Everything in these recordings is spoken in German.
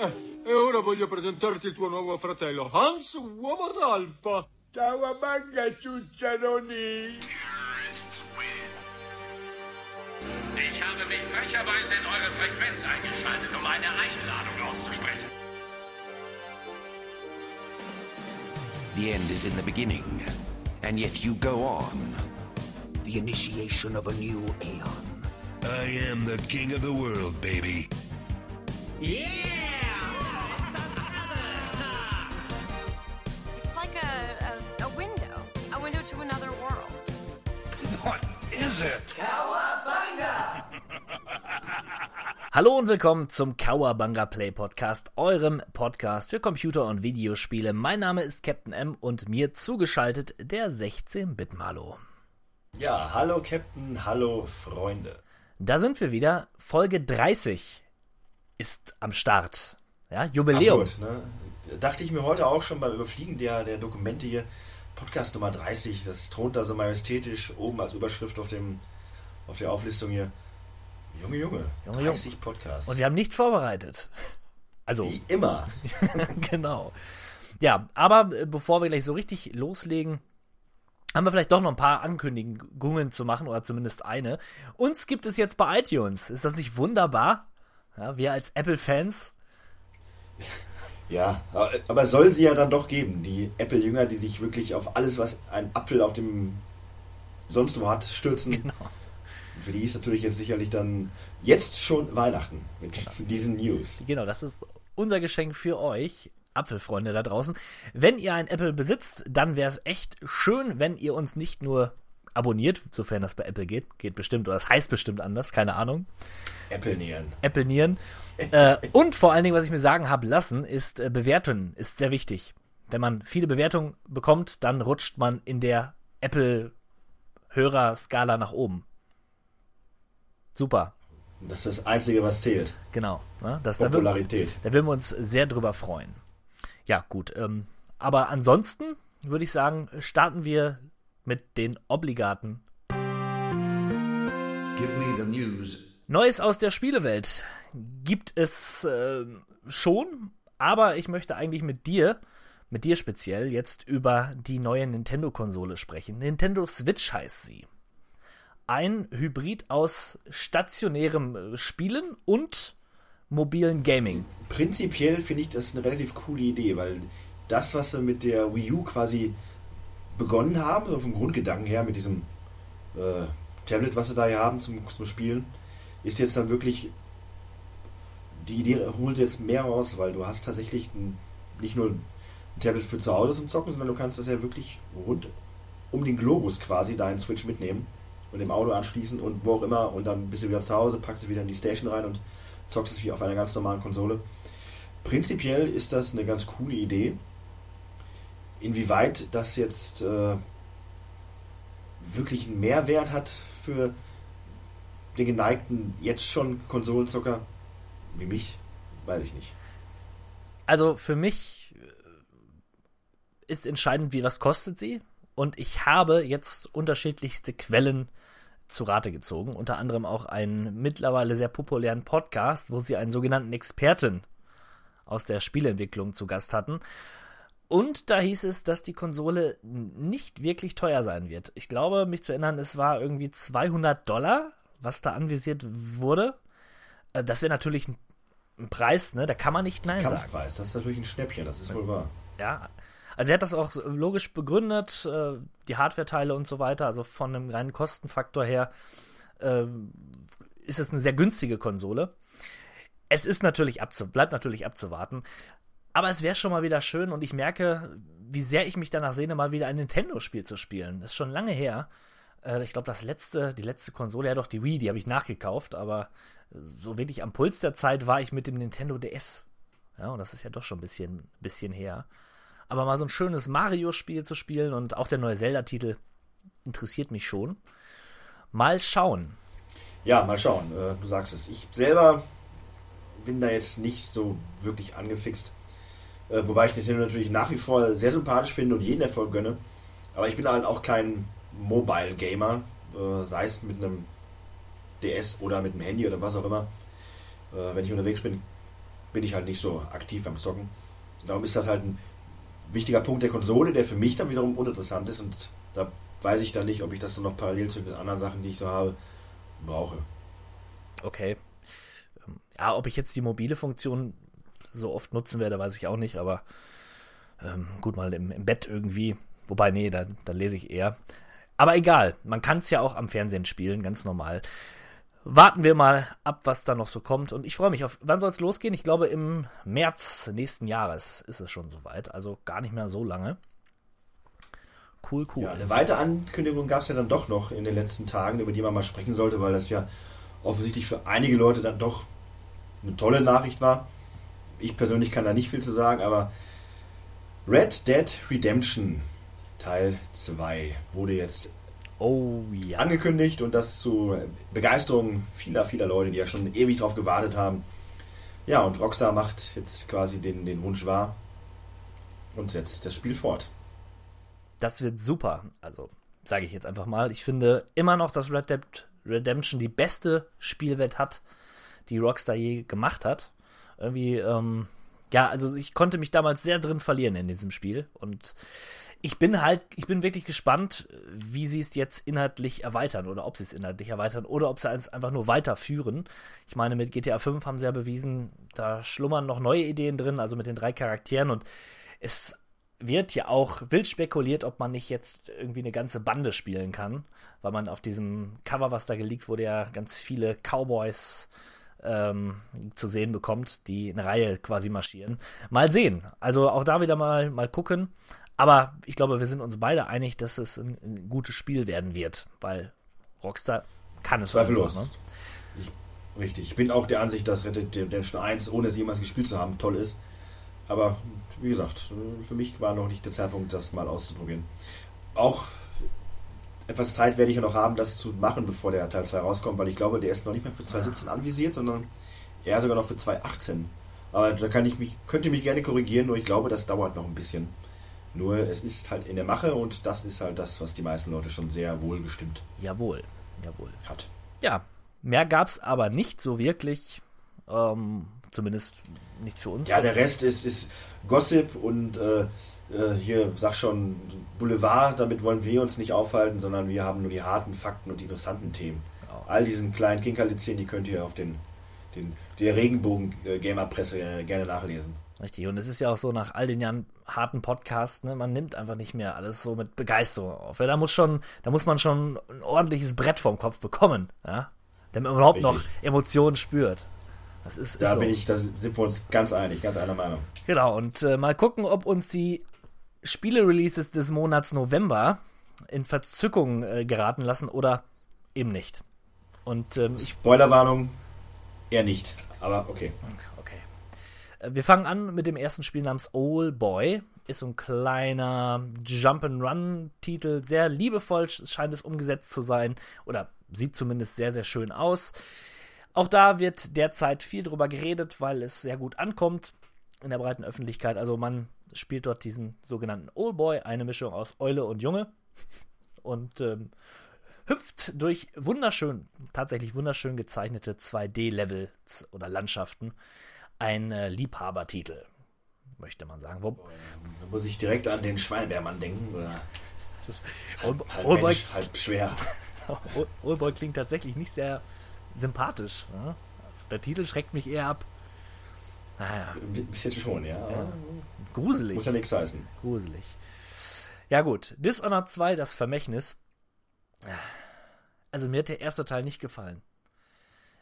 E ora voglio presentarti il tuo nuovo fratello, Hans Uomo Talpa. Cowabunga Ciucciaroni. Ich habe mich frecherweise in eure Frequenz eingeschaltet, um eine Einladung auszusprechen. The end is in the beginning, and yet you go on. The initiation of a new aeon. I am the king of the world, baby. It's is it? Hallo und willkommen zum Kawabanga Play Podcast, eurem Podcast für Computer- und Videospiele. Mein Name ist Captain M und mir zugeschaltet der 16-Bit Malo. Ja, hallo Captain, hallo Freunde. Da sind wir wieder. Folge 30 ist am Start. Ja, Jubiläum. Absurd, ne? Dachte ich mir heute auch schon beim Überfliegen der, der Dokumente hier. Podcast Nummer 30, das thront da so majestätisch oben als Überschrift auf, dem, auf der Auflistung hier. Junge, Junge, Junge, 30 Podcasts. Und wir haben nichts vorbereitet. Also, Wie immer. genau. Ja, aber äh, bevor wir gleich so richtig loslegen, haben wir vielleicht doch noch ein paar Ankündigungen zu machen oder zumindest eine. Uns gibt es jetzt bei iTunes. Ist das nicht wunderbar? Ja, wir als Apple-Fans. Ja, aber- soll sie ja dann doch geben. Die Apple-Jünger, die sich wirklich auf alles, was ein Apfel auf dem sonst wo hat, stürzen. Genau. Für die ist natürlich jetzt sicherlich dann jetzt schon Weihnachten mit diesen News. Genau, das ist unser Geschenk für euch, Apfelfreunde da draußen. Wenn ihr ein Apple besitzt, dann wäre es echt schön, wenn ihr uns nicht nur abonniert, sofern das bei Apple geht. Geht bestimmt, oder das heißt bestimmt anders, keine Ahnung. Apple nähern. Apple Nieren. äh, und vor allen Dingen, was ich mir sagen habe lassen, ist äh, Bewertungen ist sehr wichtig. Wenn man viele Bewertungen bekommt, dann rutscht man in der Apple-Hörerskala nach oben. Super, Das ist das Einzige, was zählt. genau. Ne? Das, da, würden, Popularität. da würden wir uns sehr drüber freuen. Ja, gut. Ähm, aber ansonsten würde ich sagen, starten wir mit den obligaten Give me the news. Neues aus der Spielewelt gibt es äh, schon, aber ich möchte eigentlich mit dir, mit dir speziell, jetzt über die neue Nintendo-Konsole sprechen. Nintendo Switch heißt sie. Ein Hybrid aus stationärem äh, Spielen und mobilen Gaming. Prinzipiell finde ich das eine relativ coole Idee, weil das, was sie mit der Wii U quasi begonnen haben, so vom Grundgedanken her, mit diesem äh, Tablet, was sie da haben zum, zum Spielen, ist jetzt dann wirklich, die Idee holt jetzt mehr raus, weil du hast tatsächlich ein, nicht nur ein Tablet für zu Hause zum Zocken, sondern du kannst das ja wirklich rund um den Globus quasi deinen Switch mitnehmen und im Auto anschließen und wo auch immer und dann bist du wieder zu Hause, packst du wieder in die Station rein und zockst es wie auf einer ganz normalen Konsole. Prinzipiell ist das eine ganz coole Idee. Inwieweit das jetzt äh, wirklich einen Mehrwert hat für den geneigten, jetzt schon Konsolenzocker wie mich, weiß ich nicht. Also für mich äh, ist entscheidend, wie was kostet sie. Und ich habe jetzt unterschiedlichste Quellen zu Rate gezogen. Unter anderem auch einen mittlerweile sehr populären Podcast, wo sie einen sogenannten Experten aus der Spieleentwicklung zu Gast hatten. Und da hieß es, dass die Konsole nicht wirklich teuer sein wird. Ich glaube, mich zu erinnern, es war irgendwie 200 Dollar, was da anvisiert wurde. Äh, Das wäre natürlich ein, Preis, ne? Da kann man nicht Nein sagen. Kampfpreis, das ist natürlich ein Schnäppchen, das ist wohl wahr. Ja, also er hat das auch logisch begründet, äh, die Hardware-Teile und so weiter, also von einem reinen Kostenfaktor her äh, ist es eine sehr günstige Konsole. Es ist natürlich abzu bleibt natürlich abzuwarten, aber es wäre schon mal wieder schön und ich merke, wie sehr ich mich danach sehne, mal wieder ein Nintendo-Spiel zu spielen. Das ist schon lange her. Äh, ich glaube, das letzte, die letzte Konsole, ja doch die Wii, die habe ich nachgekauft, aber so wirklich am Puls der Zeit war ich mit dem Nintendo DS. Ja, und das ist ja doch schon ein bisschen, bisschen her. Aber mal so ein schönes Mario-Spiel zu spielen und auch der neue Zelda-Titel interessiert mich schon. Mal schauen. Ja, mal schauen, äh, du sagst es. Ich selber bin da jetzt nicht so wirklich angefixt. Äh, wobei ich Nintendo natürlich nach wie vor sehr sympathisch finde und jeden Erfolg gönne. Aber ich bin halt auch kein Mobile-Gamer, äh, sei es mit einem DS oder mit einem Handy oder was auch immer. Äh, wenn ich unterwegs bin, bin ich halt nicht so aktiv beim Zocken. Darum ist das halt ein wichtiger Punkt der Konsole, der für mich dann wiederum uninteressant ist und da weiß ich dann nicht, ob ich das dann noch parallel zu den anderen Sachen, die ich so habe, brauche. Okay. Ähm, Ja, ob ich jetzt die mobile Funktion so oft nutzen werde, weiß ich auch nicht, aber ähm, gut, mal im, im Bett irgendwie. Wobei, nee, da, da lese ich eher. Aber egal, man kann es ja auch am Fernsehen spielen, ganz normal. Warten wir mal ab, was da noch so kommt. Und ich freue mich auf. Wann soll es losgehen? Ich glaube, im März nächsten Jahres ist es schon soweit. Also gar nicht mehr so lange. Cool, cool. Ja, eine weitere Ankündigung gab es ja dann doch noch in den letzten Tagen, über die man mal sprechen sollte, weil das ja offensichtlich für einige Leute dann doch eine tolle Nachricht war. Ich persönlich kann da nicht viel zu sagen, aber Red Dead Redemption Teil 2 wurde jetzt Oh ja. angekündigt und das zu Begeisterung vieler, vieler Leute, die ja schon ewig drauf gewartet haben. Ja, und Rockstar macht jetzt quasi den, den Wunsch wahr und setzt das Spiel fort. Das wird super. Also, sage ich jetzt einfach mal. Ich finde immer noch, dass Red Dead Redemption die beste Spielwelt hat, die Rockstar je gemacht hat. Irgendwie, ähm, ja, also ich konnte mich damals sehr drin verlieren in diesem Spiel. Und ich bin halt, ich bin wirklich gespannt, wie sie es jetzt inhaltlich erweitern oder ob sie es inhaltlich erweitern oder ob sie es einfach nur weiterführen. Ich meine, mit GTA 5 haben sie ja bewiesen, da schlummern noch neue Ideen drin, also mit den drei Charakteren und es wird ja auch wild spekuliert, ob man nicht jetzt irgendwie eine ganze Bande spielen kann, weil man auf diesem Cover, was da geleakt wurde, ja ganz viele Cowboys ähm, zu sehen bekommt, die eine Reihe quasi marschieren. Mal sehen. Also auch da wieder mal, mal gucken. Aber ich glaube, wir sind uns beide einig, dass es ein, ein gutes Spiel werden wird, weil Rockstar kann es Zweifellos. einfach, ne? Ich, richtig. Ich bin auch der Ansicht, dass Red Dead Redemption 1, ohne es jemals gespielt zu haben, toll ist. Aber wie gesagt, für mich war noch nicht der Zeitpunkt, das mal auszuprobieren. Auch etwas Zeit werde ich ja noch haben, das zu machen, bevor der Teil 2 rauskommt, weil ich glaube, der ist noch nicht mehr für 2017 anvisiert, sondern eher sogar noch für 2018. Aber da kann ich mich, könnt ihr mich gerne korrigieren, nur ich glaube, das dauert noch ein bisschen. Nur es ist halt in der Mache und das ist halt das, was die meisten Leute schon sehr wohl gestimmt Jawohl, jawohl. hat. Ja, mehr gab es aber nicht so wirklich. Ähm, zumindest nicht für uns. Ja, der Rest ist, ist Gossip und äh, äh, hier, sag schon, Boulevard, damit wollen wir uns nicht aufhalten, sondern wir haben nur die harten Fakten und die interessanten Themen. Genau. All diesen kleinen Kinkerlitzchen, die könnt ihr auf den, den der Regenbogen-Gamer-Presse äh, gerne nachlesen. Richtig, und es ist ja auch so, nach all den Jahren harten Podcasts, ne, man nimmt einfach nicht mehr alles so mit Begeisterung auf. Ja, da muss schon, da muss man schon ein ordentliches Brett vorm Kopf bekommen, ja, damit man überhaupt noch Richtig. Emotionen spürt. Das ist, ist Da so. bin ich, da sind wir uns ganz einig, ganz einer Meinung. Genau, und äh, mal gucken, ob uns die Spiele-Releases des Monats November in Verzückung äh, geraten lassen oder eben nicht. Und ähm, Spoilerwarnung, eher nicht, aber okay. Okay. Äh, Wir fangen an mit dem ersten Spiel namens Old Boy. Ist so ein kleiner Jump-and-Run-Titel. Sehr liebevoll scheint es umgesetzt zu sein. Oder sieht zumindest sehr, sehr schön aus. Auch da wird derzeit viel drüber geredet, weil es sehr gut ankommt in der breiten Öffentlichkeit. Also man spielt dort diesen sogenannten Old Boy, eine Mischung aus Eule und Junge. Und ähm, hüpft durch wunderschön, tatsächlich wunderschön gezeichnete 2D-Level oder Landschaften. Ein äh, Liebhabertitel, möchte man sagen. Wo, Da muss ich direkt an den Schweinebärmann denken. Oder das, Old, halb Boy, Mensch, halb schwer. Old- Old Boy klingt tatsächlich nicht sehr sympathisch. Ne? Also der Titel schreckt mich eher ab. Naja, Ein bisschen schon, ja. aber gruselig. Muss ja nichts heißen. Gruselig. Ja gut, Dishonored 2, das Vermächtnis. Also mir hat der erste Teil nicht gefallen.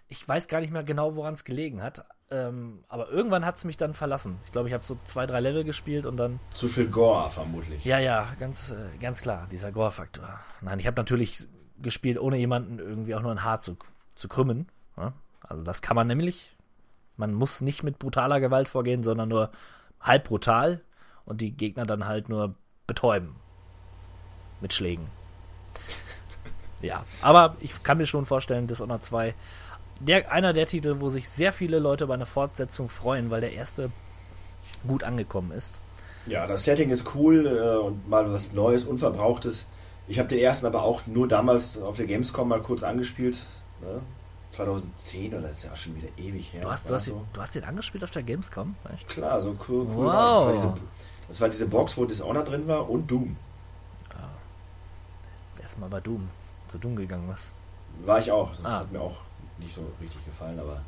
Ich weiß gar nicht mehr genau, woran es gelegen hat. Ähm, aber irgendwann hat es mich dann verlassen. Ich glaube, ich habe so zwei, drei Level gespielt und dann. Zu viel Gore vermutlich. Ja, ja, ganz, äh, ganz klar, dieser Gore-Faktor. Nein, ich habe natürlich gespielt, ohne jemanden irgendwie auch nur ein Haar zu, zu krümmen. Ja? Also das kann man nämlich. Man muss nicht mit brutaler Gewalt vorgehen, sondern nur halb brutal und die Gegner dann halt nur betäuben. Mit Schlägen. Ja, aber ich kann mir schon vorstellen, Dishonored 2, der, einer der Titel, wo sich sehr viele Leute über eine Fortsetzung freuen, weil der erste gut angekommen ist. Ja, das Setting ist cool äh, und mal was Neues, Unverbrauchtes. Ich habe den ersten aber auch nur damals auf der Gamescom mal kurz angespielt. Ne? 2010 oder ist ja auch schon wieder ewig her. Du hast, du, hast, so. den, du hast den angespielt auf der Gamescom? Echt? Klar, so cool. cool Wow. war. Das, war diese, das war diese Box, wo Dishonored drin war und Doom. Erstmal bei Doom. Zu Doom gegangen was. War ich auch. Das Ah. hat mir auch nicht so richtig gefallen, aber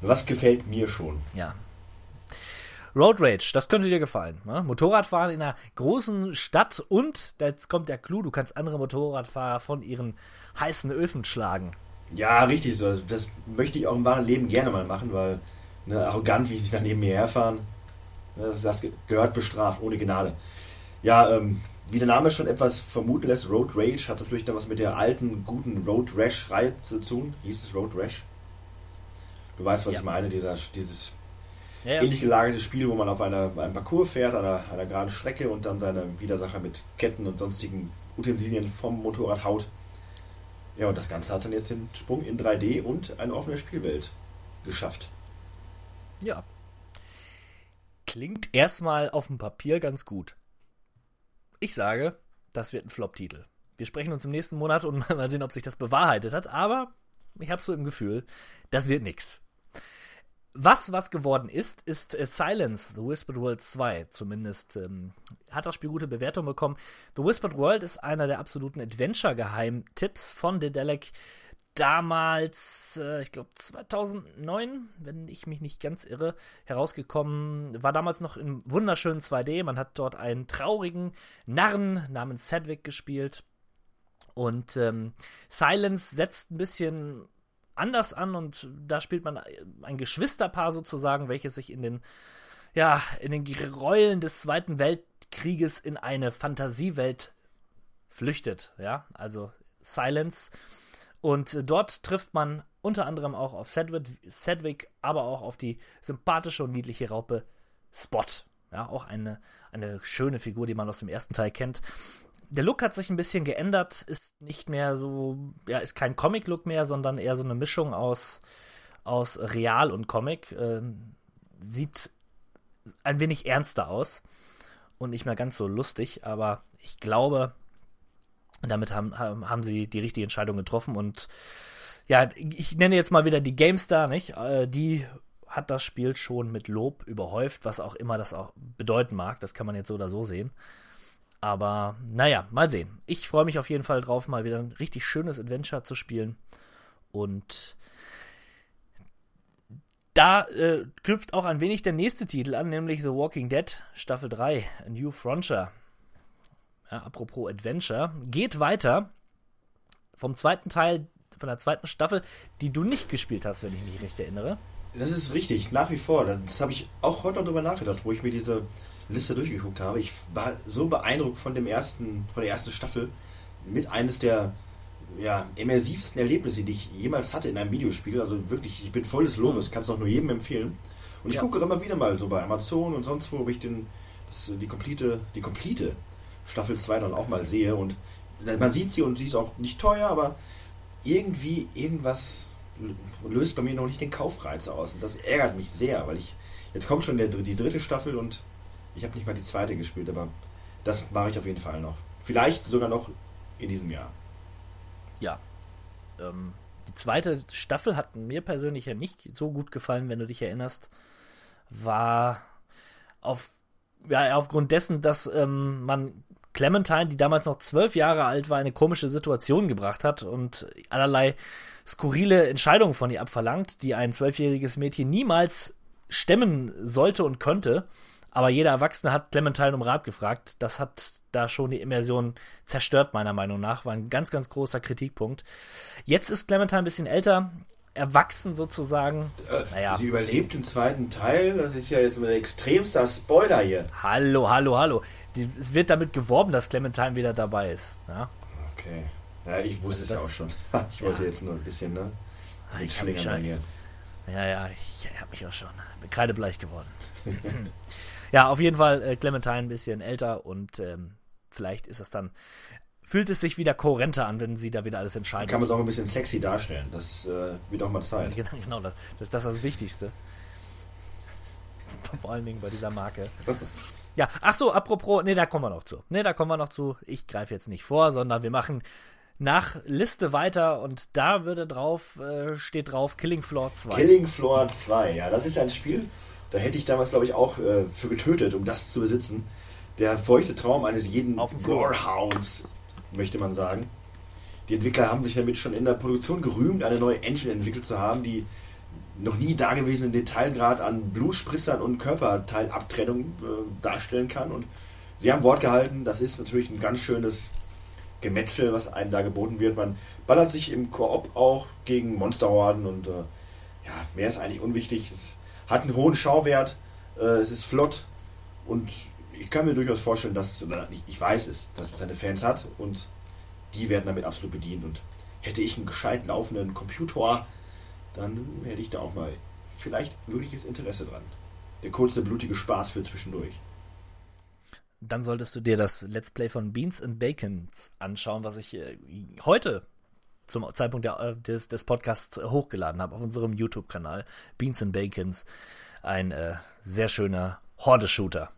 was gefällt mir schon? Ja. Road Rage, das könnte dir gefallen. Ne? Motorradfahren in einer großen Stadt und, jetzt kommt der Clou, du kannst andere Motorradfahrer von ihren heißen Öfen schlagen. Ja, richtig so. Also das möchte ich auch im wahren Leben gerne mal machen, weil ne, arrogant, wie sie dann neben mir herfahren, das, das gehört bestraft, ohne Gnade. Ja, ähm, wie der Name schon etwas vermuten lässt, Road Rage hat natürlich dann was mit der alten, guten Road Rash-Reihe zu tun. Hieß es Road Rash? Du weißt, was Ja. ich meine, dieser, dieses Ja, ähnlich gelagertes Spiel, wo man auf einer, einem Parcours fährt, einer, einer geraden Strecke und dann seine Widersacher mit Ketten und sonstigen Utensilien vom Motorrad haut. Ja, und das Ganze hat dann jetzt den Sprung in 3D und eine offene Spielwelt geschafft. ja. Klingt erstmal auf dem Papier ganz gut. Ich sage, das wird ein Flop-Titel. Wir sprechen uns im nächsten Monat und mal sehen, ob sich das bewahrheitet hat, aber ich habe so im Gefühl, das wird nix. Was was geworden ist, ist äh, Silence, The Whispered World 2. Zumindest ähm, hat das Spiel gute Bewertungen bekommen. The Whispered World ist einer der absoluten Adventure-Geheimtipps von Dedelic. Damals, äh, ich glaube 2009, wenn ich mich nicht ganz irre, herausgekommen. War damals noch in wunderschönen 2D. Man hat dort einen traurigen Narren namens Sedwick gespielt. Und ähm, Silence setzt ein bisschen anders an und da spielt man ein Geschwisterpaar sozusagen, welches sich in den ja, in den Gräueln des Zweiten Weltkrieges in eine Fantasiewelt flüchtet, ja, also Silence. Und dort trifft man unter anderem auch auf Sedwick, Sedwick, aber auch auf die sympathische und niedliche Raupe Spot. Ja, auch eine, eine schöne Figur, die man aus dem ersten Teil kennt. Der Look hat sich ein bisschen geändert, ist nicht mehr so, ja, ist kein Comic-Look mehr, sondern eher so eine Mischung aus, aus Real und Comic. Ähm, sieht ein wenig ernster aus und nicht mehr ganz so lustig, aber ich glaube, damit haben, haben, sie die richtige Entscheidung getroffen und ja, ich nenne jetzt mal wieder die GameStar, nicht? Äh, Die hat das Spiel schon mit Lob überhäuft, was auch immer das auch bedeuten mag. Das kann man jetzt so oder so sehen. Aber naja, mal sehen. Ich freue mich auf jeden Fall drauf, mal wieder ein richtig schönes Adventure zu spielen. Und da äh, knüpft auch ein wenig der nächste Titel an, nämlich The Walking Dead Staffel 3, A New Frontier. Ja, apropos Adventure, geht weiter vom zweiten Teil, von der zweiten Staffel, die du nicht gespielt hast, wenn ich mich recht erinnere. Das ist richtig, nach wie vor. Das habe ich auch heute noch drüber nachgedacht, wo ich mir diese Liste durchgeguckt habe. Ich war so beeindruckt von dem ersten, von der ersten Staffel mit eines der ja, immersivsten Erlebnisse, die ich jemals hatte in einem Videospiel. Also wirklich, ich bin voll des Lobes, kann es auch nur jedem empfehlen. Und ich Ja. gucke immer wieder mal so bei Amazon und sonst wo, ob ich den, das, die komplette, die komplette Staffel 2 dann auch mal sehe. Und man sieht sie und sie ist auch nicht teuer, aber irgendwie, irgendwas löst bei mir noch nicht den Kaufreiz aus. Und das ärgert mich sehr, weil ich, jetzt kommt schon der, die dritte Staffel und ich habe nicht mal die zweite gespielt, aber das mache ich auf jeden Fall noch. Vielleicht sogar noch in diesem Jahr. Ja. Ähm, die zweite Staffel hat mir persönlich ja nicht so gut gefallen, wenn du dich erinnerst. War auf, ja, aufgrund dessen, dass ähm, man Clementine, die damals noch zwölf Jahre alt war, eine komische Situation gebracht hat und allerlei skurrile Entscheidungen von ihr abverlangt, die ein zwölfjähriges Mädchen niemals stemmen sollte und könnte. Aber jeder Erwachsene hat Clementine um Rat gefragt. Das hat da schon die Immersion zerstört, meiner Meinung nach. War ein ganz, ganz großer Kritikpunkt. Jetzt ist Clementine ein bisschen älter, erwachsen sozusagen. Naja, Sie überlebt den zweiten Teil. Das ist ja jetzt ein extremster Spoiler hier. hallo, hallo, hallo. Die, es wird damit geworben, dass Clementine wieder dabei ist. Ja? Okay. Ja, ich wusste Also es ja das- auch schon. Ich wollte Ja. jetzt nur ein bisschen, ne? Mit ich hab mich. Ja, ja, ich, ich habe mich auch schon kreidebleich geworden. ja, auf jeden Fall äh, Clementine ein bisschen älter und ähm, vielleicht ist es dann, fühlt es sich wieder kohärenter an, wenn sie da wieder alles entscheidet. Kann man es auch ein bisschen sexy darstellen. Das äh, wird auch mal Zeit. Genau, genau das, das, das ist das Wichtigste. Vor allen Dingen bei dieser Marke. Ja, ach so, apropos, nee, da kommen wir noch zu. Nee, da kommen wir noch zu. Ich greife jetzt nicht vor, sondern wir machen nach Liste weiter und da würde drauf, äh, steht drauf Killing Floor 2. Killing Floor 2, ja, das ist ein Spiel, da hätte ich damals, glaube ich, auch äh, für getötet, um das zu besitzen. Der feuchte Traum eines jeden. Gorehounds, möchte man sagen. Die Entwickler haben sich damit schon in der Produktion gerühmt, eine neue Engine entwickelt zu haben, die noch nie dagewesenen Detailgrad an Blutspritzern und Körperteilabtrennung äh, darstellen kann. Und sie haben Wort gehalten, das ist natürlich ein ganz schönes Gemetzel, was einem da geboten wird. Man ballert sich im Koop auch gegen Monsterhorden und äh, ja, mehr ist eigentlich unwichtig. Es hat einen hohen Schauwert, äh, es ist flott und ich kann mir durchaus vorstellen, dass, ich, ich weiß es, dass es seine Fans hat und die werden damit absolut bedient. Und hätte ich einen gescheit laufenden Computer, dann hätte ich da auch mal vielleicht wirkliches Interesse dran. Der kurze, blutige Spaß für zwischendurch. Dann solltest du dir das Let's Play von Beans and Bacons anschauen, was ich äh, heute zum Zeitpunkt der, äh, des, des Podcasts äh, hochgeladen habe auf unserem YouTube-Kanal. Beans and Bacons. Ein äh, sehr schöner Horde-Shooter.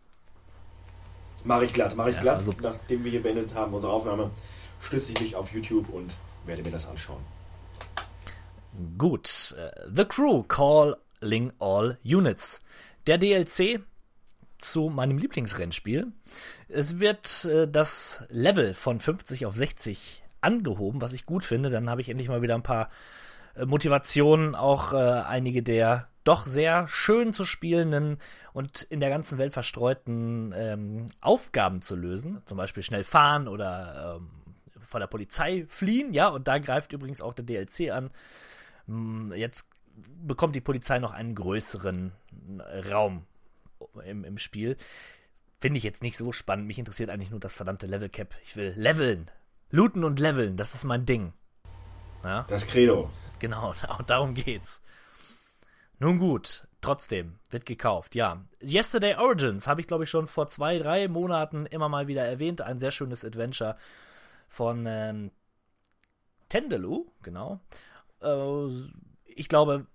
Mache ich glatt, mache ich Ja, glatt. war super. Nachdem wir hier beendet haben, unsere Aufnahme, stütze ich mich auf YouTube und werde mir das anschauen. Gut. äh, The Crew Calling All Units. Der DLC zu meinem Lieblingsrennspiel. Es wird äh, das Level von 50 auf 60 angehoben, was ich gut finde. Dann habe ich endlich mal wieder ein paar äh, Motivationen, auch äh, einige der doch sehr schön zu spielenden und in der ganzen Welt verstreuten ähm, Aufgaben zu lösen. Zum Beispiel schnell fahren oder ähm, vor der Polizei fliehen. Ja, und da greift übrigens auch der DLC an. Hm, Jetzt bekommt die Polizei noch einen größeren Raum im, im Spiel. Finde ich jetzt nicht so spannend. Mich interessiert eigentlich nur das verdammte Level Cap. Ich will leveln. Looten und leveln. Das ist mein Ding. Ja, Das Credo. genau. Und darum geht's. Nun gut. Trotzdem wird gekauft. Ja. Yesterday Origins habe ich, glaube ich, schon vor zwei, drei Monaten immer mal wieder erwähnt. Ein sehr schönes Adventure von ähm, Tendeloo. Genau. Äh, ich glaube,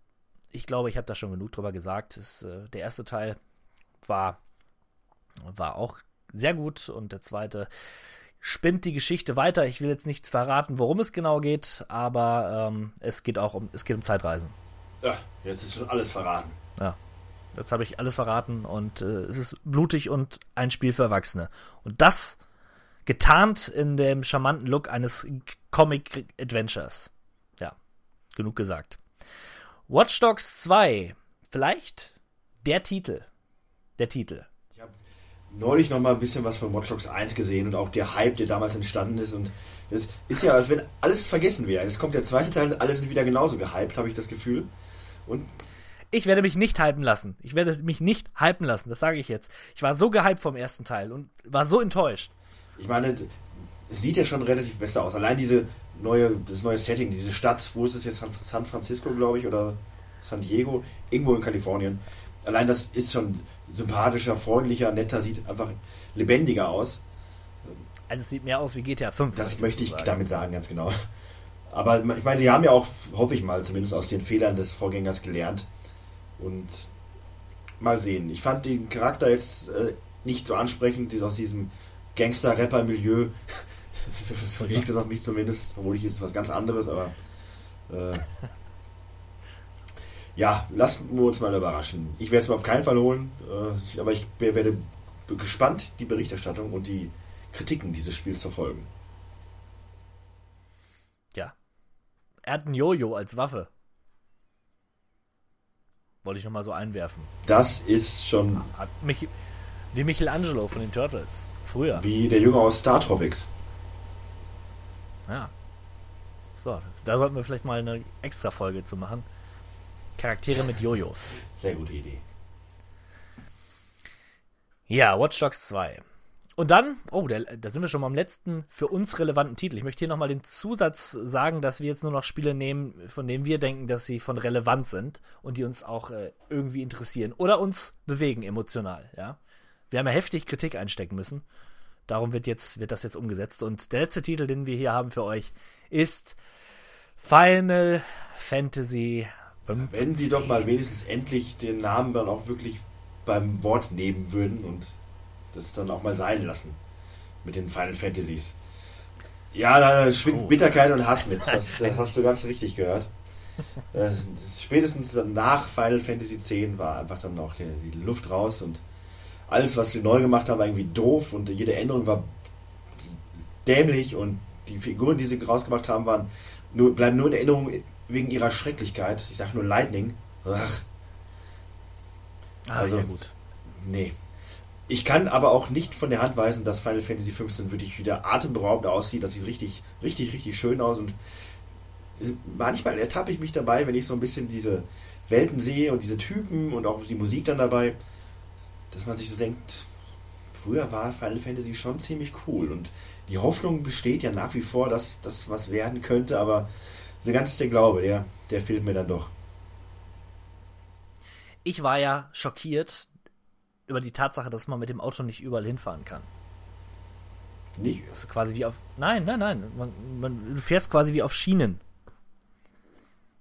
ich glaube, ich habe da schon genug drüber gesagt. Es, äh, der erste Teil war, war auch sehr gut und der zweite spinnt die Geschichte weiter. Ich will jetzt nichts verraten, worum es genau geht, aber ähm, es geht auch um, es geht um Zeitreisen. Ja, jetzt ist schon alles verraten. Ja. Jetzt habe ich alles verraten und äh, es ist blutig und ein Spiel für Erwachsene. Und das getarnt in dem charmanten Look eines Comic Adventures. Ja, genug gesagt. Watch Dogs 2. Vielleicht der Titel. Der Titel. Neulich noch mal ein bisschen was von Watch Dogs 1 gesehen und auch der Hype, der damals entstanden ist. Und es ist ja, als wenn alles vergessen wäre. Jetzt kommt der zweite Teil und alle sind wieder genauso gehypt, habe ich das Gefühl. Und Ich werde mich nicht hypen lassen. Ich werde mich nicht hypen lassen, das sage ich jetzt. Ich war so gehypt vom ersten Teil und war so enttäuscht. ich meine, es sieht ja schon relativ besser aus. Allein diese neue, das neue Setting, diese Stadt, wo ist es jetzt? San Francisco, glaube ich, oder San Diego, irgendwo in Kalifornien. Allein das ist schon sympathischer, freundlicher, netter, sieht einfach lebendiger aus. Also es sieht mehr aus wie GTA 5. Das möchte ich sagen. damit sagen, ganz genau. Aber ich meine, die haben ja auch, hoffe ich mal, zumindest aus den Fehlern des Vorgängers gelernt. Und mal sehen. Ich fand den Charakter jetzt äh, nicht so ansprechend, aus diesem Gangster-Rapper-Milieu. so wirkt es auf mich zumindest, obwohl ich ist was ganz anderes, aber äh, ja, lassen wir uns mal überraschen. Ich werde es mir auf keinen Fall holen, äh, aber ich werde gespannt die Berichterstattung und die Kritiken dieses Spiels verfolgen. Ja. Er hat ein Jojo als Waffe. Wollte ich nochmal so einwerfen. Das ist schon Hat mich, wie Michelangelo von den Turtles. Früher. wie der Junge aus Star Tropics. Ja. So, da sollten wir vielleicht mal eine extra Folge zu machen. Charaktere mit Jojos. Sehr gute Idee. Ja, Watch Dogs 2. Und dann, oh, da, da sind wir schon mal am letzten für uns relevanten Titel. Ich möchte hier nochmal den Zusatz sagen, dass wir jetzt nur noch Spiele nehmen, von denen wir denken, dass sie von relevant sind und die uns auch äh, irgendwie interessieren oder uns bewegen emotional, ja. Wir haben ja heftig Kritik einstecken müssen. Darum wird jetzt, wird das jetzt umgesetzt. Und der letzte Titel, den wir hier haben für euch, ist Final Fantasy 15. Wenn sie doch mal wenigstens endlich den Namen dann auch wirklich beim Wort nehmen würden und das dann auch mal sein lassen mit den Final Fantasies. Ja, da schwingt Bitterkeit und Hass mit. Das äh, hast du ganz richtig gehört. Äh, spätestens nach Final Fantasy X war einfach dann auch die, die Luft raus und alles, was sie neu gemacht haben, war irgendwie doof und jede Änderung war dämlich und die Figuren, die sie rausgemacht haben, waren nur, bleiben nur in Erinnerung wegen ihrer Schrecklichkeit. Ich sag nur Lightning. Ach. Ah, Also- ja gut. Nee. Ich kann aber auch nicht von der Hand weisen, dass Final Fantasy 15 wirklich wieder atemberaubend aussieht. Das sieht richtig, richtig, richtig schön aus und manchmal ertappe ich mich dabei, wenn ich so ein bisschen diese Welten sehe und diese Typen und auch die Musik dann dabei, dass man sich so denkt, früher war Final Fantasy schon ziemlich cool und die Hoffnung besteht ja nach wie vor, dass das was werden könnte, aber so ganz der Glaube, der, der fehlt mir dann doch. Ich war ja schockiert über die Tatsache, dass man mit dem Auto nicht überall hinfahren kann. Nicht, Das ist quasi wie auf. Nein, nein, nein. Man, man, du fährst quasi wie auf Schienen.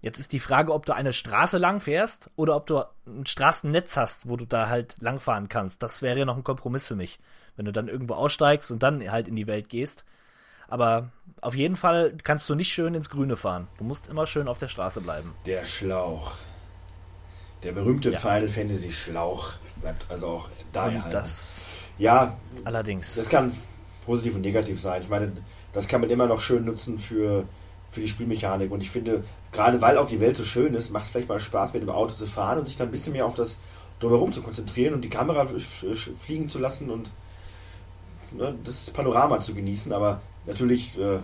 Jetzt ist die Frage, ob du eine Straße lang fährst oder ob du ein Straßennetz hast, wo du da halt langfahren kannst. Das wäre ja noch ein Kompromiss für mich. Wenn du dann irgendwo aussteigst und dann halt in die Welt gehst. Aber auf jeden Fall kannst du nicht schön ins Grüne fahren. Du musst immer schön auf der Straße bleiben. Der Schlauch. Der berühmte Ja. Final Fantasy Schlauch bleibt also auch da Und erhalten. das Ja, allerdings. das kann positiv und negativ sein. Ich meine, das kann man immer noch schön nutzen für, für die Spielmechanik. Und ich finde, gerade weil auch die Welt so schön ist, macht es vielleicht mal Spaß, mit dem Auto zu fahren und sich dann ein bisschen mehr auf das Drumherum zu konzentrieren und die Kamera fliegen zu lassen und ne, das Panorama zu genießen. Aber natürlich äh,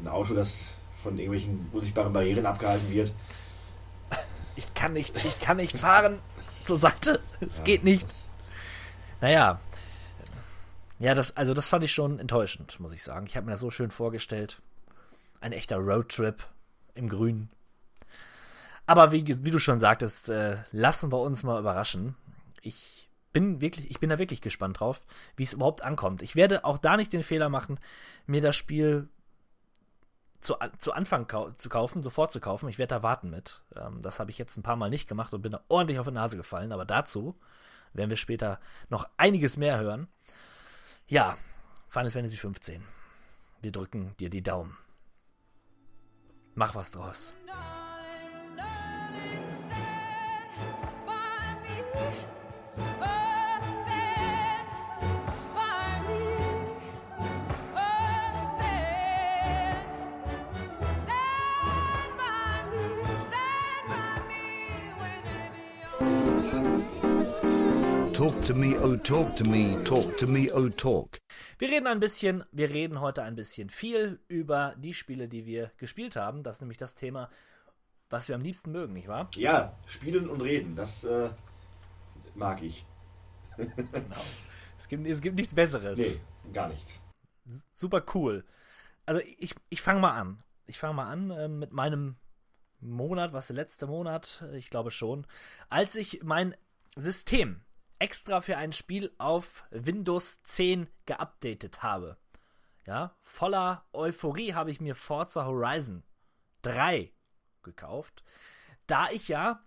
ein Auto, das von irgendwelchen unsichtbaren Barrieren abgehalten wird, Ich kann nicht, ich kann nicht fahren zur Seite. Es geht nicht. Naja. Ja, das, also das fand ich schon enttäuschend, muss ich sagen. Ich habe mir das so schön vorgestellt. Ein echter Roadtrip im Grün. Aber wie, wie du schon sagtest, äh, lassen wir uns mal überraschen. Ich bin wirklich, ich bin da wirklich gespannt drauf, wie es überhaupt ankommt. Ich werde auch da nicht den Fehler machen, mir das Spiel zu, zu Anfang kau zu kaufen, sofort zu kaufen. Ich werde da warten mit. Ähm, das habe ich jetzt ein paar Mal nicht gemacht und bin da ordentlich auf die Nase gefallen. Aber dazu werden wir später noch einiges mehr hören. Ja, Final Fantasy 15. Wir drücken dir die Daumen. Mach was draus. Talk to me, oh talk to me, talk to me, oh talk. Wir reden ein bisschen, wir reden heute ein bisschen viel über die Spiele, die wir gespielt haben. Das ist nämlich das Thema, was wir am liebsten mögen, nicht wahr? Ja, spielen und reden, das äh, mag ich. Es gibt, es gibt nichts Besseres. Nee, gar nichts. super cool. Also ich, ich fange mal an. Ich fange mal an äh, mit meinem Monat, was der letzte Monat, äh, ich glaube schon, als ich mein System extra für ein Spiel auf Windows 10 geupdatet habe. Ja, voller Euphorie habe ich mir Forza Horizon 3 gekauft, da ich ja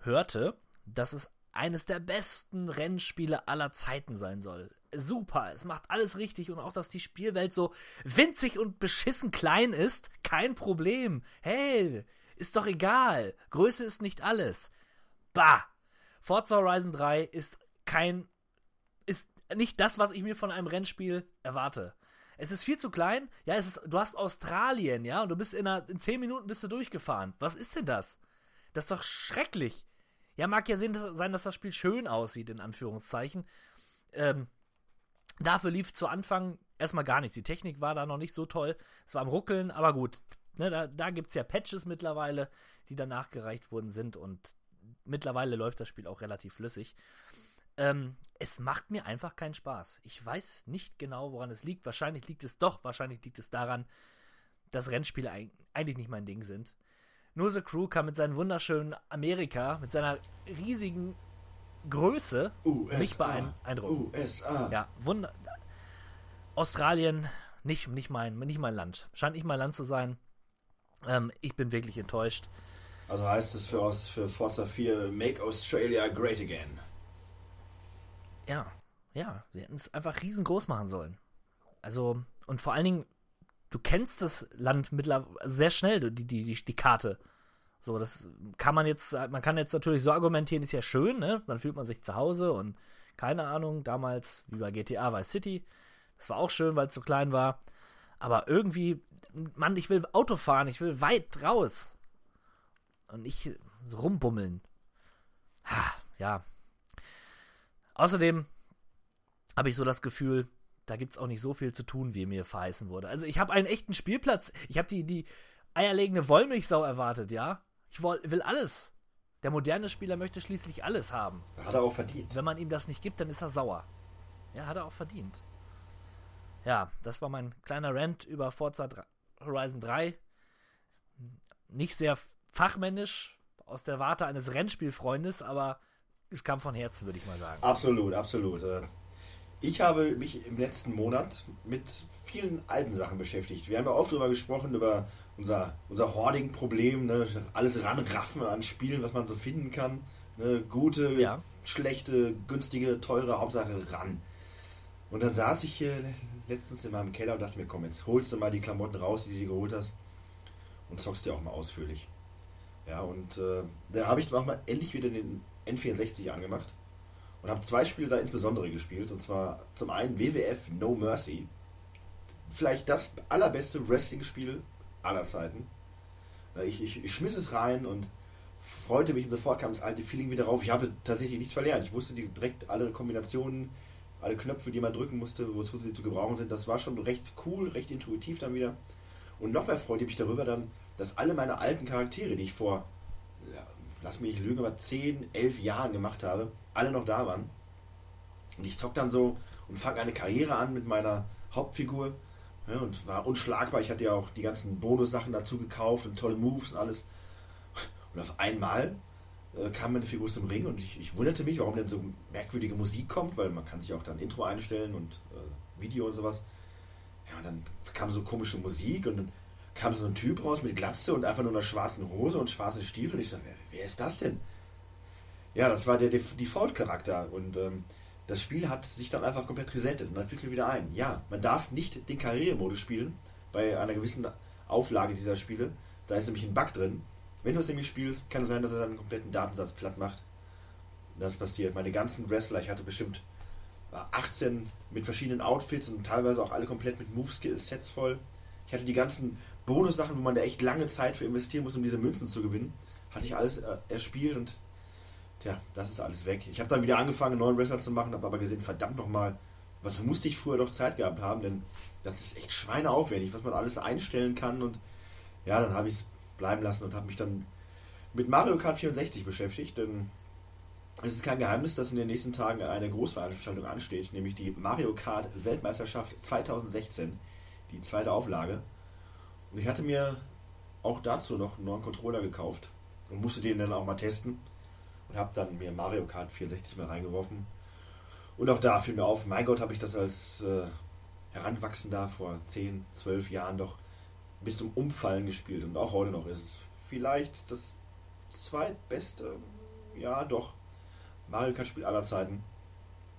hörte, dass es eines der besten Rennspiele aller Zeiten sein soll. Super, es macht alles richtig und auch, dass die Spielwelt so winzig und beschissen klein ist, kein Problem. Hey, ist doch egal. Größe ist nicht alles. Bah! Forza Horizon 3 ist kein, ist nicht das, was ich mir von einem Rennspiel erwarte. Es ist viel zu klein. Ja, es ist, du hast Australien, ja, und du bist in, einer, in 10 Minuten bist du durchgefahren. Was ist denn das? Das ist doch schrecklich. Ja, mag ja sein, dass, das Spiel schön aussieht, in Anführungszeichen. Ähm, dafür lief zu Anfang erstmal gar nichts. Die Technik war da noch nicht so toll. Es war am Ruckeln, aber gut. Ne, da da gibt es ja Patches mittlerweile, die dann nachgereicht worden sind und mittlerweile läuft das Spiel auch relativ flüssig. Ähm, es macht mir einfach keinen Spaß. Ich weiß nicht genau, woran es liegt. Wahrscheinlich liegt es doch, wahrscheinlich liegt es daran, dass Rennspiele eig- eigentlich nicht mein Ding sind. Nur The Crew kann mit seinem wunderschönen Amerika, mit seiner riesigen Größe mich beeindrucken. USA. Ja, wunder. Australien, nicht, nicht, mein, nicht mein Land. Scheint nicht mein Land zu sein. Ähm, ich bin wirklich enttäuscht. Also heißt es für, für Forza 4 Make Australia Great Again. Ja, ja, sie hätten es einfach riesengroß machen sollen. Also, und vor allen Dingen, du kennst das Land mittlerweile sehr schnell, die, die, die, die Karte. So, das kann man jetzt, man kann jetzt natürlich so argumentieren, ist ja schön, ne? Dann fühlt man sich zu Hause und keine Ahnung, damals, wie bei GTA Vice City, das war auch schön, weil es so klein war. Aber irgendwie, Mann, ich will Auto fahren, ich will weit raus. Und nicht so rumbummeln. Ha, ja. Außerdem habe ich so das Gefühl, da gibt es auch nicht so viel zu tun, wie mir verheißen wurde. Also ich habe einen echten Spielplatz. Ich habe die, die eierlegende Wollmilchsau erwartet, ja. Ich will, will alles. Der moderne Spieler möchte schließlich alles haben. Hat er auch verdient. Wenn man ihm das nicht gibt, dann ist er sauer. Ja, hat er auch verdient. Ja, das war mein kleiner Rant über Forza Horizon 3. Nicht sehr fachmännisch aus der Warte eines Rennspielfreundes, aber es kam von Herzen, würde ich mal sagen. Absolut, absolut. Äh, ich habe mich im letzten Monat mit vielen alten Sachen beschäftigt. Wir haben ja oft darüber gesprochen, über unser, unser Hoarding-Problem, ne? alles ranraffen an Spielen, was man so finden kann. Ne? Gute, ja. schlechte, günstige, teure, Hauptsache ran. Und dann saß ich hier letztens in meinem Keller und dachte mir, komm, jetzt holst du mal die Klamotten raus, die du dir geholt hast und zockst dir auch mal ausführlich. Ja, und äh, da habe ich auch mal endlich wieder den N64 angemacht und habe zwei Spiele da insbesondere gespielt. Und zwar zum einen WWF No Mercy. Vielleicht das allerbeste Wrestling-Spiel aller Zeiten. Ich, ich, ich, schmiss es rein und freute mich und sofort kam das alte Feeling wieder rauf. Ich habe tatsächlich nichts verlernt. Ich wusste direkt alle Kombinationen, alle Knöpfe, die man drücken musste, wozu sie zu gebrauchen sind. Das war schon recht cool, recht intuitiv dann wieder. Und noch mehr freute ich mich darüber dann, dass alle meine alten Charaktere, die ich vor, lass mich nicht lügen, aber 10, 11 Jahren gemacht habe, alle noch da waren. Und ich zock dann so und fange eine Karriere an mit meiner Hauptfigur ja, und war unschlagbar. Ich hatte ja auch die ganzen Bonussachen dazu gekauft und tolle Moves und alles. Und auf einmal äh, kam meine Figur zum Ring und ich, ich, wunderte mich, warum denn so merkwürdige Musik kommt, weil man kann sich auch dann Intro einstellen und äh, Video und sowas. Ja, und dann kam so komische Musik und dann kam so ein Typ raus mit Glatze und einfach nur einer schwarzen Hose und schwarzen Stiefel und ich so, wer, wer ist das denn? Ja, das war der Default-Charakter und ähm, das Spiel hat sich dann einfach komplett resettet und dann fiel es mir wieder ein. Ja, man darf nicht den Karrieremodus spielen bei einer gewissen Auflage dieser Spiele. Da ist nämlich ein Bug drin. Wenn du es nämlich spielst, kann es sein, dass er dann einen kompletten Datensatz platt macht. Das passiert. Meine ganzen Wrestler, ich hatte bestimmt 18 mit verschiedenen Outfits und teilweise auch alle komplett mit Moves-Sets voll. Ich hatte die ganzen Bonussachen, wo man da echt lange Zeit für investieren muss, um diese Münzen zu gewinnen. Hatte ich alles äh, erspielt und tja, das ist alles weg. Ich habe dann wieder angefangen, einen neuen Wrestler zu machen, habe aber gesehen, verdammt nochmal, was musste ich früher doch Zeit gehabt haben, denn das ist echt schweineaufwendig, was man alles einstellen kann und ja, dann habe ich es bleiben lassen und habe mich dann mit Mario Kart 64 beschäftigt, denn es ist kein Geheimnis, dass in den nächsten Tagen eine Großveranstaltung ansteht, nämlich die Mario Kart Weltmeisterschaft 2016, die zweite Auflage. Und ich hatte mir auch dazu noch einen neuen Controller gekauft und musste den dann auch mal testen und habe dann mir Mario Kart 64 mal reingeworfen. Und auch da fiel mir auf, mein Gott, habe ich das als äh, Heranwachsender vor 10, 12 Jahren doch bis zum Umfallen gespielt. Und auch heute noch ist es vielleicht das zweitbeste, ja doch, Mario Kart-Spiel aller Zeiten.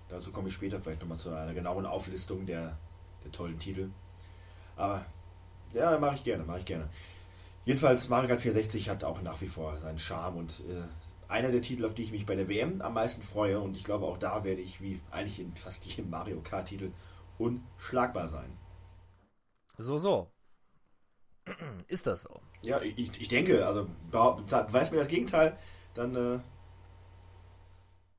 Dazu komme ich später vielleicht nochmal zu einer genauen Auflistung der, der tollen Titel. Aber ja, mache ich gerne, mache ich gerne. Jedenfalls Mario Kart 64 hat auch nach wie vor seinen Charme und äh, einer der Titel, auf die ich mich bei der WM am meisten freue. Und ich glaube, auch da werde ich, wie eigentlich in fast jedem Mario Kart-Titel, unschlagbar sein. So, so. Ist das so? Ja, ich, ich denke, also weiß mir das Gegenteil, dann. Äh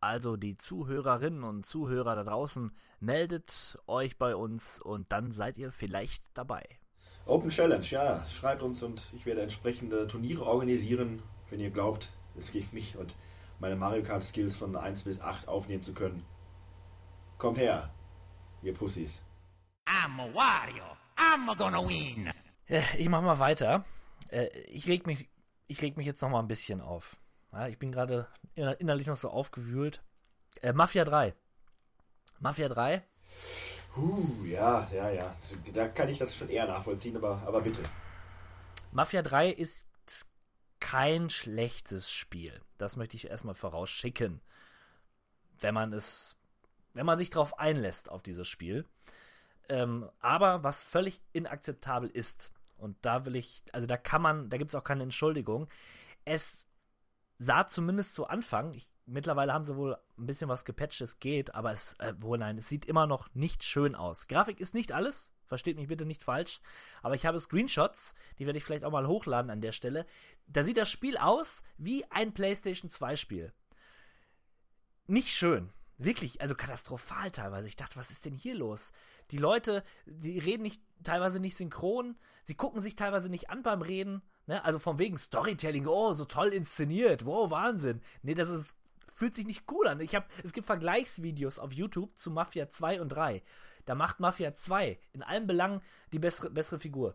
also die Zuhörerinnen und Zuhörer da draußen, meldet euch bei uns und dann seid ihr vielleicht dabei. Open Challenge, ja, schreibt uns und ich werde entsprechende Turniere organisieren, wenn ihr glaubt, es gegen mich und meine Mario Kart Skills von 1 bis 8 aufnehmen zu können. Kommt her, ihr Pussys. I'm a Wario. I'm gonna win. Ich mach mal weiter. Äh, ich reg mich, ich reg mich jetzt noch mal ein bisschen auf. ich bin gerade innerlich noch so aufgewühlt. Äh, Mafia 3. Mafia 3. Uh, ja, ja, ja. Da kann ich das schon eher nachvollziehen, aber, aber bitte. Mafia 3 ist kein schlechtes Spiel. Das möchte ich erstmal vorausschicken. Wenn man es, wenn man sich darauf einlässt auf dieses Spiel. Ähm, aber was völlig inakzeptabel ist, und da will ich, also da kann man, da gibt es auch keine Entschuldigung, es sah zumindest zu Anfang, ich, mittlerweile haben sie wohl ein bisschen was gepatcht, es geht, aber es, äh, wohl nein, es sieht immer noch nicht schön aus. Grafik ist nicht alles, versteht mich bitte nicht falsch, aber ich habe Screenshots, die werde ich vielleicht auch mal hochladen an der Stelle. Da sieht das Spiel aus wie ein PlayStation 2 Spiel. Nicht schön. Wirklich, also katastrophal teilweise. Ich dachte, was ist denn hier los? Die Leute, die reden nicht, teilweise nicht synchron, sie gucken sich teilweise nicht an beim Reden, ne? Also von wegen Storytelling, oh, so toll inszeniert, wow, Wahnsinn. Nee, das ist, fühlt sich nicht cool an. Ich hab, es gibt Vergleichsvideos auf YouTube zu Mafia 2 und 3. Da macht Mafia 2 in allen Belangen die bessere, bessere Figur.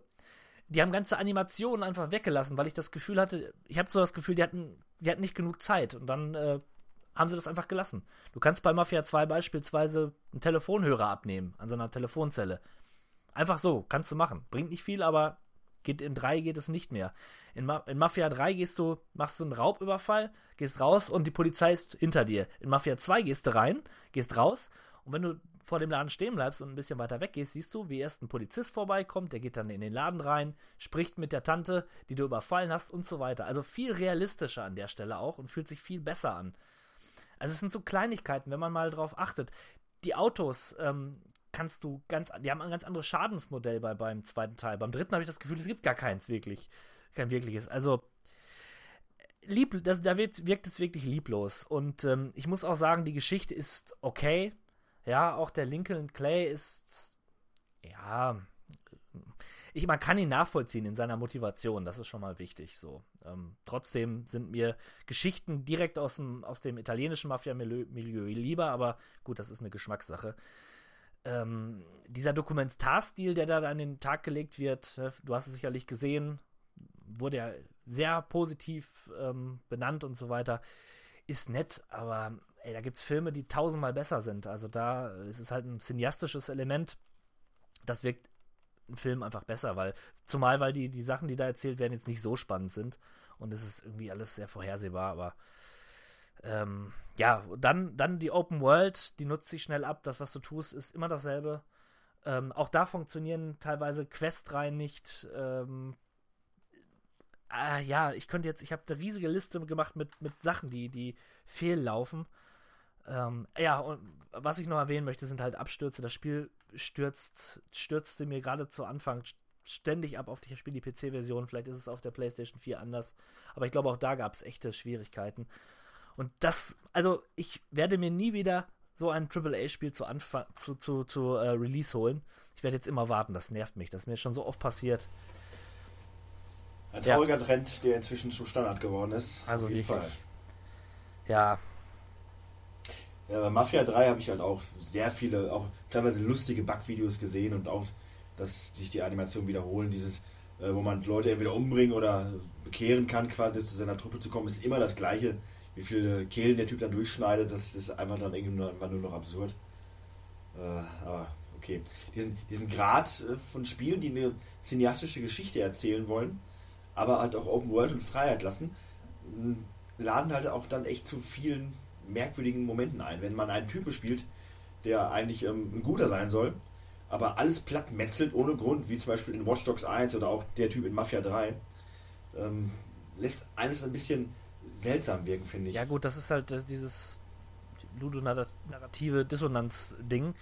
Die haben ganze Animationen einfach weggelassen, weil ich das Gefühl hatte, ich habe so das Gefühl, die hatten, die hatten nicht genug Zeit. Und dann äh, haben sie das einfach gelassen. Du kannst bei Mafia 2 beispielsweise einen Telefonhörer abnehmen an so einer Telefonzelle. Einfach so, kannst du machen. Bringt nicht viel, aber geht in 3 geht es nicht mehr. In, Ma in, Mafia 3 gehst du, machst du einen Raubüberfall, gehst raus und die Polizei ist hinter dir. In Mafia 2 gehst du rein, gehst raus und wenn du vor dem Laden stehen bleibst und ein bisschen weiter weg gehst, siehst du, wie erst ein Polizist vorbeikommt, der geht dann in den Laden rein, spricht mit der Tante, die du überfallen hast und so weiter. Also viel realistischer an der Stelle auch und fühlt sich viel besser an. Also es sind so Kleinigkeiten, wenn man mal drauf achtet. Die Autos ähm, kannst du ganz, die haben ein ganz anderes Schadensmodell bei, beim zweiten Teil. Beim dritten habe ich das Gefühl, es gibt gar keins wirklich, kein wirkliches. Also lieb, das, da wird, wirkt es wirklich lieblos. Und ähm, ich muss auch sagen, die Geschichte ist okay. Ja, auch der Lincoln Clay ist, ja, ich, man kann ihn nachvollziehen in seiner Motivation, das ist schon mal wichtig. So. Ähm, trotzdem sind mir Geschichten direkt aus dem, aus dem italienischen Mafia-Milieu lieber, aber gut, das ist eine Geschmackssache. Ähm, dieser Dokumentarstil, der da an den Tag gelegt wird, äh, du hast es sicherlich gesehen, wurde ja sehr positiv ähm, benannt und so weiter, ist nett, aber ey, da gibt es Filme, die tausendmal besser sind. Also da ist es halt ein cineastisches Element, das wirkt ein Film einfach besser, weil, zumal weil die, die Sachen, die da erzählt werden, jetzt nicht so spannend sind. Und es ist irgendwie alles sehr vorhersehbar, aber ähm, ja, dann, dann die Open World, die nutzt sich schnell ab. Das, was du tust, ist immer dasselbe. Ähm, auch da funktionieren teilweise Questreihen nicht. Ähm, äh, ja, ich könnte jetzt, ich habe eine riesige Liste gemacht mit, mit Sachen, die, die fehllaufen. Ähm, ja, und was ich noch erwähnen möchte, sind halt Abstürze. Das Spiel stürzt, stürzte mir gerade zu Anfang ständig ab auf die, Spiel die PC-Version. Vielleicht ist es auf der PlayStation 4 anders. Aber ich glaube, auch da gab es echte Schwierigkeiten. Und das, also ich werde mir nie wieder so ein AAA-Spiel zu, Anfang, zu, zu, zu uh, Release holen. Ich werde jetzt immer warten, das nervt mich. Das ist mir schon so oft passiert. Ein trauriger ja. Trend, der inzwischen zu Standard geworden ist. Also wirklich. Fall. Ja, ja, bei Mafia 3 habe ich halt auch sehr viele, auch teilweise lustige Bug-Videos gesehen und auch, dass sich die Animationen wiederholen. Dieses, äh, wo man Leute entweder umbringen oder bekehren kann, quasi zu seiner Truppe zu kommen, ist immer das gleiche. Wie viele Kehlen der Typ dann durchschneidet, das ist einfach dann irgendwann nur noch absurd. Äh, aber okay. Diesen, diesen Grad äh, von Spielen, die eine cineastische Geschichte erzählen wollen, aber halt auch Open World und Freiheit lassen, laden halt auch dann echt zu vielen merkwürdigen Momenten ein. Wenn man einen Typen spielt, der eigentlich ähm, ein guter sein soll, aber alles platt metzelt ohne Grund, wie zum Beispiel in Watch Dogs 1 oder auch der Typ in Mafia 3, ähm, lässt eines ein bisschen seltsam wirken, finde ich. Ja gut, das ist halt das, dieses ludonarrative Dissonanz-Ding.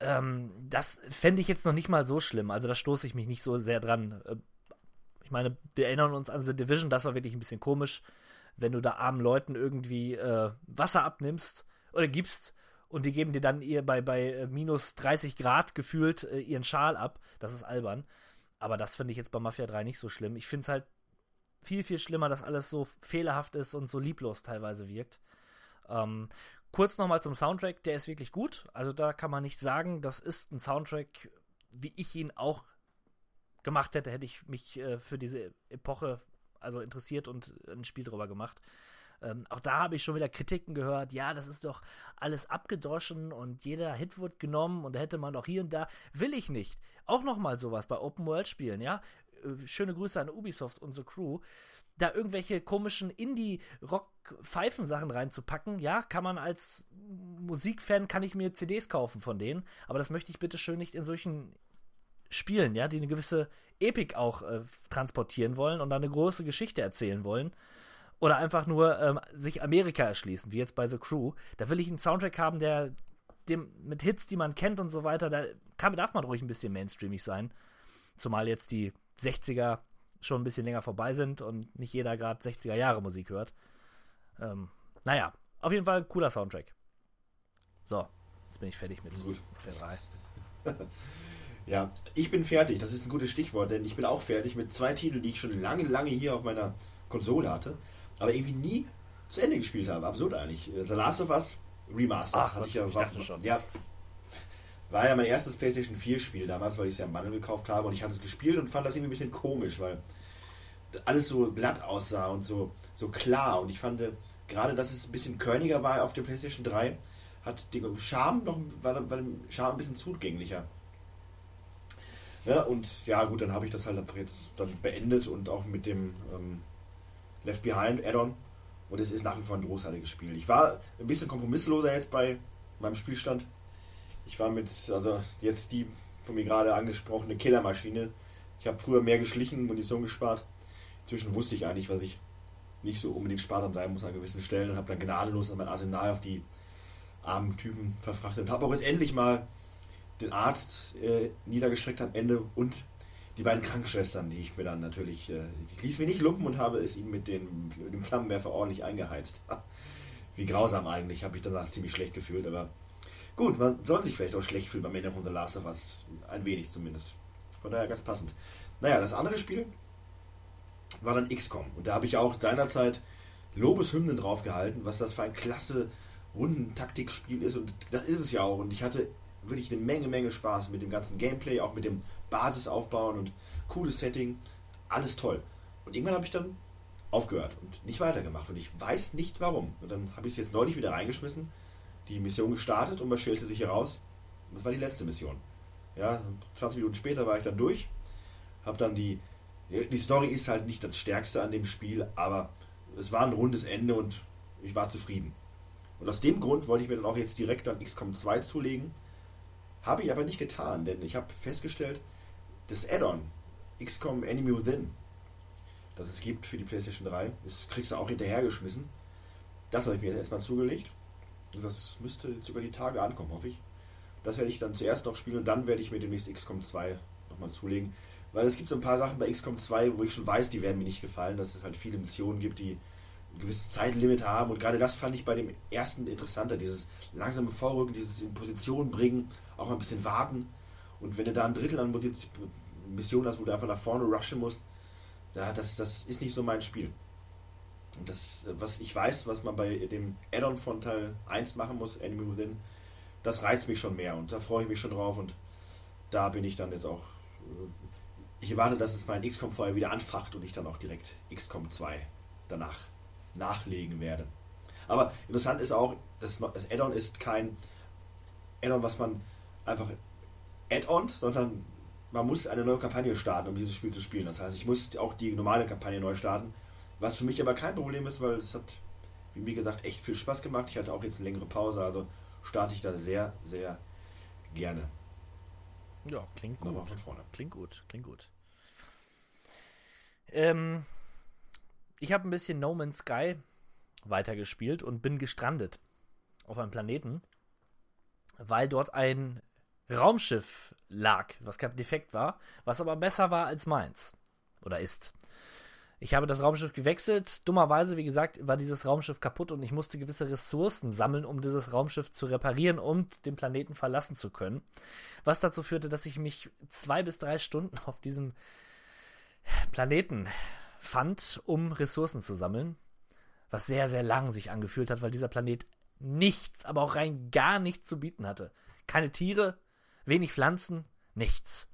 Ähm, das fände ich jetzt noch nicht mal so schlimm. Also da stoße ich mich nicht so sehr dran. Äh, ich meine, wir erinnern uns an The Division, das war wirklich ein bisschen komisch wenn du da armen Leuten irgendwie äh, Wasser abnimmst oder gibst und die geben dir dann ihr bei, bei äh, minus 30 Grad gefühlt äh, ihren Schal ab. Das ist albern. Aber das finde ich jetzt bei Mafia 3 nicht so schlimm. Ich finde es halt viel, viel schlimmer, dass alles so fehlerhaft ist und so lieblos teilweise wirkt. Ähm, kurz nochmal zum Soundtrack, der ist wirklich gut. Also da kann man nicht sagen, das ist ein Soundtrack, wie ich ihn auch gemacht hätte, hätte ich mich äh, für diese Epoche also interessiert und ein Spiel drüber gemacht. Ähm, auch da habe ich schon wieder Kritiken gehört. Ja, das ist doch alles abgedroschen und jeder Hit wird genommen und da hätte man doch hier und da. Will ich nicht. Auch nochmal sowas bei Open World Spielen, ja. Äh, schöne Grüße an Ubisoft, unsere Crew. Da irgendwelche komischen Indie-Rock-Pfeifen-Sachen reinzupacken, ja, kann man als Musikfan kann ich mir CDs kaufen von denen, aber das möchte ich bitte schön nicht in solchen Spielen, ja, die eine gewisse Epik auch äh, transportieren wollen und eine große Geschichte erzählen wollen. Oder einfach nur ähm, sich Amerika erschließen, wie jetzt bei The Crew. Da will ich einen Soundtrack haben, der dem, mit Hits, die man kennt und so weiter, da kann, darf man ruhig ein bisschen mainstreamig sein. Zumal jetzt die 60er schon ein bisschen länger vorbei sind und nicht jeder gerade 60er Jahre Musik hört. Ähm, naja, auf jeden Fall cooler Soundtrack. So, jetzt bin ich fertig mit Gut. Fair 3. Ja, ich bin fertig. Das ist ein gutes Stichwort, denn ich bin auch fertig mit zwei Titeln, die ich schon lange, lange hier auf meiner Konsole hatte, aber irgendwie nie zu Ende gespielt habe. Absurd eigentlich. The Last of Us Remastered Ach, hatte ich ja, ich schon. ja. War ja mein erstes PlayStation 4 Spiel damals, weil ich es ja im Bundle gekauft habe und ich hatte es gespielt und fand das irgendwie ein bisschen komisch, weil alles so glatt aussah und so, so klar und ich fand äh, gerade, dass es ein bisschen körniger war auf der PlayStation 3, hat den Charme noch, war, war dem Charme ein bisschen zugänglicher. Ja, und ja, gut, dann habe ich das halt einfach jetzt dann beendet und auch mit dem ähm, Left Behind Add-on. Und es ist nach wie vor ein großartiges Spiel. Ich war ein bisschen kompromissloser jetzt bei meinem Spielstand. Ich war mit, also jetzt die von mir gerade angesprochene Killermaschine. Ich habe früher mehr geschlichen, Munition gespart. Inzwischen wusste ich eigentlich, was ich nicht so unbedingt sparsam sein muss an gewissen Stellen und habe dann gnadenlos mein Arsenal auf die armen Typen verfrachtet. Und habe auch jetzt endlich mal den Arzt äh, niedergestreckt am Ende und die beiden Krankenschwestern, die ich mir dann natürlich, äh, ich ließ mich nicht lumpen und habe es ihnen mit dem, mit dem Flammenwerfer ordentlich eingeheizt. Wie grausam eigentlich, habe ich danach ziemlich schlecht gefühlt, aber gut, man soll sich vielleicht auch schlecht fühlen beim Ende von The Last of Us, ein wenig zumindest. Von daher ganz passend. Naja, das andere Spiel war dann XCOM und da habe ich auch seinerzeit Lobeshymnen draufgehalten, was das für ein klasse Rundentaktikspiel ist und das ist es ja auch und ich hatte wirklich eine Menge, Menge Spaß mit dem ganzen Gameplay, auch mit dem Basisaufbauen und cooles Setting. Alles toll. Und irgendwann habe ich dann aufgehört und nicht weitergemacht. Und ich weiß nicht warum. Und dann habe ich es jetzt neulich wieder reingeschmissen, die Mission gestartet und was stellte sich heraus? Das war die letzte Mission. Ja, 20 Minuten später war ich dann durch. Habe dann die. Die Story ist halt nicht das Stärkste an dem Spiel, aber es war ein rundes Ende und ich war zufrieden. Und aus dem Grund wollte ich mir dann auch jetzt direkt dann XCOM 2 zulegen habe ich aber nicht getan, denn ich habe festgestellt, das Add-on XCOM Enemy Within, das es gibt für die PlayStation 3, das kriegst du auch hinterhergeschmissen. Das habe ich mir jetzt erstmal zugelegt. Das müsste jetzt über die Tage ankommen, hoffe ich. Das werde ich dann zuerst noch spielen und dann werde ich mir demnächst XCOM 2 nochmal zulegen. Weil es gibt so ein paar Sachen bei XCOM 2, wo ich schon weiß, die werden mir nicht gefallen, dass es halt viele Missionen gibt, die ein gewisses Zeitlimit haben. Und gerade das fand ich bei dem ersten interessanter. Dieses langsame Vorrücken, dieses in Position bringen, auch mal ein bisschen warten. Und wenn du da ein Drittel an Missionen hast, wo du einfach nach vorne rushen musst, da, das, das ist nicht so mein Spiel. Das, was ich weiß, was man bei dem Add-on von Teil 1 machen muss, Enemy Within, das reizt mich schon mehr und da freue ich mich schon drauf und da bin ich dann jetzt auch. Ich erwarte, dass es mein XCOM vorher wieder anfacht und ich dann auch direkt XCOM 2 danach nachlegen werde. Aber interessant ist auch, das, das Add-on ist kein Add-on, was man einfach Add-on, sondern man muss eine neue Kampagne starten, um dieses Spiel zu spielen. Das heißt, ich muss auch die normale Kampagne neu starten. Was für mich aber kein Problem ist, weil es hat, wie gesagt, echt viel Spaß gemacht. Ich hatte auch jetzt eine längere Pause, also starte ich da sehr, sehr gerne. Ja, klingt gut. Von vorne. Klingt gut, klingt gut. Ähm, ich habe ein bisschen No Man's Sky weitergespielt und bin gestrandet auf einem Planeten, weil dort ein Raumschiff lag, was defekt war, was aber besser war als meins. Oder ist. Ich habe das Raumschiff gewechselt. Dummerweise, wie gesagt, war dieses Raumschiff kaputt und ich musste gewisse Ressourcen sammeln, um dieses Raumschiff zu reparieren und den Planeten verlassen zu können. Was dazu führte, dass ich mich zwei bis drei Stunden auf diesem Planeten fand, um Ressourcen zu sammeln. Was sehr, sehr lang sich angefühlt hat, weil dieser Planet nichts, aber auch rein gar nichts zu bieten hatte. Keine Tiere, wenig Pflanzen, nichts.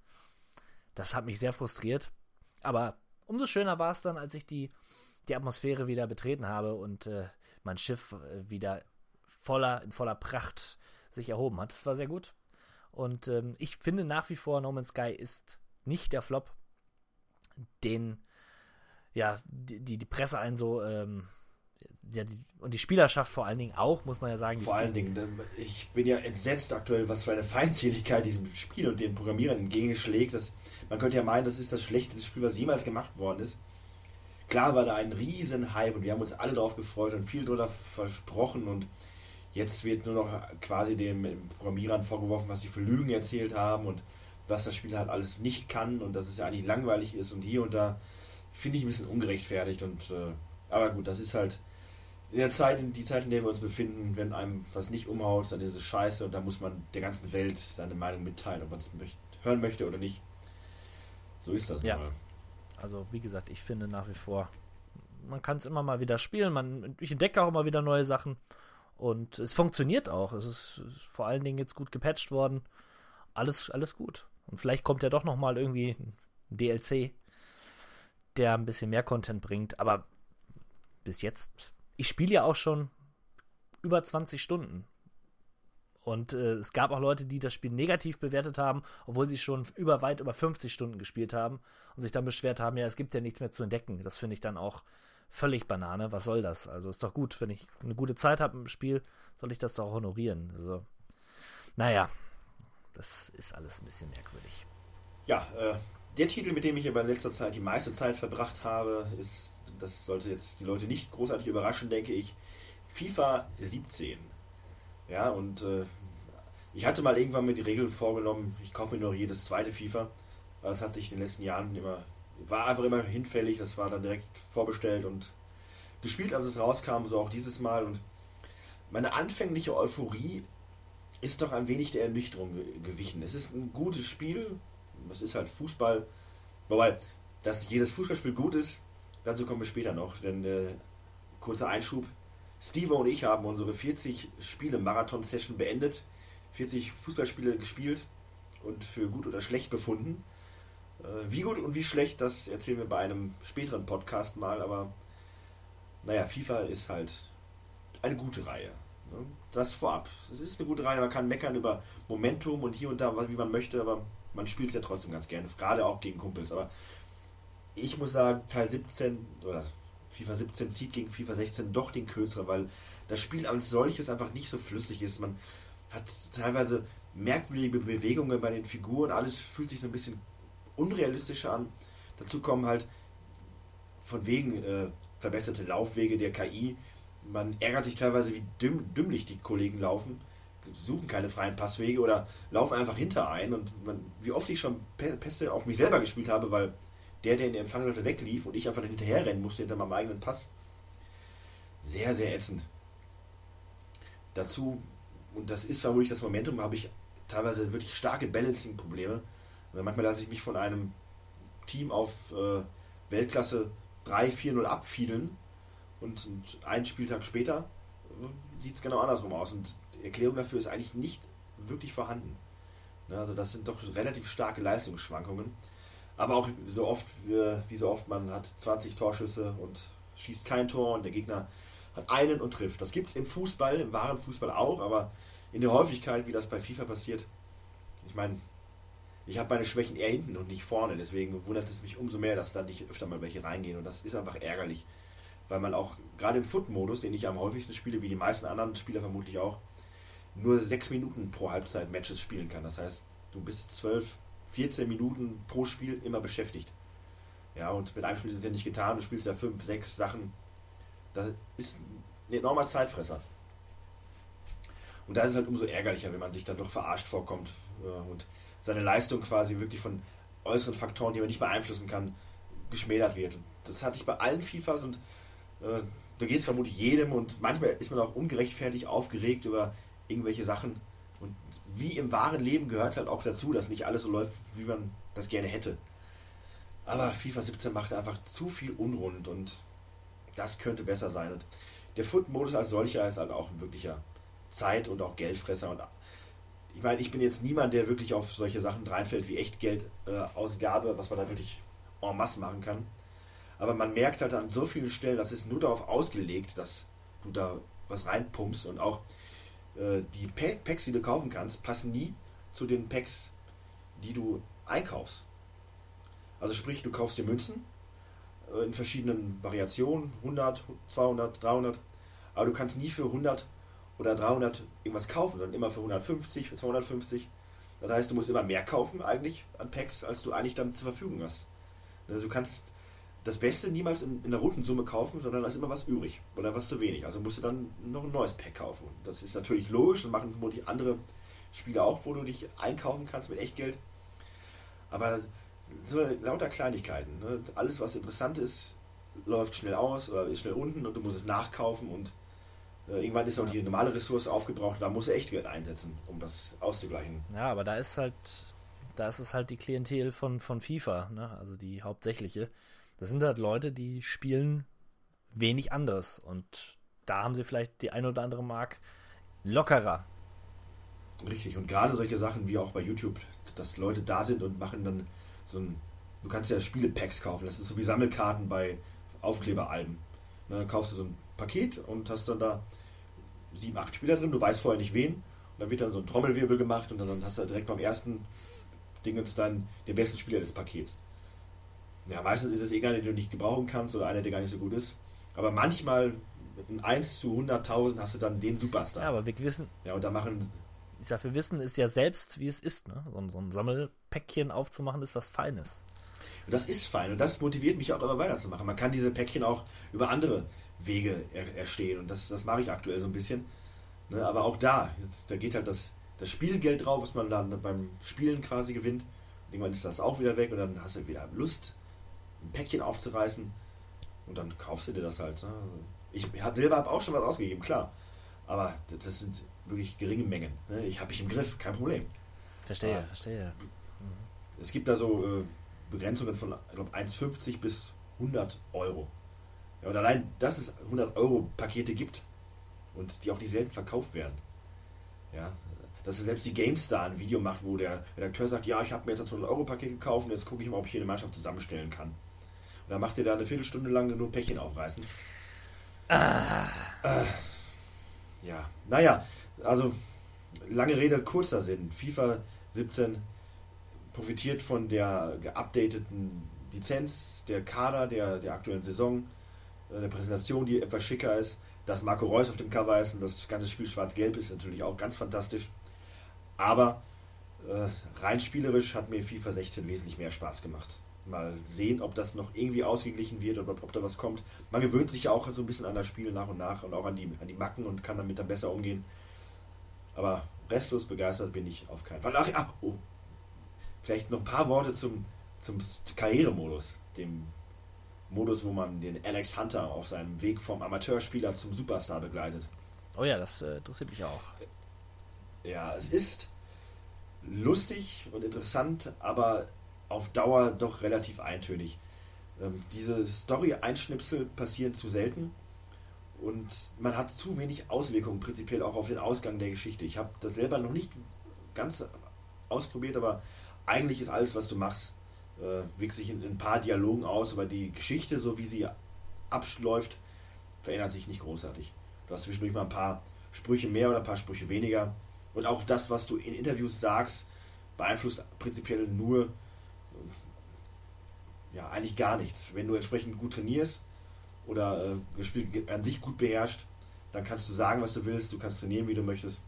Das hat mich sehr frustriert. Aber umso schöner war es dann, als ich die, die Atmosphäre wieder betreten habe und äh, mein Schiff äh, wieder voller, in voller Pracht sich erhoben hat. Das war sehr gut. Und ähm, ich finde nach wie vor, No Man's Sky ist nicht der Flop, den ja, die, die Presse einen so ähm, ja, die, und die Spielerschaft vor allen Dingen auch, muss man ja sagen. Vor allen Dingen, ähm, ich bin ja entsetzt aktuell, was für eine Feindseligkeit diesem Spiel und den Programmierern entgegenschlägt. Das, man könnte ja meinen, das ist das schlechteste Spiel, was jemals gemacht worden ist. Klar war da ein riesen Hype und wir haben uns alle darauf gefreut und viel drüber versprochen und jetzt wird nur noch quasi den Programmierern vorgeworfen, was sie für Lügen erzählt haben und was das Spiel halt alles nicht kann und dass es ja eigentlich langweilig ist und hier und da finde ich ein bisschen ungerechtfertigt und äh, aber gut, das ist halt in der Zeit, in die Zeit, in der wir uns befinden, wenn einem was nicht umhaut, dann ist es scheiße und dann muss man der ganzen Welt seine Meinung mitteilen, ob man es hören möchte oder nicht. So ist das. Ja. mal. Also, wie gesagt, ich finde nach wie vor, man kann es immer mal wieder spielen. Man, ich entdecke auch immer wieder neue Sachen. Und es funktioniert auch. Es ist, ist vor allen Dingen jetzt gut gepatcht worden. Alles, alles gut. Und vielleicht kommt ja doch noch mal irgendwie ein DLC, der ein bisschen mehr Content bringt. Aber bis jetzt, ich spiele ja auch schon über 20 Stunden. Und äh, es gab auch Leute, die das Spiel negativ bewertet haben, obwohl sie schon über weit über 50 Stunden gespielt haben und sich dann beschwert haben, ja, es gibt ja nichts mehr zu entdecken. Das finde ich dann auch völlig Banane. Was soll das? Also ist doch gut, wenn ich eine gute Zeit habe im Spiel, soll ich das doch honorieren. Also, naja, das ist alles ein bisschen merkwürdig. Ja, äh, der Titel, mit dem ich aber in letzter Zeit die meiste Zeit verbracht habe, ist, das sollte jetzt die Leute nicht großartig überraschen, denke ich, FIFA 17. Ja, und äh, ich hatte mal irgendwann mir die Regel vorgenommen, ich kaufe mir nur jedes zweite FIFA. Das hatte ich in den letzten Jahren immer, war einfach immer hinfällig, das war dann direkt vorbestellt und gespielt, als es rauskam, so auch dieses Mal. Und meine anfängliche Euphorie ist doch ein wenig der Ernüchterung ge- gewichen. Es ist ein gutes Spiel, es ist halt Fußball. Wobei, dass jedes Fußballspiel gut ist, dazu kommen wir später noch. Denn äh, kurzer Einschub. Steve und ich haben unsere 40 Spiele Marathon-Session beendet, 40 Fußballspiele gespielt und für gut oder schlecht befunden. Äh, wie gut und wie schlecht, das erzählen wir bei einem späteren Podcast mal, aber naja, FIFA ist halt eine gute Reihe. ne? Das vorab. Es ist eine gute Reihe, man kann meckern über Momentum und hier und da, wie man möchte, aber man spielt es ja trotzdem ganz gerne, gerade auch gegen Kumpels. Aber ich muss sagen, Teil 17 oder FIFA 17 zieht gegen FIFA 16 doch den kürzeren, weil das Spiel als solches einfach nicht so flüssig ist. Man hat teilweise merkwürdige Bewegungen bei den Figuren, alles fühlt sich so ein bisschen unrealistischer an. Dazu kommen halt von wegen äh, verbesserte Laufwege der KI. Man ärgert sich teilweise, wie dümm, dümmlich die Kollegen laufen, suchen keine freien Passwege oder laufen einfach hinter ein. Und man, wie oft ich schon Pässe auf mich selber gespielt habe, weil der, der in der Empfangleute weglief und ich einfach hinterher rennen musste hinter meinem eigenen Pass. Sehr, sehr ätzend. Dazu, und das ist vermutlich das Momentum, habe ich teilweise wirklich starke Balancing-Probleme. Manchmal lasse ich mich von einem Team auf äh, Weltklasse 3-4-0 abfiedeln und, und einen Spieltag später äh, sieht es genau andersrum aus. Und die Erklärung dafür ist eigentlich nicht wirklich vorhanden. Ne, also das sind doch relativ starke Leistungsschwankungen. Aber auch so oft, wie so oft, man hat 20 Torschüsse und schießt kein Tor und der Gegner hat einen und trifft. Das gibt es im Fußball, im wahren Fußball auch, aber in der Häufigkeit, wie das bei FIFA passiert, ich meine, ich habe meine Schwächen eher hinten und nicht vorne, deswegen wundert es mich umso mehr, dass da nicht öfter mal welche reingehen und das ist einfach ärgerlich, weil man auch gerade im Foot-Modus, den ich am häufigsten spiele, wie die meisten anderen Spieler vermutlich auch, nur sechs Minuten pro Halbzeit Matches spielen kann. Das heißt, du bist 12, 14 Minuten pro Spiel immer beschäftigt. Ja, und mit einem Spiel ist es ja nicht getan, du spielst ja fünf, sechs Sachen. Das ist ein enormer Zeitfresser. Und da ist es halt umso ärgerlicher, wenn man sich dann doch verarscht vorkommt äh, und seine Leistung quasi wirklich von äußeren Faktoren, die man nicht beeinflussen kann, geschmälert wird. Das hatte ich bei allen FIFAs und äh, da geht es vermutlich jedem und manchmal ist man auch ungerechtfertigt aufgeregt über irgendwelche Sachen. Und wie im wahren Leben gehört es halt auch dazu, dass nicht alles so läuft, wie man das gerne hätte. Aber FIFA 17 macht einfach zu viel unrund und das könnte besser sein. Und der Foot-Modus als solcher ist halt auch ein wirklicher Zeit- und auch Geldfresser. Und ich meine, ich bin jetzt niemand, der wirklich auf solche Sachen reinfällt wie Echtgeldausgabe, was man da wirklich en masse machen kann. Aber man merkt halt an so vielen Stellen, das ist nur darauf ausgelegt, dass du da was reinpumpst und auch äh, die Pa- Packs, die du kaufen kannst, passen nie zu den Packs, die du einkaufst. Also sprich, du kaufst dir Münzen, äh, in verschiedenen Variationen, 100, 200, 300, aber du kannst nie für 100 oder 300 irgendwas kaufen, sondern immer für 150, für 250. Das heißt, du musst immer mehr kaufen eigentlich an Packs, als du eigentlich dann zur Verfügung hast. Also du kannst das Beste niemals in, in der runden Summe kaufen, sondern da ist immer was übrig oder was zu wenig. Also musst du dann noch ein neues Pack kaufen. Das ist natürlich logisch und machen vermutlich andere Spiele auch, wo du dich einkaufen kannst mit Echtgeld. Aber so lauter Kleinigkeiten. Ne? Alles, was interessant ist, läuft schnell aus oder ist schnell unten und du musst es nachkaufen und äh, irgendwann ist auch die normale Ressource aufgebraucht. Da musst du Echtgeld einsetzen, um das auszugleichen. Ja, aber da ist halt, da ist es halt die Klientel von, von FIFA, ne? also die hauptsächliche. Das sind halt Leute, die spielen wenig anderes und da haben sie vielleicht die ein oder andere Mark lockerer. Richtig, und gerade solche Sachen wie auch bei YouTube, dass Leute da sind und machen dann so ein. Du kannst ja Spielepacks kaufen, das ist so wie Sammelkarten bei Aufkleberalben. Dann kaufst du so ein Paket und hast dann da sieben, acht Spieler drin, du weißt vorher nicht wen. Und dann wird dann so ein Trommelwirbel gemacht und dann hast du direkt beim ersten Dingens dann den besten Spieler des Pakets. Ja, meistens ist es egal, den du nicht gebrauchen kannst oder einer, der gar nicht so gut ist. Aber manchmal in 1 zu 100.000 hast du dann den Superstar. Ja, aber wir wissen. Ja, und da machen. Ich sag, wir wissen es ja selbst, wie es ist, ne? So, ein- so ein Sammelpäckchen aufzumachen ist was Feines. Und das ist fein und das motiviert mich auch immer weiterzumachen. Man kann diese Päckchen auch über andere Wege er, erstehen und das, das mache ich aktuell so ein bisschen. Ne, aber auch da, da geht halt das, das Spielgeld drauf, was man dann beim Spielen quasi gewinnt. Und irgendwann ist das auch wieder weg und dann hast du wieder Lust, ein Päckchen aufzureißen und dann kaufst du dir das halt. Ne? Ich hab, selber habe auch schon was ausgegeben, klar. Aber das, sind wirklich geringe Mengen. Ne? Ich habe mich im Griff, kein Problem. Verstehe, Ah. verstehe. Es gibt da so äh, Begrenzungen von ich glaub, 1,50 bis 100 Euro. Ja, und allein, dass es 100 Euro Pakete gibt und die auch nicht selten verkauft werden. Ja, dass selbst die GameStar ein Video macht, wo der Redakteur sagt, ja, ich habe mir jetzt das 100 Euro Paket gekauft und jetzt gucke ich mal, ob ich hier eine Mannschaft zusammenstellen kann. Und dann macht er da eine Viertelstunde lang nur Päckchen aufreißen. Äh, ja, naja, also lange Rede, kurzer Sinn. FIFA 17 profitiert von der geupdateten Lizenz, der Kader der, der aktuellen Saison, äh, der Präsentation, die etwas schicker ist, dass Marco Reus auf dem Cover ist und das ganze Spiel schwarz-gelb ist, natürlich auch ganz fantastisch. Aber äh, rein spielerisch hat mir FIFA 16 wesentlich mehr Spaß gemacht. Mal sehen, ob das noch irgendwie ausgeglichen wird oder ob, da was kommt. Man gewöhnt sich ja auch so ein bisschen an das Spiel nach und nach und auch an die, an die Macken und kann damit dann besser umgehen. Aber restlos begeistert bin ich auf keinen Fall. Ach, ja, oh. Vielleicht noch ein paar Worte zum, zum Karrieremodus, dem Modus, wo man den Alex Hunter auf seinem Weg vom Amateurspieler zum Superstar begleitet. Oh ja, das äh, interessiert mich auch. Ja, es ist lustig und interessant, aber auf Dauer doch relativ eintönig. Ähm, diese Story-Einschnipsel passieren zu selten und man hat zu wenig Auswirkungen prinzipiell auch auf den Ausgang der Geschichte. Ich habe das selber noch nicht ganz ausprobiert, aber eigentlich ist alles, was du machst, äh, wirkt sich in, in ein paar Dialogen aus, aber die Geschichte, so wie sie abläuft, verändert sich nicht großartig. Du hast zwischendurch mal ein paar Sprüche mehr oder ein paar Sprüche weniger. Und auch das, was du in Interviews sagst, beeinflusst prinzipiell nur ja eigentlich gar nichts. Wenn du entsprechend gut trainierst oder äh, Spiel an sich gut beherrscht, dann kannst du sagen, was du willst, du kannst trainieren, wie du möchtest.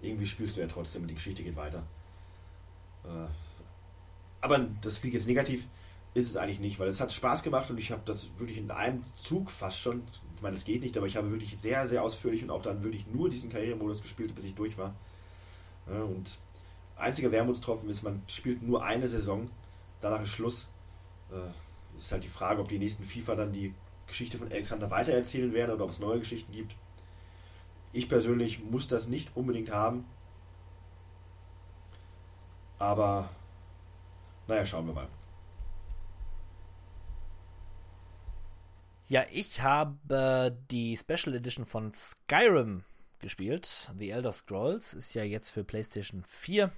Irgendwie spielst du ja trotzdem die Geschichte geht weiter. Äh, aber das klingt jetzt negativ, ist es eigentlich nicht, weil es hat Spaß gemacht und ich habe das wirklich in einem Zug fast schon, ich meine, es geht nicht, aber ich habe wirklich sehr, sehr ausführlich und auch dann wirklich nur diesen Karrieremodus gespielt, bis ich durch war. Ja, und einziger Wermutstropfen ist, man spielt nur eine Saison, danach ist Schluss. Äh, ist halt die Frage, ob die nächsten FIFA dann die Geschichte von Alexander weitererzählen werden oder ob es neue Geschichten gibt. Ich persönlich muss das nicht unbedingt haben. Aber naja, schauen wir mal. Ja, ich habe die Special Edition von Skyrim gespielt. The Elder Scrolls ist ja jetzt für PlayStation 4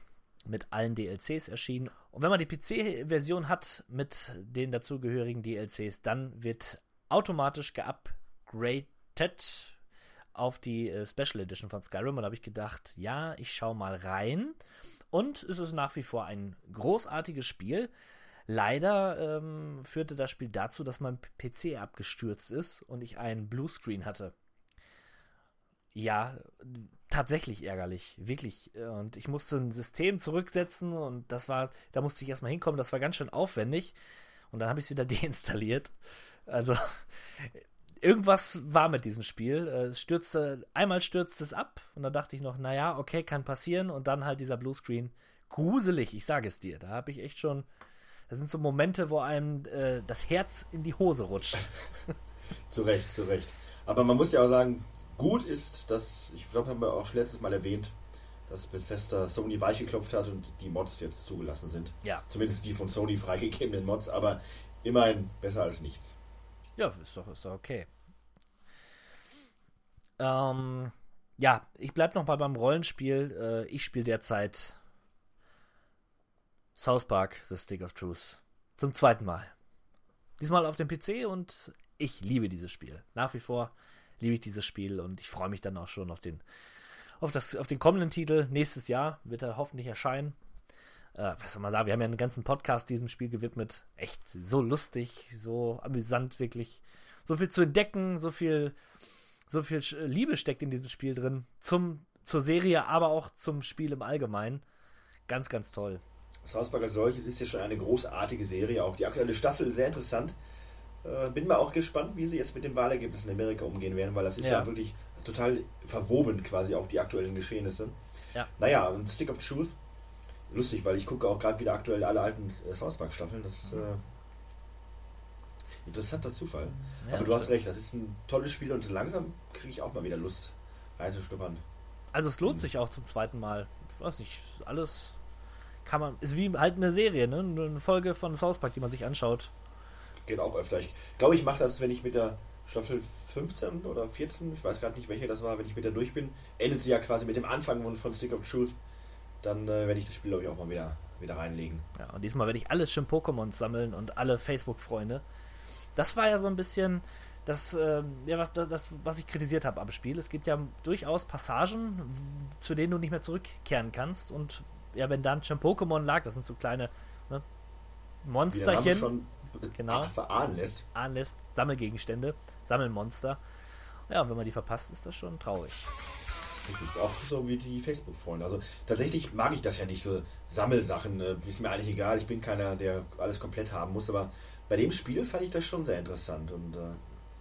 mit allen DLCs erschienen. Und wenn man die PC-Version hat mit den dazugehörigen DLCs, dann wird automatisch geupgradet auf die äh, Special Edition von Skyrim. Und da habe ich gedacht, ja, ich schaue mal rein. Und es ist nach wie vor ein großartiges Spiel. Leider ähm, führte das Spiel dazu, dass mein PC abgestürzt ist und ich einen Bluescreen hatte. Ja, tatsächlich ärgerlich, wirklich. Und ich musste ein System zurücksetzen und das war, da musste ich erstmal hinkommen, das war ganz schön aufwendig. Und dann habe ich es wieder deinstalliert. Also, irgendwas war mit diesem Spiel. Es stürzte, einmal stürzte es ab und dann dachte ich noch, naja, okay, kann passieren. Und dann halt dieser Bluescreen. Gruselig, ich sage es dir. Da habe ich echt schon. Das sind so Momente, wo einem äh, das Herz in die Hose rutscht. zu Recht, zu Recht. Aber man muss ja auch sagen, gut ist, dass, ich glaube, haben wir auch schon letztes Mal erwähnt, dass Bethesda Sony weichgeklopft hat und die Mods jetzt zugelassen sind. Ja. Zumindest die von Sony freigegebenen Mods, aber immerhin besser als nichts. Ja, ist doch, ist doch okay. Ähm, ja, ich bleib noch mal beim Rollenspiel. Äh, ich spiele derzeit South Park, The Stick of Truth. Zum zweiten Mal. Diesmal auf dem PC und ich liebe dieses Spiel. Nach wie vor liebe ich dieses Spiel und ich freue mich dann auch schon auf den, auf das, auf den kommenden Titel. Nächstes Jahr wird er hoffentlich erscheinen. Äh, was soll man sagen? Wir haben ja einen ganzen Podcast diesem Spiel gewidmet. Echt so lustig, so amüsant, wirklich. So viel zu entdecken, so viel, so viel Liebe steckt in diesem Spiel drin. Zum, zur Serie, aber auch zum Spiel im Allgemeinen. Ganz, ganz toll. South Park als solches ist ja schon eine großartige Serie. Auch die aktuelle Staffel sehr interessant. Äh, bin mal auch gespannt, wie sie jetzt mit dem Wahlergebnis in Amerika umgehen werden, weil das ist ja, ja wirklich total verwoben, quasi auch die aktuellen Geschehnisse. Ja. Naja, und Stick of Truth, lustig, weil ich gucke auch gerade wieder aktuell alle alten äh, South Park Staffeln. Das ist äh, interessanter Zufall. Ja, Aber du hast recht, das ist ein tolles Spiel und langsam kriege ich auch mal wieder Lust reinzuschnuppern. Also es lohnt mhm. sich auch zum zweiten Mal. Ich weiß nicht, alles kann man, ist wie halt eine Serie, ne? Eine Folge von South Park, die man sich anschaut. Geht auch öfter. Ich glaube, ich mache das, wenn ich mit der Staffel 15 oder 14, ich weiß gerade nicht, welche das war, wenn ich mit der durch bin, endet sie ja quasi mit dem Anfang von Stick of Truth. Dann äh, werde ich das Spiel, glaube ich, auch mal wieder, wieder reinlegen. Ja, und diesmal werde ich alles schon Pokémon sammeln und alle Facebook-Freunde. Das war ja so ein bisschen das, äh, ja, was, das, was ich kritisiert habe am Spiel. Es gibt ja durchaus Passagen, zu denen du nicht mehr zurückkehren kannst und ja, wenn dann schon Pokémon lag, das sind so kleine ne, Monsterchen. Genau. Verahnen lässt. Ahnen lässt, Sammelgegenstände, Sammelmonster. Ja, und wenn man die verpasst, ist das schon traurig. Richtig, auch so wie die Facebook-Freunde. Also tatsächlich mag ich das ja nicht, so Sammelsachen. Äh, ist mir eigentlich egal, ich bin keiner, der alles komplett haben muss, aber bei dem Spiel fand ich das schon sehr interessant und äh,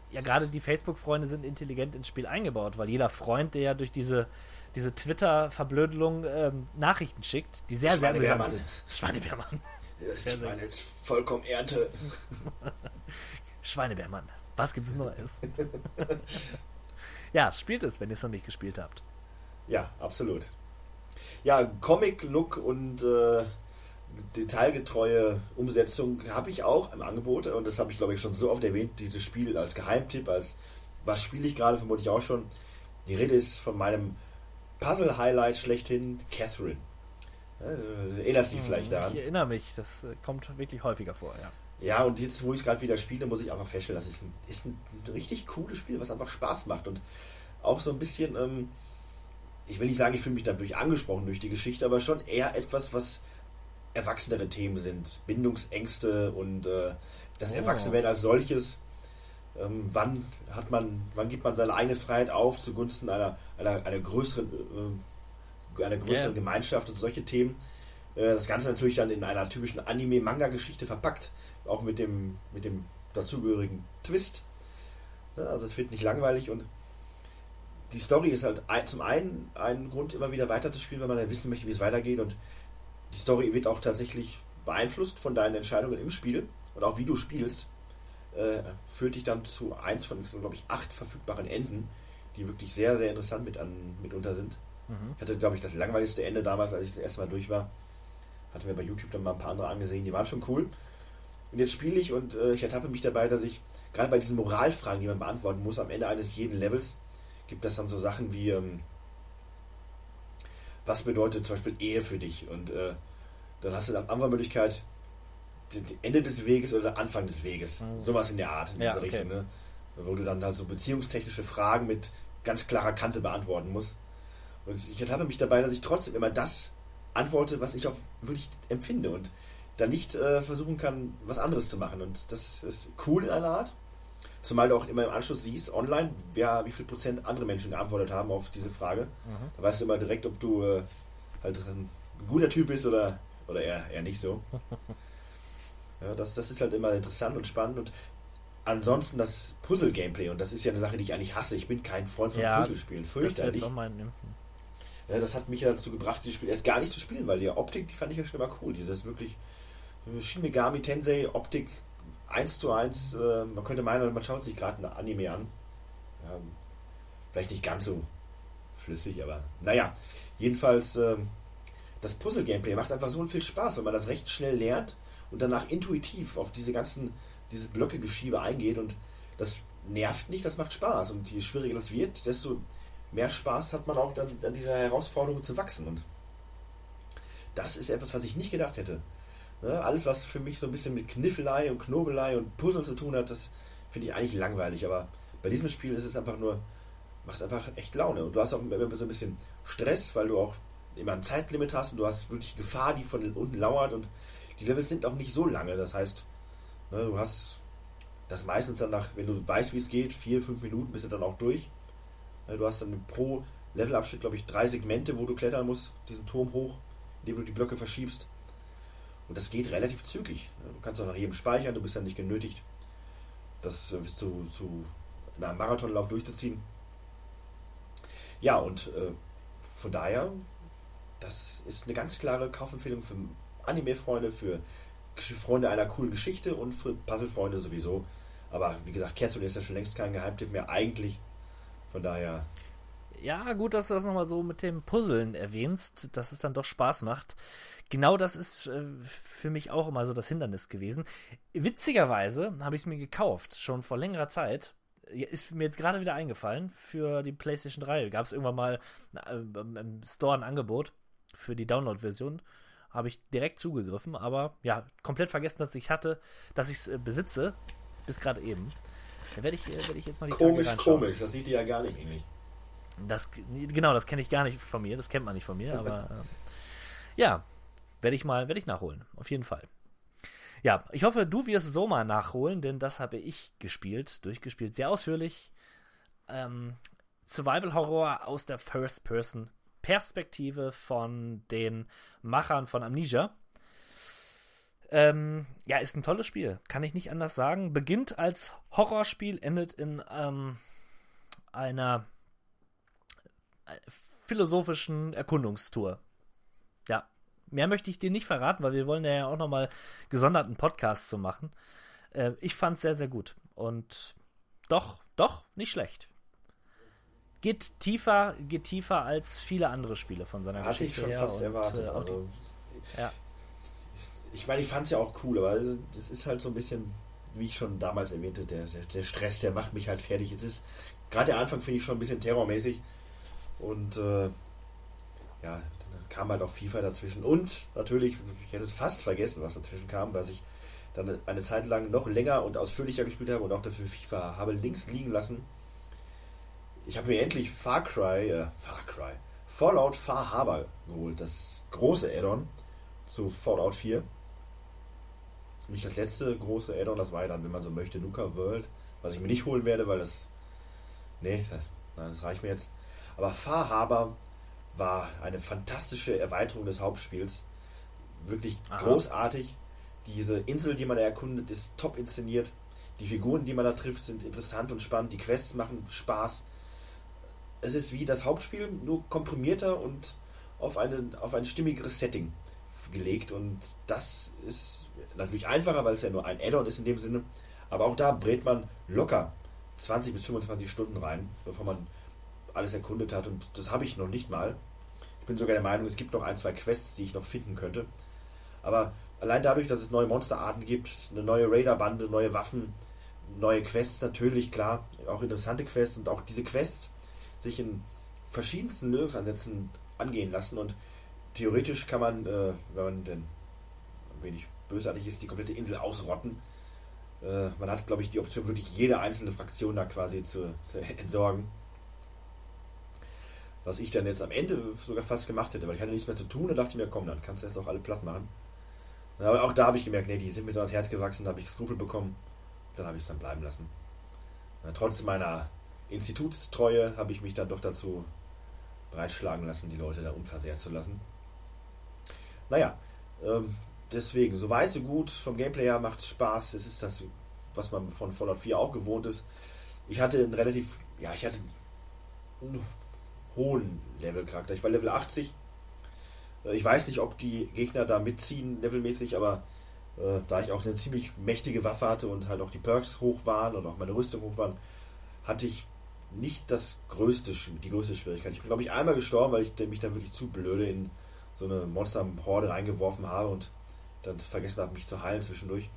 ja, gerade die Facebook-Freunde sind intelligent ins Spiel eingebaut, weil jeder Freund, der ja durch diese diese Twitter-Verblödelung ähm, Nachrichten schickt, die sehr, sehr amüsant sind. Schweinebärmann. Das ich meine jetzt vollkommen Ernte. Schweinebärmann. Was gibt's Neues? ja, spielt es, wenn ihr es noch nicht gespielt habt. Ja, absolut. Ja, Comic-Look und äh, detailgetreue Umsetzung habe ich auch im Angebot und das habe ich glaube ich schon so oft erwähnt, dieses Spiel als Geheimtipp, als was spiele ich gerade, vermutlich auch schon. Die Rede ist von meinem Puzzle-Highlight schlechthin, Catherine. Äh, erinnerst dich vielleicht daran? Ich erinnere mich, das äh, kommt wirklich häufiger vor, ja. Ja, und jetzt, wo ich es gerade wieder spiele, muss ich einfach feststellen, das ist ein, ist ein richtig cooles Spiel, was einfach Spaß macht und auch so ein bisschen, ähm, ich will nicht sagen, ich fühle mich dadurch angesprochen durch die Geschichte, aber schon eher etwas, was erwachsenere Themen sind. Bindungsängste und äh, das oh. Erwachsenwerden als solches ähm, wann hat man, wann gibt man seine eigene Freiheit auf zugunsten einer, einer, einer größeren, äh, einer größeren yeah. Gemeinschaft und solche Themen. Äh, das Ganze natürlich dann in einer typischen Anime-Manga-Geschichte verpackt, auch mit dem, mit dem dazugehörigen Twist. Also es wird nicht langweilig und die Story ist halt zum einen ein Grund, immer wieder weiterzuspielen, wenn man ja wissen möchte, wie es weitergeht und die Story wird auch tatsächlich beeinflusst von deinen Entscheidungen im Spiel und auch wie du spielst äh, führt dich dann zu eins von, glaube ich, acht verfügbaren Enden, die wirklich sehr, sehr interessant mit an, mitunter sind. Mhm. Ich hatte, glaube ich, das langweiligste Ende damals, als ich das erste Mal durch war. Hatte mir bei YouTube dann mal ein paar andere angesehen, die waren schon cool. Und jetzt spiele ich und äh, ich ertappe mich dabei, dass ich gerade bei diesen Moralfragen, die man beantworten muss, am Ende eines jeden Levels, gibt es dann so Sachen wie, ähm, was bedeutet zum Beispiel Ehe für dich? Und äh, dann hast du dann Antwortmöglichkeit, Ende des Weges oder Anfang des Weges. Mhm. Sowas in der Art, in ja, dieser okay. Richtung. Ne? Wo du dann halt so beziehungstechnische Fragen mit ganz klarer Kante beantworten musst. Und ich ertappe mich dabei, dass ich trotzdem immer das antworte, was ich auch wirklich empfinde. Und da nicht äh, versuchen kann, was anderes zu machen. Und das ist cool in einer Art. Zumal du auch immer im Anschluss siehst, online, wer, wie viel Prozent andere Menschen geantwortet haben auf diese Frage. Mhm. Da weißt du immer direkt, ob du äh, halt ein guter Typ bist oder, oder eher, eher nicht so. ja, das, das ist halt immer interessant und spannend. Und ansonsten das Puzzle-Gameplay, und das ist ja eine Sache, die ich eigentlich hasse. Ich bin kein Freund von Ja, Puzzlespielen. Das Fürchterlich. Ja, das hat mich ja dazu gebracht, dieses Spiel erst gar nicht zu spielen, weil die Optik, die fand ich ja schon immer cool. Dieses wirklich äh, Shin Megami Tensei Optik 1 zu 1. Äh, man könnte meinen, man schaut sich gerade ein Anime an. Ja, vielleicht nicht ganz so flüssig, aber naja. Jedenfalls, äh, das Puzzle-Gameplay macht einfach so viel Spaß, wenn man das recht schnell lernt und danach intuitiv auf diese ganzen, dieses Blöcke-Geschiebe eingeht und das nervt nicht, das macht Spaß. Und je schwieriger das wird, desto mehr Spaß hat man auch dann an dieser Herausforderung zu wachsen. Und das ist etwas, was ich nicht gedacht hätte. Ne? Alles, was für mich so ein bisschen mit Kniffelei und Knobelei und Puzzeln zu tun hat, das finde ich eigentlich langweilig. Aber bei diesem Spiel ist es einfach nur, macht es einfach echt Laune. Und du hast auch immer so ein bisschen Stress, weil du auch immer ein Zeitlimit hast und du hast wirklich Gefahr, die von unten lauert. Und die Levels sind auch nicht so lange. Das heißt, ne, du hast das meistens dann nach, wenn du weißt, wie es geht, vier, fünf Minuten bist du dann auch durch. Ne, Du hast dann pro Levelabschnitt, glaube ich, drei Segmente, wo du klettern musst, diesen Turm hoch, indem du die Blöcke verschiebst. Und das geht relativ zügig. Du kannst auch nach jedem speichern, du bist dann nicht genötigt, das äh, zu, zu einem Marathonlauf durchzuziehen. Ja, und äh, von daher, das ist eine ganz klare Kaufempfehlung für Anime-Freunde, für Freunde einer coolen Geschichte und für Puzzle-Freunde sowieso. Aber wie gesagt, Kerzul ist ja schon längst kein Geheimtipp mehr, eigentlich. Von daher, Ja, gut, dass du das nochmal so mit dem Puzzeln erwähnst, dass es dann doch Spaß macht. Genau das ist äh, für mich auch immer so das Hindernis gewesen. Witzigerweise habe ich es mir gekauft, schon vor längerer Zeit. Ist mir jetzt gerade wieder eingefallen, für die PlayStation 3. Gab es irgendwann mal äh, im Store ein Angebot für die Download-Version. Habe ich direkt zugegriffen, aber ja, komplett vergessen, dass ich hatte, dass ich es äh, besitze, bis gerade eben. Da werde ich, äh, werde ich jetzt mal die komisch, komisch, das sieht ihr ja gar nicht ähnlich. Das, genau, das kenne ich gar nicht von mir, das kennt man nicht von mir, aber ähm, ja, werde ich mal, werde ich nachholen, auf jeden Fall. Ja, ich hoffe, du wirst so mal nachholen, denn das habe ich gespielt, durchgespielt, sehr ausführlich. Ähm, Survival Horror aus der First-Person-Perspektive von den Machern von Amnesia. Ähm, ja, ist ein tolles Spiel, kann ich nicht anders sagen. Beginnt als Horrorspiel, endet in ähm, einer philosophischen Erkundungstour. Ja, mehr möchte ich dir nicht verraten, weil wir wollen ja auch nochmal gesonderten Podcast zu machen. Äh, ich fand es sehr, sehr gut. Und doch, doch, nicht schlecht. Geht tiefer, geht tiefer als viele andere Spiele von seiner Hatte ich Geschichte schon her fast und, erwartet. äh, also, ja. Ich meine, ich fand es ja auch cool, aber das ist halt so ein bisschen, wie ich schon damals erwähnte, der, der, der Stress, der macht mich halt fertig. Es ist, gerade der Anfang finde ich schon ein bisschen terrormäßig. Und äh, ja, dann kam halt auch FIFA dazwischen. Und natürlich, ich hätte es fast vergessen, was dazwischen kam, dass ich dann eine Zeit lang noch länger und ausführlicher gespielt habe und auch dafür FIFA habe links liegen lassen. Ich habe mir endlich Far Cry, äh, Far Cry, Fallout Far Harbor geholt, das große Add-on zu Fallout 4. Nicht das letzte große Add-on, das war ja dann, wenn man so möchte, Nuka World, was ich mir nicht holen werde, weil das. Nee, das, nein, das reicht mir jetzt. Aber Far Harbor war eine fantastische Erweiterung des Hauptspiels. Wirklich Aha. großartig. Diese Insel, die man da erkundet, ist top inszeniert. Die Figuren, die man da trifft, sind interessant und spannend. Die Quests machen Spaß. Es ist wie das Hauptspiel, nur komprimierter und auf, eine, auf ein stimmigeres Setting gelegt. Und das ist natürlich einfacher, weil es ja nur ein Add-on ist in dem Sinne. Aber auch da brät man locker 20 bis 25 Stunden rein, bevor man alles erkundet hat. Und das habe ich noch nicht mal. Ich bin sogar der Meinung, es gibt noch ein, zwei Quests, die ich noch finden könnte. Aber allein dadurch, dass es neue Monsterarten gibt, eine neue Raider-Bande, neue Waffen, neue Quests natürlich, klar, auch interessante Quests und auch diese Quests sich in verschiedensten Lösungsansätzen angehen lassen und theoretisch kann man, äh, wenn man denn ein wenig bösartig ist, die komplette Insel ausrotten. Äh, man hat, glaube ich, die Option, wirklich jede einzelne Fraktion da quasi zu, zu entsorgen. Was ich dann jetzt am Ende sogar fast gemacht hätte, weil ich hatte nichts mehr zu tun und dachte mir, komm, dann kannst du jetzt auch alle platt machen. Aber auch da habe ich gemerkt, nee, die sind mir so ans Herz gewachsen, da habe ich Skrupel bekommen. Dann habe ich es dann bleiben lassen. Na, trotz meiner Institutstreue habe ich mich dann doch dazu breitschlagen lassen, die Leute da unversehrt zu lassen. Naja, ähm, deswegen, so weit, so gut. Vom Gameplay her macht es Spaß. Es ist das, was man von Fallout 4 auch gewohnt ist. Ich hatte einen relativ, ja, ich hatte einen hohen Level-Charakter. Ich war Level 80. Äh, Ich weiß nicht, ob die Gegner da mitziehen, levelmäßig, aber äh, da ich auch eine ziemlich mächtige Waffe hatte und halt auch die Perks hoch waren und auch meine Rüstung hoch waren, hatte ich nicht das größte, die größte Schwierigkeit. Ich bin, glaube ich, einmal gestorben, weil ich mich dann wirklich zu blöde in so eine Monster-Horde reingeworfen habe und dann vergessen habe, mich zu heilen zwischendurch.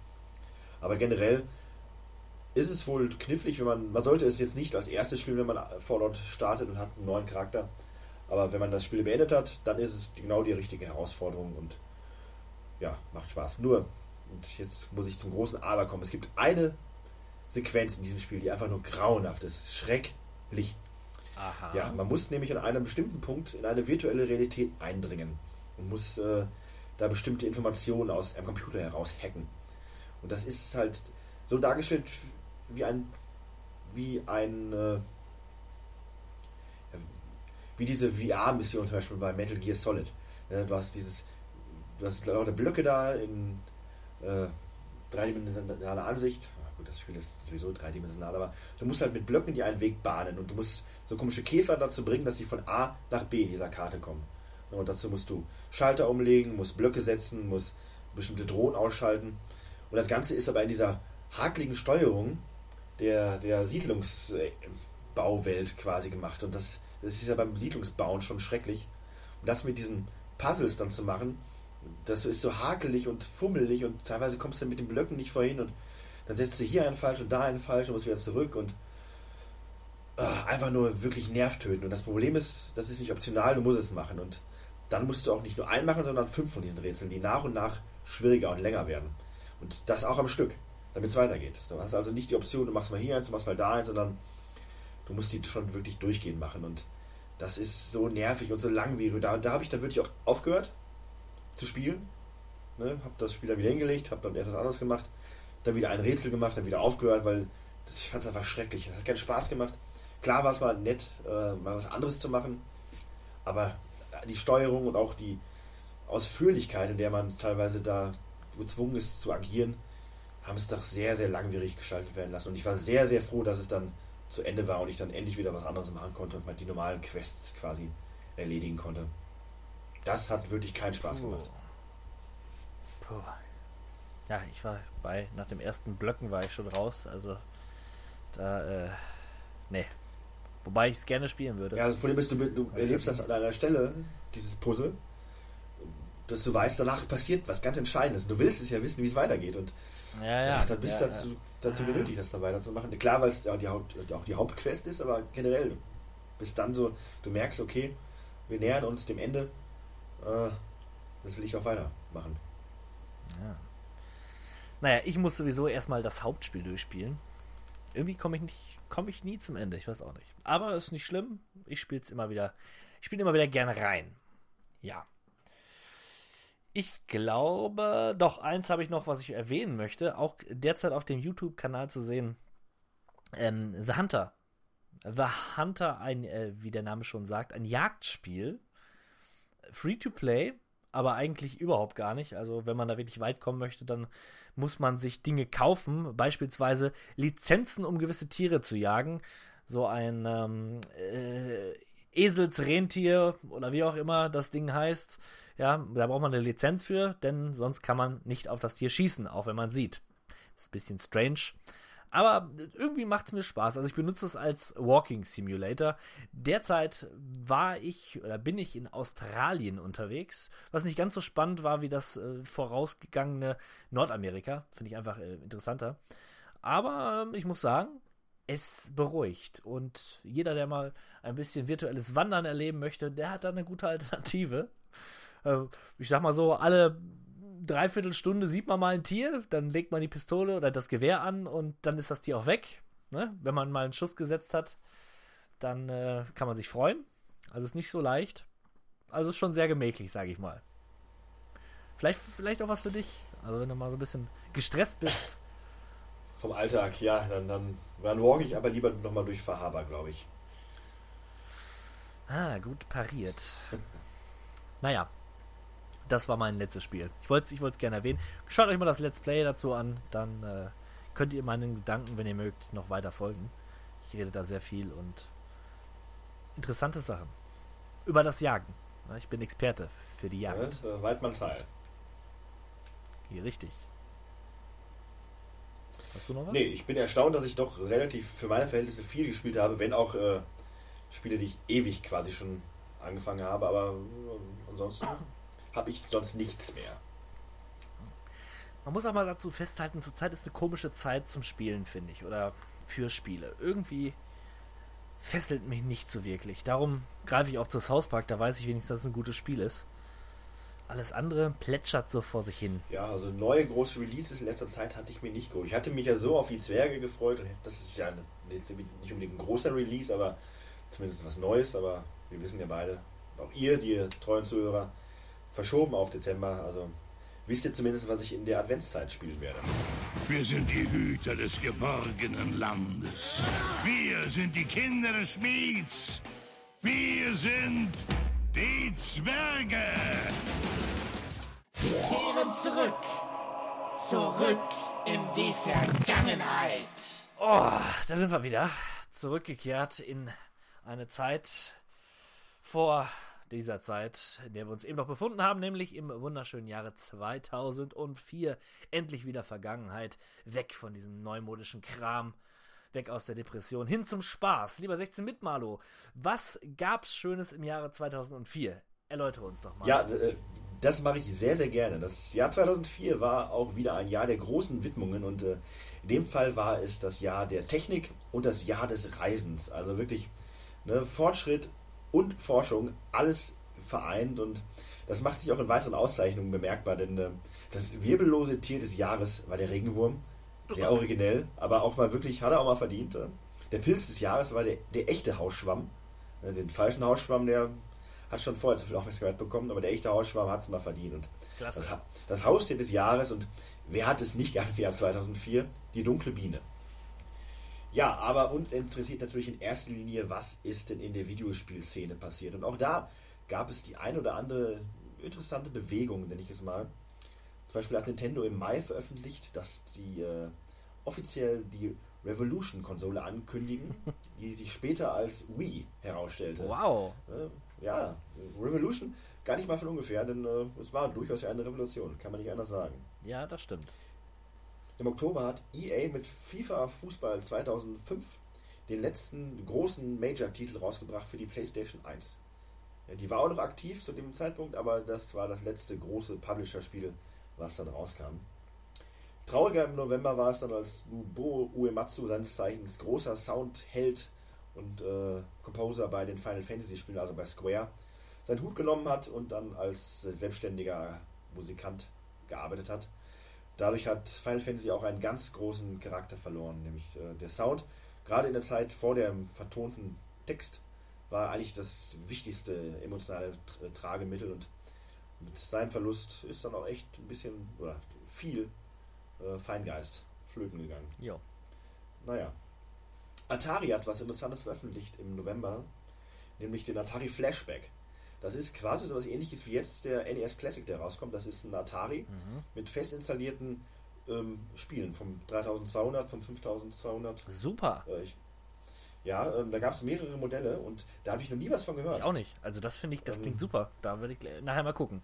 Aber generell ist es wohl knifflig, wenn man, man sollte es jetzt nicht als erstes spielen, wenn man Fallout startet und hat einen neuen Charakter. Aber wenn man das Spiel beendet hat, dann ist es genau die richtige Herausforderung und ja, macht Spaß. Nur, und jetzt muss ich zum großen Aber kommen. Es gibt eine Sequenz in diesem Spiel, die einfach nur grauenhaft ist. Schrecklich. Aha. Ja, man muss nämlich an einem bestimmten Punkt in eine virtuelle Realität eindringen und muss äh, da bestimmte Informationen aus einem Computer heraus hacken. Und das ist halt so dargestellt wie ein wie ein äh, wie diese VR-Mission zum Beispiel bei Metal Gear Solid. Ja, du hast dieses du hast lauter Blöcke da in äh, dreidimensionaler Ansicht. Ah, Gut, das Spiel ist sowieso dreidimensional, aber du musst halt mit Blöcken die einen Weg bahnen und du musst so komische Käfer dazu bringen, dass sie von A nach B dieser Karte kommen. Und dazu musst du Schalter umlegen, musst Blöcke setzen, musst bestimmte Drohnen ausschalten. Und das Ganze ist aber in dieser hakligen Steuerung der, der Siedlungsbauwelt quasi gemacht. Und das, das ist ja beim Siedlungsbauen schon schrecklich. Und das mit diesen Puzzles dann zu machen, das ist so hakelig und fummelig und teilweise kommst du mit den Blöcken nicht vorhin und dann setzt du hier einen falsch und da einen falsch und musst wieder zurück und äh, einfach nur wirklich nervtöten. Und das Problem ist, das ist nicht optional, du musst es machen. Und dann musst du auch nicht nur einen machen, sondern fünf von diesen Rätseln, die nach und nach schwieriger und länger werden. Und das auch am Stück, damit es weitergeht. Du hast also nicht die Option, du machst mal hier eins, du machst mal da eins, sondern du musst die schon wirklich durchgehend machen. Und das ist so nervig und so langwierig. Da, da habe ich dann wirklich auch aufgehört zu spielen. Ne? Habe das Spiel dann wieder hingelegt, habe dann etwas anderes gemacht, dann wieder ein Rätsel gemacht, dann wieder aufgehört, weil das, ich fand es einfach schrecklich. Es hat keinen Spaß gemacht. Klar war es mal nett, äh, mal was anderes zu machen, aber die Steuerung und auch die Ausführlichkeit, in der man teilweise da gezwungen ist zu agieren, haben es doch sehr, sehr langwierig gestaltet werden lassen. Und ich war sehr, sehr froh, dass es dann zu Ende war und ich dann endlich wieder was anderes machen konnte und mal die normalen Quests quasi erledigen konnte. Das hat wirklich keinen Spaß gemacht. Puh. Ja, ich war bei, nach dem ersten Blöcken war ich schon raus, also da, äh, nee. Wobei ich es gerne spielen würde. Ja, das Problem ist, du, du erlebst das an einer Stelle, dieses Puzzle, dass du weißt, danach passiert was ganz Entscheidendes. Du willst es ja wissen, wie es weitergeht. Und ja, ja. ja dann bist du ja, dazu, ja. dazu genötigt, das dann weiterzumachen. Klar, weil es ja die Haupt, auch die Hauptquest ist, aber generell. Bis dann so, du merkst, okay, wir nähern uns dem Ende. Äh, das will ich auch weitermachen. Ja. Naja, ich muss sowieso erstmal das Hauptspiel durchspielen. Irgendwie komme ich nicht, komme ich nie zum Ende, ich weiß auch nicht. Aber ist nicht schlimm. Ich spiele es immer wieder, ich spiele immer wieder gerne rein. Ja. Ich glaube, doch, eins habe ich noch, was ich erwähnen möchte. Auch derzeit auf dem YouTube-Kanal zu sehen. Ähm, The Hunter. The Hunter, ein, äh, wie der Name schon sagt, ein Jagdspiel. Free to play, aber eigentlich überhaupt gar nicht. Also, wenn man da wirklich weit kommen möchte, dann muss man sich Dinge kaufen. Beispielsweise Lizenzen, um gewisse Tiere zu jagen. So ein ähm, äh, Eselsrentier oder wie auch immer das Ding heißt. Ja, da braucht man eine Lizenz für, denn sonst kann man nicht auf das Tier schießen, auch wenn man sieht. Das ist ein bisschen strange. Aber irgendwie macht es mir Spaß. Also ich benutze es als Walking Simulator. Derzeit war ich oder bin ich in Australien unterwegs, was nicht ganz so spannend war wie das äh, vorausgegangene Nordamerika. Finde ich einfach äh, interessanter. Aber äh, ich muss sagen, es beruhigt. Und jeder, der mal ein bisschen virtuelles Wandern erleben möchte, der hat da eine gute Alternative. Äh, ich sag mal so, alle dreiviertel Stunde sieht man mal ein Tier, dann legt man die Pistole oder das Gewehr an und dann ist das Tier auch weg. Ne? Wenn man mal einen Schuss gesetzt hat, dann äh, kann man sich freuen. Also ist nicht so leicht. Also ist schon sehr gemächlich, sage ich mal. Vielleicht, vielleicht auch was für dich. Also wenn du mal so ein bisschen gestresst bist. Vom Alltag, ja, dann, dann, dann walk ich aber lieber nochmal durch Fahrhaber, glaube ich. Ah, gut pariert. naja, das war mein letztes Spiel. Ich wollte es ich wollt's gerne erwähnen. Schaut euch mal das Let's Play dazu an, dann äh, könnt ihr meinen Gedanken, wenn ihr mögt, noch weiter folgen. Ich rede da sehr viel und interessante Sachen. Über das Jagen. Ja, Ich bin Experte für die Ja, Jagd. da Weidmanns Heil. Hier, richtig. Hast du noch was? Nee, ich bin erstaunt, dass ich doch relativ für meine Verhältnisse viel gespielt habe, wenn auch äh, Spiele, die ich ewig quasi schon angefangen habe, aber äh, ansonsten habe ich sonst nichts mehr. Man muss auch mal dazu festhalten, zurzeit ist eine komische Zeit zum Spielen, finde ich. Oder für Spiele. Irgendwie fesselt mich nicht so wirklich. Darum greife ich auch zu South Park, da weiß ich wenigstens, dass es ein gutes Spiel ist. Alles andere plätschert so vor sich hin. Ja, also neue große Releases in letzter Zeit hatte ich mir nicht geholt. Ich hatte mich ja so auf die Zwerge gefreut und das ist ja nicht unbedingt ein großer Release, aber zumindest was Neues, aber wir wissen ja beide, auch ihr, die treuen Zuhörer, verschoben auf Dezember, also wisst ihr zumindest, was ich in der Adventszeit spielen werde. Wir sind die Hüter des geborgenen Landes. Wir sind die Kinder des Schmieds. Wir sind die Zwerge. Kehren zurück. Zurück in die Vergangenheit. Oh, da sind wir wieder. Zurückgekehrt in eine Zeit vor dieser Zeit, in der wir uns eben noch befunden haben, nämlich im wunderschönen Jahre 2004. Endlich wieder Vergangenheit. Weg von diesem neumodischen Kram. Weg aus der Depression. Hin zum Spaß. Lieber 16 mit Malo. Was gab's Schönes im Jahre 2004? Erläutere uns doch mal. Ja, äh, das mache ich sehr, sehr gerne. Das Jahr 2004 war auch wieder ein Jahr der großen Widmungen und äh, in dem Fall war es das Jahr der Technik und das Jahr des Reisens. Also wirklich ne, Fortschritt und Forschung, alles vereint und das macht sich auch in weiteren Auszeichnungen bemerkbar, denn äh, das wirbellose Tier des Jahres war der Regenwurm. Sehr originell, aber auch mal wirklich, hat er auch mal verdient. äh. Der Pilz des Jahres war der, der echte Hausschwamm. Äh, Den falschen Hausschwamm, der hat schon vorher zu viel Aufmerksamkeit bekommen, aber der echte Hausschwamm hat es mal verdient. Und Klasse. das, das Haustier des Jahres und wer hat es nicht gehabt im Jahr 2004? Die dunkle Biene. Ja, aber uns interessiert natürlich in erster Linie, was ist denn in der Videospielszene passiert. Und auch da gab es die ein oder andere interessante Bewegung, nenne ich es mal. Zum Beispiel hat Nintendo im Mai veröffentlicht, dass sie äh, offiziell die Revolution-Konsole ankündigen, die sich später als Wii herausstellte. Wow. Äh, ja, Revolution gar nicht mal von ungefähr, denn äh, es war durchaus ja eine Revolution, kann man nicht anders sagen. Ja, das stimmt. Im Oktober hat EA mit FIFA Fußball 2005 den letzten großen Major-Titel rausgebracht für die PlayStation 1. Ja, die war auch noch aktiv zu dem Zeitpunkt, aber das war das letzte große Publisher-Spiel, was dann rauskam. Trauriger im November war es dann, als Nobuo Uematsu seines Zeichens großer Soundheld und äh, Composer bei den Final Fantasy Spielen, also bei Square, seinen Hut genommen hat und dann als selbstständiger Musikant gearbeitet hat. Dadurch hat Final Fantasy auch einen ganz großen Charakter verloren, nämlich äh, der Sound. Gerade in der Zeit vor dem vertonten Text war eigentlich das wichtigste emotionale Tra- Tragemittel und mit seinem Verlust ist dann auch echt ein bisschen oder viel äh, Feingeist flöten gegangen. Jo. Naja. Atari hat was Interessantes veröffentlicht im November, nämlich den Atari Flashback. Das ist quasi so was ähnliches wie jetzt der NES Classic, der rauskommt. Das ist ein Atari mit fest installierten ähm, Spielen vom 3200, vom 5200. Super. Äh, ich, ja, ähm, da gab es mehrere Modelle und da habe ich noch nie was von gehört. Ich auch nicht. Also das finde ich, das Ähm, klingt super. Da würde ich nachher mal gucken.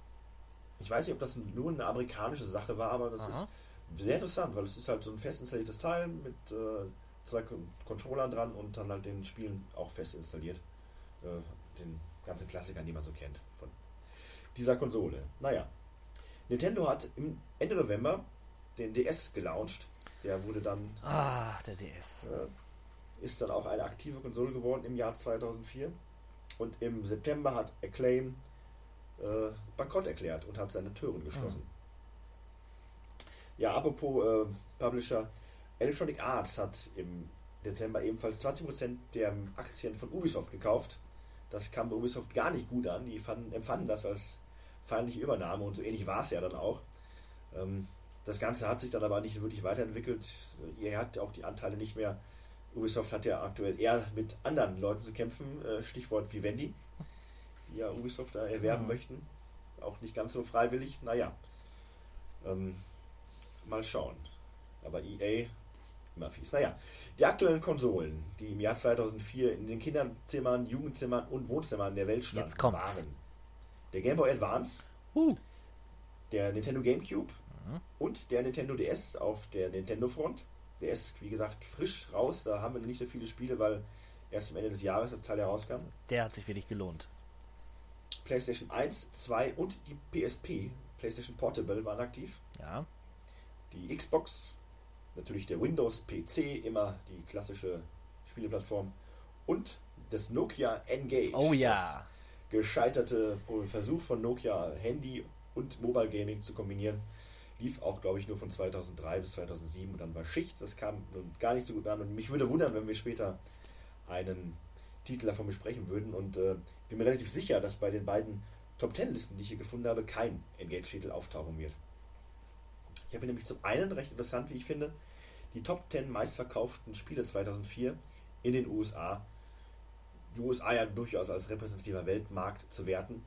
Ich weiß nicht, ob das nur eine amerikanische Sache war, aber das Aha. ist sehr interessant, weil es ist halt so ein fest installiertes Teil mit äh, zwei Con- Controllern dran und dann halt den Spielen auch fest installiert. Äh, den ganzen Klassikern, die man so kennt von dieser Konsole. Naja. Nintendo hat Ende November den DS gelauncht. Der wurde dann Ah, der DS. äh, ist dann auch eine aktive Konsole geworden im Jahr 2004. Und im September hat Acclaim äh, Bankrott erklärt und hat seine Türen geschlossen. Ja, apropos äh, Publisher, Electronic Arts hat im Dezember ebenfalls 20% der Aktien von Ubisoft gekauft. Das kam bei Ubisoft gar nicht gut an. Die fanden, empfanden das als feindliche Übernahme und so ähnlich war es ja dann auch. Ähm, Das Ganze hat sich dann aber nicht wirklich weiterentwickelt. Er hat auch die Anteile nicht mehr. Ubisoft hat ja aktuell eher mit anderen Leuten zu kämpfen. Äh, Stichwort Vivendi, die ja Ubisoft da erwerben Mhm. möchten. Auch nicht ganz so freiwillig. Naja, ähm, mal schauen. Aber EA, immer fies. Naja, die aktuellen Konsolen, die im Jahr 2004 in den Kinderzimmern, Jugendzimmern und Wohnzimmern der Welt standen, Jetzt kommt's. waren der Game Boy Advance, Huh. der Nintendo GameCube und der Nintendo DS auf der Nintendo Front. Der ist, wie gesagt, frisch raus. Da haben wir noch nicht so viele Spiele, weil erst am Ende des Jahres das Teil herauskam. Der hat sich wirklich gelohnt. PlayStation 1, 2 und die PSP, PlayStation Portable, waren aktiv. Ja. Die Xbox, natürlich der Windows PC, immer die klassische Spieleplattform. Und das Nokia Engage. Oh ja. Das gescheiterte Versuch von Nokia, Handy und Mobile Gaming zu kombinieren. Lief auch, glaube ich, nur von 2003 bis 2007 und dann war Schicht. Das kam nun gar nicht so gut an und mich würde wundern, wenn wir später einen Titel davon besprechen würden und äh, bin mir relativ sicher, dass bei den beiden Top Ten Listen, die ich hier gefunden habe, kein Engage-Titel auftauchen wird. Ich habe nämlich zum einen recht interessant, wie ich finde, die Top 10 meistverkauften Spiele 2004 in den USA. Die USA ja durchaus als repräsentativer Weltmarkt zu werten,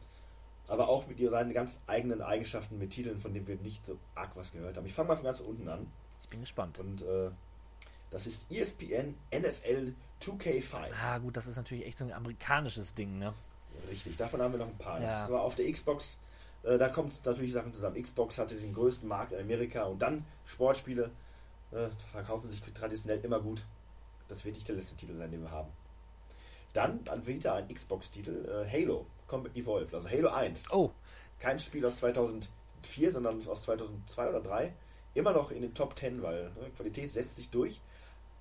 aber auch mit seinen ganz eigenen Eigenschaften mit Titeln, von denen wir nicht so arg was gehört haben. Ich fange mal von ganz unten an. Ich bin gespannt. Und äh, das ist ESPN NFL 2K5. Ah, gut, das ist natürlich echt so ein amerikanisches Ding, ne? Richtig, davon haben wir noch ein paar. Ja. Das war auf der Xbox, äh, da kommt natürlich Sachen zusammen. Xbox hatte den größten Markt in Amerika und dann Sportspiele äh, verkaufen sich traditionell immer gut. Das wird nicht der letzte Titel sein, den wir haben. Dann, dann wieder ein Xbox-Titel, äh, Halo Combat Evolved, also Halo 1. Oh, Kein Spiel aus 2004, sondern aus 2002 oder 2003. Immer noch in den Top 10, weil ne, Qualität setzt sich durch.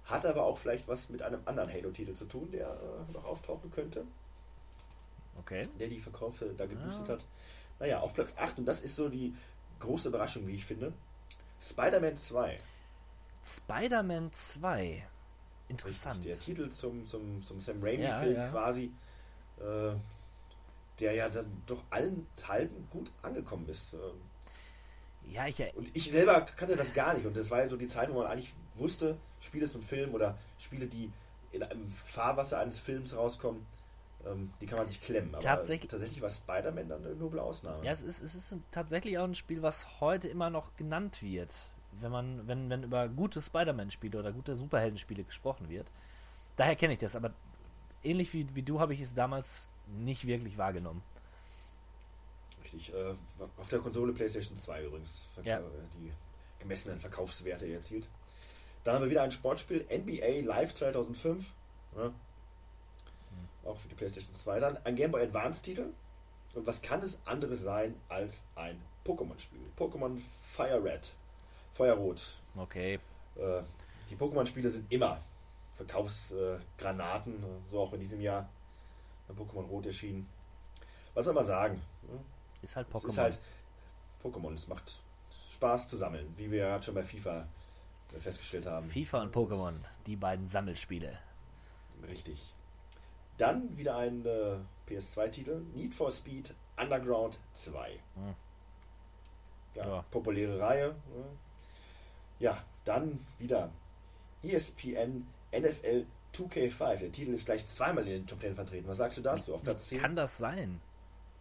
Hat aber auch vielleicht was mit einem anderen Halo-Titel zu tun, der äh, noch auftauchen könnte okay. der die Verkäufe da geboostet Ah. hat. Naja, auf Platz 8, und das ist so die große Überraschung, wie ich finde, Spider-Man 2. Spider-Man 2. Interessant. Der Titel zum, zum, zum Sam Raimi-Film Ja, ja. quasi, äh, der ja dann doch allen Teilen gut angekommen ist. Äh, Ja, ich, Und ich selber kannte das gar nicht. Und das war ja so die Zeit, wo man eigentlich wusste, Spiele zum Film oder Spiele, die in einem Fahrwasser eines Films rauskommen, ähm, die kann man sich klemmen. Aber Tatsächlich- tatsächlich war Spider-Man dann eine noble Ausnahme. Ja, es ist, es ist tatsächlich auch ein Spiel, was heute immer noch genannt wird. Wenn man, wenn, wenn über gute Spider-Man-Spiele oder gute Superheldenspiele gesprochen wird. Daher kenne ich das, aber ähnlich wie, wie du habe ich es damals nicht wirklich wahrgenommen. Richtig. Äh, auf der Konsole PlayStation 2 übrigens. Ja. äh, Die gemessenen Verkaufswerte erzielt. Dann haben wir wieder ein Sportspiel, NBA Live 2005. Ja. Auch für die PlayStation 2. Dann ein Game Boy Advance-Titel. Und was kann es anderes sein als ein Pokémon-Spiel? Pokémon Fire Red. Feuerrot. Okay. Äh, die Pokémon-Spiele sind immer Verkaufsgranaten. so auch in diesem Jahr. Ein Pokémon Rot erschienen. Was soll man sagen? Ist halt Es Pokémon. ist halt Pokémon. Es macht Spaß zu sammeln, wie wir gerade schon bei FIFA festgestellt haben. FIFA und Pokémon, die beiden Sammelspiele. Richtig. Dann wieder ein äh, PS2-Titel: Need for Speed Underground 2. Hm. Ja, Ja. populäre Reihe. ne? Ja, dann wieder ESPN NFL 2K5. Der Titel ist gleich zweimal in den Top 10 vertreten. Was sagst du dazu? Auf Platz 10? Kann das sein?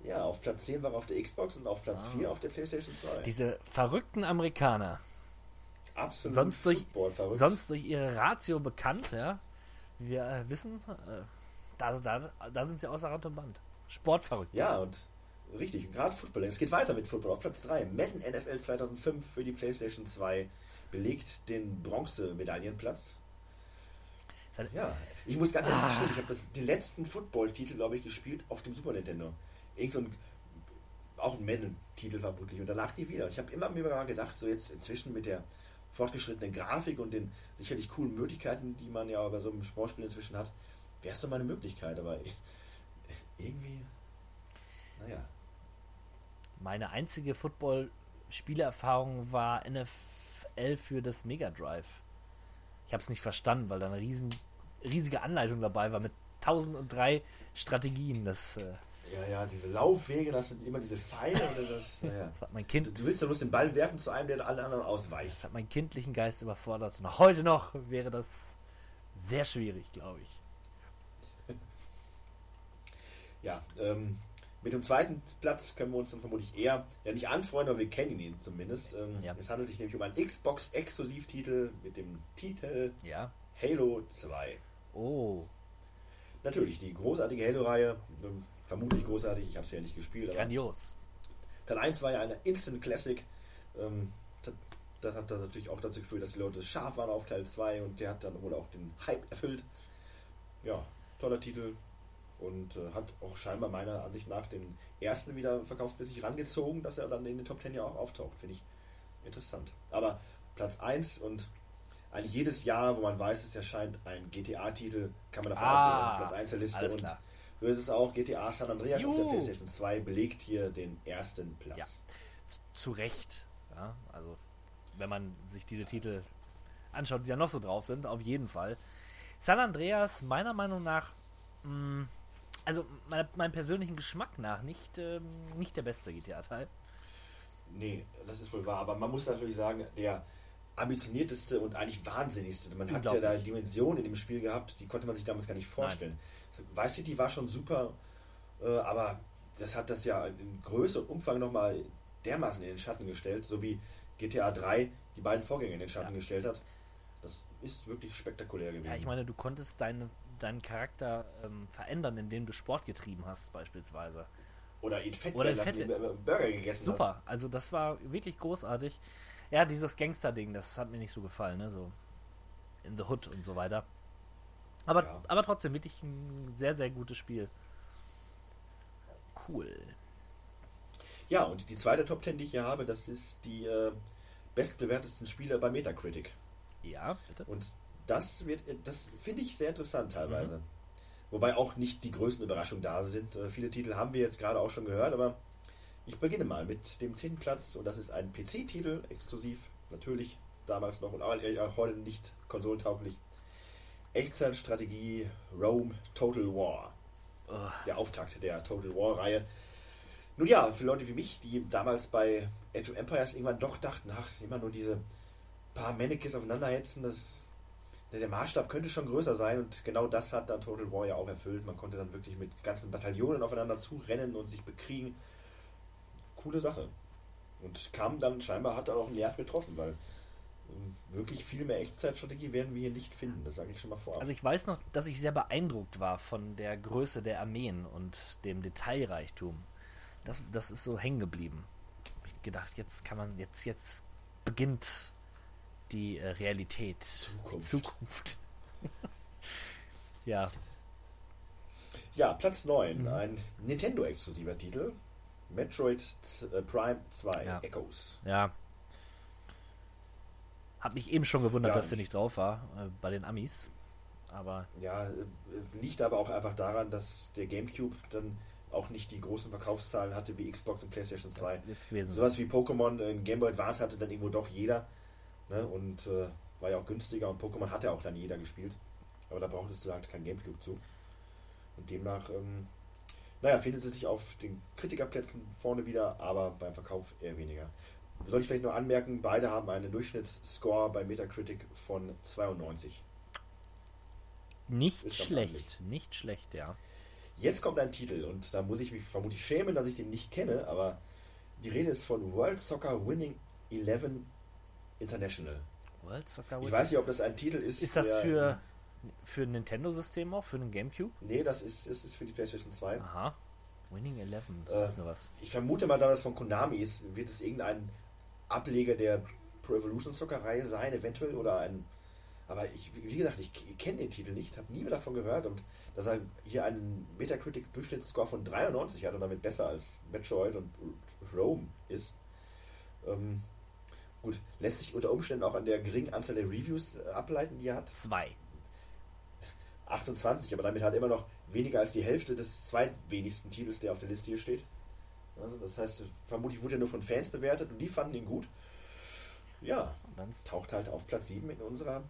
Ja, auf Platz 10 war er auf der Xbox und auf Platz Ah. 4 auf der PlayStation 2. Diese verrückten Amerikaner, Absolut sonst durch, sonst durch ihre Ratio bekannt, ja. Wie wir äh, wissen, äh, da, da, da sind sie außer Rand und Band. Sportverrückt. Ja, und richtig, gerade Football. Es geht weiter mit Football. Auf Platz 3, Madden NFL 2005 für die PlayStation 2 belegt den Bronzemedaillenplatz. Ja, ich muss ganz ehrlich gestehen, ich habe das- die letzten Football-Titel, glaube ich, gespielt auf dem Super Nintendo. Irgend so ein, auch ein Madden-Titel vermutlich und danach nie wieder. Ich habe immer mir gedacht, so jetzt inzwischen mit der fortgeschrittenen Grafik und den sicherlich coolen Möglichkeiten, die man ja bei so einem Sportspiel inzwischen hat, wäre es doch mal eine Möglichkeit, aber irgendwie, naja. Meine einzige Football-Spielerfahrung war NFL für das Mega Drive. Ich habe es nicht verstanden, weil da eine riesen, riesige Anleitung dabei war mit 1003 Strategien. Das, äh, Ja, ja, diese Laufwege, das sind immer diese Pfeile oder das. Naja. Das hat mein Kind, Du willst ja bloß den Ball werfen zu einem, der alle anderen ausweicht. das hat meinen kindlichen Geist überfordert. Noch heute noch wäre das sehr schwierig, glaube ich. Ja, ähm, mit dem zweiten Platz können wir uns dann vermutlich eher, ja nicht anfreunden, aber wir kennen ihn zumindest. Ähm, Ja. Es handelt sich nämlich um einen Xbox-Exklusivtitel mit dem Titel Ja. Halo 2. Oh, Natürlich, die großartige Halo-Reihe, ähm, vermutlich großartig, ich habe sie ja nicht gespielt, aber grandios. Teil 1 war ja eine Instant Classic. Ähm, das- das hat dann natürlich auch dazu geführt, dass die Leute scharf waren auf Teil 2 und der hat dann wohl auch den Hype erfüllt. Ja, toller Titel und äh, hat auch scheinbar meiner Ansicht nach den ersten wieder verkaufsmäßig rangezogen, dass er dann in den Top 10 ja auch auftaucht. Finde ich interessant. Aber Platz 1 und eigentlich jedes Jahr, wo man weiß, es erscheint ein GTA-Titel, kann man davon Ah, ausgehen, Platz 1 der Liste und klar. so ist es auch. GTA San Andreas auf der Juhu. PlayStation 2 belegt hier den ersten Platz. Ja. Zu Recht. Ja, also, wenn man sich diese Titel anschaut, die da noch so drauf sind, auf jeden Fall. San Andreas, meiner Meinung nach, mh, also meinem persönlichen Geschmack nach, nicht, ähm, nicht der beste GTA-Teil. Nee, das ist wohl wahr. Aber man muss natürlich sagen, der ambitionierteste und eigentlich wahnsinnigste. Man hat ja da. Dimensionen in dem Spiel gehabt, die konnte man sich damals gar nicht vorstellen. Vice City war schon super, äh, aber das hat das ja in Größe und Umfang nochmal dermaßen in den Schatten gestellt, so wie GTA 3 die beiden Vorgänger in den Schatten Ja. gestellt hat. Das ist wirklich spektakulär gewesen. Ja, ich meine, du konntest deine, deinen Charakter ähm, verändern, indem du Sport getrieben hast, beispielsweise. Oder ihn fett Oder lassen, fett- du Burger gegessen Super, also das war wirklich großartig. Ja, dieses Gangster-Ding, das hat mir nicht so gefallen, ne? So in the Hood und so weiter. Aber, Ja. aber trotzdem wirklich ein sehr, sehr gutes Spiel. Cool. hast. Ja, und die zweite Top 10, die ich hier habe, das ist die äh, bestbewertesten Spiele bei Metacritic. Ja, bitte. Und das wird, das finde ich sehr interessant Mhm. teilweise. Wobei auch nicht die größten Überraschungen da sind. Äh, viele Titel haben wir jetzt gerade auch schon gehört, aber ich beginne mal mit dem 10. Platz und das ist ein PC-Titel, exklusiv, natürlich damals noch und auch auch heute nicht konsolentauglich. Echtzeitstrategie Rome Total War. Der Auftakt der Total War-Reihe. Nun ja, für Leute wie mich, die damals bei Age of Empires irgendwann doch dachten, ach, immer nur diese paar Mannequins aufeinander hetzen, das, der Maßstab könnte schon größer sein und genau das hat dann Total War ja auch erfüllt. Man konnte dann wirklich mit ganzen Bataillonen aufeinander zurennen und sich bekriegen. Coole Sache. Und kam dann scheinbar, hat er auch einen Nerv getroffen, weil ähm, wirklich viel mehr Echtzeitstrategie werden wir hier nicht finden, das sage ich schon mal vorab. Also ich weiß noch, dass ich sehr beeindruckt war von der Größe der Armeen und dem Detailreichtum. Das, das ist so hängen geblieben. Ich gedacht, jetzt kann man, jetzt, jetzt beginnt die äh, Realität, Zukunft. die Zukunft. ja, Ja, Platz 9, ein Nintendo-exklusiver Titel. Metroid äh, Prime 2 Ja. Echoes. ja. Hab mich eben schon gewundert, Ja. dass der nicht drauf war äh, bei den Amis. Aber Ja, äh, liegt aber auch einfach daran, dass der GameCube dann auch nicht die großen Verkaufszahlen hatte wie Xbox und PlayStation 2. das wird's gewesen. Sowas wie Pokémon in Game Boy Advance hatte dann irgendwo doch jeder. Ne? Und äh, war ja auch günstiger und Pokémon hatte auch dann jeder gespielt. Aber da brauchtest du halt kein Gamecube zu. Und demnach, ähm, naja, findet es sich auf den Kritikerplätzen vorne wieder, aber beim Verkauf eher weniger. Soll ich vielleicht noch anmerken, beide haben einen Durchschnittsscore bei Metacritic von 92. nicht schlecht, nicht schlecht, ja. Jetzt kommt ein Titel und da muss ich mich vermutlich schämen, dass ich den nicht kenne, aber die Rede ist von World Soccer Winning 11 International. World Soccer Ich weiß nicht, ob das ein Titel ist. Ist das der- für, für ein Nintendo-System auch, für einen Gamecube? Nee, das ist, ist, ist für die PlayStation 2. Aha. Winning Eleven, das Äh, sagt mir was. Ich vermute mal, da das von Konami ist, wird es irgendein Ableger der Pro Evolution Soccer Reihe sein, eventuell, oder ein. Aber ich, wie gesagt, ich kenne den Titel nicht, habe nie mehr davon gehört und dass er hier einen Metacritic-Durchschnittsscore von 93 hat und damit besser als Metroid und Rome ist. Ähm, gut, lässt sich unter Umständen auch an der geringen Anzahl der Reviews äh, ableiten, die er hat. Zwei. 28, aber damit hat er immer noch weniger als die Hälfte des zweitwenigsten Titels, der auf der Liste hier steht. Also das heißt, vermutlich wurde er nur von Fans bewertet und die fanden ihn gut. Ja, Und dann taucht halt auf Platz 7 in unserer,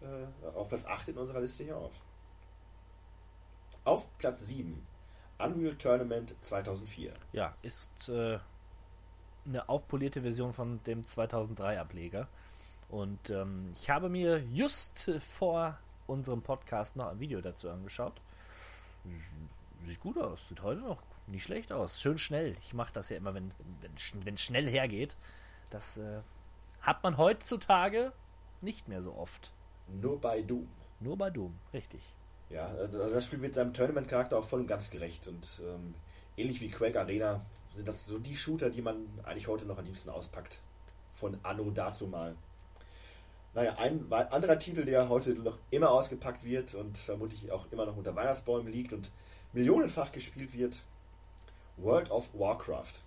äh, auf Platz 8 in unserer Liste hier auf. Auf Platz 7 Unreal Tournament 2004. Ja, ist äh, eine aufpolierte Version von dem 2003-Ableger. Und ähm, ich habe mir just vor unserem Podcast noch ein Video dazu angeschaut. Sieht gut aus, sieht heute noch nicht schlecht aus. Schön schnell. Ich mache das ja immer, wenn wenn wenn schnell hergeht. Das äh, hat man heutzutage nicht mehr so oft. Nur bei Doom. Nur bei Doom, richtig. Ja, also das Spiel wird seinem Tournament-Charakter auch voll und ganz gerecht. Und ähm, ähnlich wie Quake Arena sind das so die Shooter, die man eigentlich heute noch am liebsten auspackt. Von Anno dazu mal. Naja, ein anderer Titel, der heute noch immer ausgepackt wird und vermutlich auch immer noch unter Weihnachtsbäumen liegt und millionenfach gespielt wird, World of Warcraft.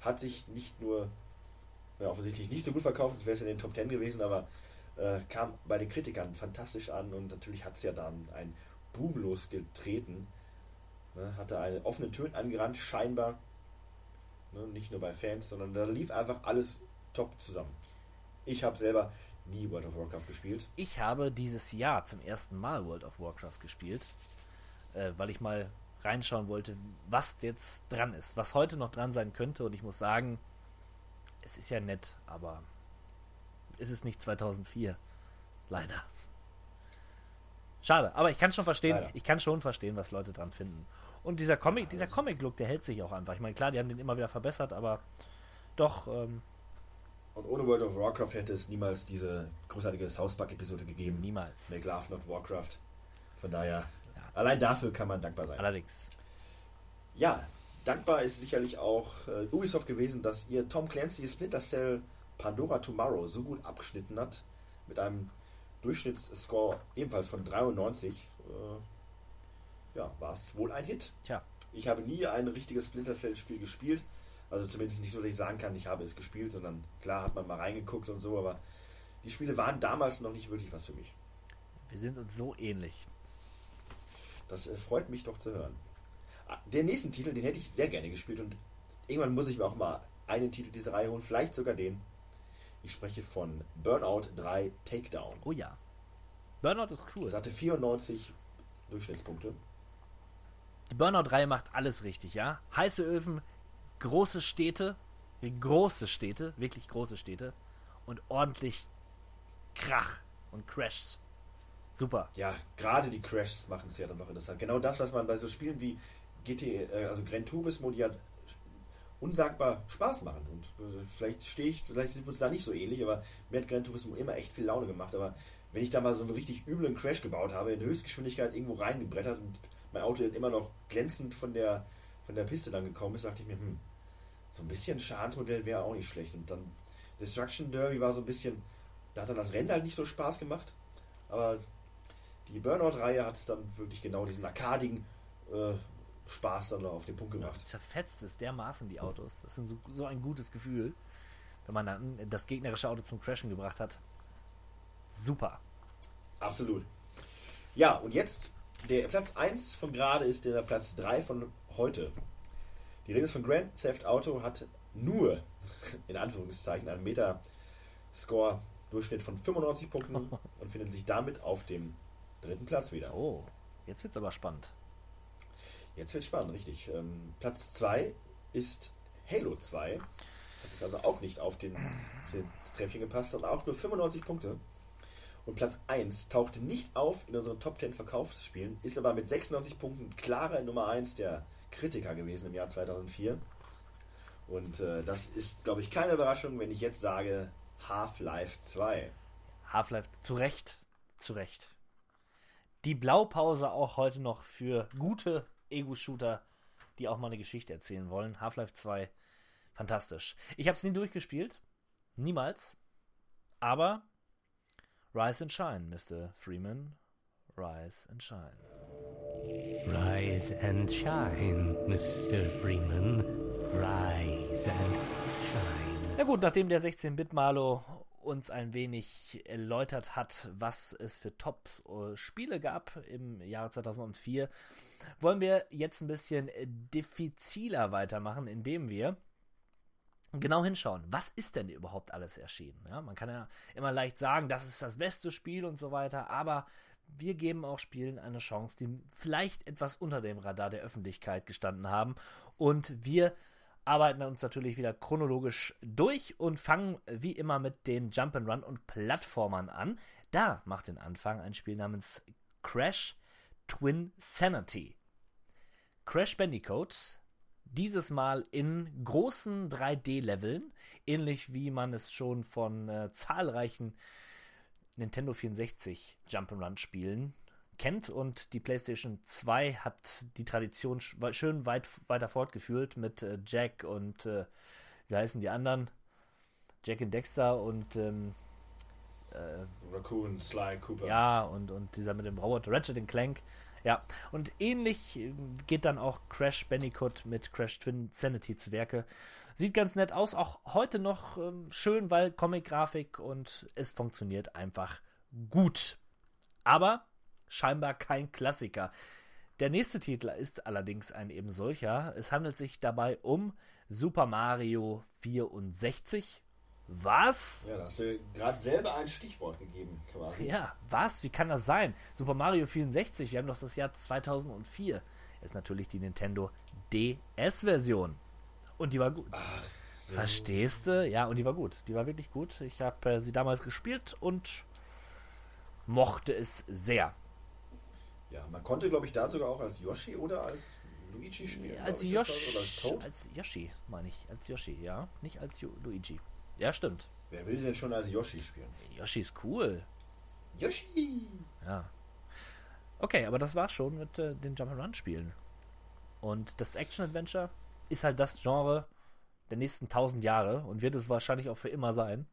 Hat sich nicht nur ja, offensichtlich nicht so gut verkauft, als wäre es in den Top 10 gewesen, aber äh, kam bei den Kritikern fantastisch an und natürlich hat es ja dann ein Boom losgetreten. Ne, hatte einen offenen Tönen angerannt, scheinbar. Ne, nicht nur bei Fans, sondern da lief einfach alles top zusammen. Ich habe selber nie World of Warcraft gespielt. Ich habe dieses Jahr zum ersten Mal World of Warcraft gespielt, äh, weil ich mal reinschauen wollte, was jetzt dran ist, was heute noch dran sein könnte. Und ich muss sagen, es ist ja nett, aber ist es nicht 2004. Leider. Schade, aber ich kann schon verstehen, Leider. ich kann schon verstehen, was Leute dran finden. Und dieser Comic, dieser Comic-Look, der hält sich auch einfach. Ich meine, klar, die haben den immer wieder verbessert, aber doch. Ähm, und ohne World of Warcraft hätte es niemals diese großartige South Park-Episode gegeben. Niemals. Make Love Not Warcraft. Von daher, ja. allein dafür kann man dankbar sein. Allerdings. Ja, dankbar ist sicherlich auch äh, Ubisoft gewesen, dass ihr Tom Clancy Splinter Cell Pandora Tomorrow so gut abgeschnitten hat, mit einem Durchschnittsscore ebenfalls von 93, äh, ja, war es wohl ein Hit. Tja. Ich habe nie ein richtiges Splinter Cell Spiel gespielt. Also zumindest nicht so, dass ich sagen kann, ich habe es gespielt, sondern klar hat man mal reingeguckt und so, aber die Spiele waren damals noch nicht wirklich was für mich. Wir sind uns so ähnlich. Das äh, freut mich doch zu hören. Ah, den nächsten Titel, den hätte ich sehr gerne gespielt und irgendwann muss ich mir auch mal einen Titel dieser Reihe holen, vielleicht sogar den. Ich spreche von Burnout 3 Takedown. Oh ja. Burnout ist cool. Es hatte 94 Durchschnittspunkte. Die Burnout-Reihe macht alles richtig, ja? Heiße Öfen, große Städte, große Städte, wirklich große Städte und ordentlich Krach und Crashs. Super. Ja, gerade die Crashs machen es ja dann noch interessant. Genau das, was man bei so Spielen wie GT, äh, also Gran Turismo, die ja unsagbar Spaß machen. Und äh, vielleicht stehe ich, vielleicht sind wir uns da nicht so ähnlich, aber mir hat Gran Turismo immer echt viel Laune gemacht. Aber wenn ich da mal so einen richtig üblen Crash gebaut habe, in Höchstgeschwindigkeit irgendwo reingebrettert und mein Auto dann immer noch glänzend von der, von der Piste dann gekommen ist, dachte ich mir, hm, so ein bisschen Schadensmodell wäre auch nicht schlecht. Und dann Destruction Derby war so ein bisschen, da hat dann das Rennen halt nicht so Spaß gemacht. Aber die Burnout-Reihe hat es dann wirklich genau diesen arkadigen äh, Spaß dann auf den Punkt gemacht. Ja, zerfetzt es dermaßen die Autos. Das ist so, so ein gutes Gefühl, wenn man dann das gegnerische Auto zum Crashen gebracht hat. Super. Absolut. Ja, und jetzt der Platz 1 von gerade ist der Platz 3 von heute. Die Rede ist von Grand Theft Auto hat nur, in Anführungszeichen, einen Metascore-Durchschnitt von 95 Punkten und findet sich damit auf dem dritten Platz wieder. Oh, jetzt wird es aber spannend. Jetzt wird spannend, richtig. Ähm, Platz 2 ist Halo 2. Hat es also auch nicht auf den, auf den Treppchen gepasst, hat auch nur 95 Punkte. Und Platz 1 tauchte nicht auf in unseren Top 10 Verkaufsspielen, ist aber mit 96 Punkten klarer Nummer 1 der Kritiker gewesen im Jahr 2004. Und äh, das ist, glaube ich, keine Überraschung, wenn ich jetzt sage Half-Life 2. Half-Life, zu Recht, zu Recht. Die Blaupause auch heute noch für gute Ego-Shooter, die auch mal eine Geschichte erzählen wollen. Half-Life 2, fantastisch. Ich habe es nie durchgespielt. Niemals. Aber Rise and Shine, Mr. Freeman. Rise and Shine. Rise and shine, Mr. Freeman. Rise and shine. Na gut, nachdem der 16-Bit-Malo uns ein wenig erläutert hat, was es für Tops-Spiele äh, gab im Jahre 2004, wollen wir jetzt ein bisschen diffiziler weitermachen, indem wir genau hinschauen, was ist denn überhaupt alles erschienen? Ja, man kann ja immer leicht sagen, das ist das beste Spiel und so weiter, aber wir geben auch Spielen eine Chance, die vielleicht etwas unter dem Radar der Öffentlichkeit gestanden haben. Und wir arbeiten uns natürlich wieder chronologisch durch und fangen wie immer mit den Jump'n'Run und Plattformern an. Da macht den Anfang ein Spiel namens Crash Twin Sanity. Crash Bandicoot, dieses Mal in großen 3D-Leveln, ähnlich wie man es schon von äh, zahlreichen Nintendo 64 Jump'n'Run-Spielen kennt und die PlayStation 2 hat die Tradition schön weit weiter fortgeführt mit äh, Jack und äh, wie heißen die anderen? Jack und Dexter und ähm, äh, Raccoon, Sly, Cooper. Ja, und, und dieser mit dem Roboter Ratchet Clank. Ja, und ähnlich äh, geht dann auch Crash Bandicoot mit Crash Twin Sanity zu Werke. Sieht ganz nett aus, auch heute noch ähm, schön, weil Comic-Grafik und es funktioniert einfach gut. Aber scheinbar kein Klassiker. Der nächste Titel ist allerdings ein eben solcher. Es handelt sich dabei um Super Mario 64. Was? Ja, da hast du gerade selber ein Stichwort gegeben, quasi. Ja, was? Wie kann das sein? Super Mario 64, wir haben doch das Jahr 2004. Ist natürlich die Nintendo DS-Version. Und die war gut. Ach so. Verstehst du? Ja, und die war gut. Die war wirklich gut. Ich habe äh, sie damals gespielt und mochte es sehr. Ja, man konnte, glaube ich, da sogar auch als Yoshi oder als Luigi spielen. Als Yoshi, als, als, Yoshi, meine ich. Als Yoshi, ja. Nicht als Luigi. Ja, stimmt. Wer will denn schon als Yoshi spielen? Yoshi ist cool. Yoshi! Ja. Okay, aber das war's schon mit äh, den Jump'n'Run-Spielen. Und das Action-Adventure ist halt das Genre der nächsten tausend Jahre und wird es wahrscheinlich auch für immer sein.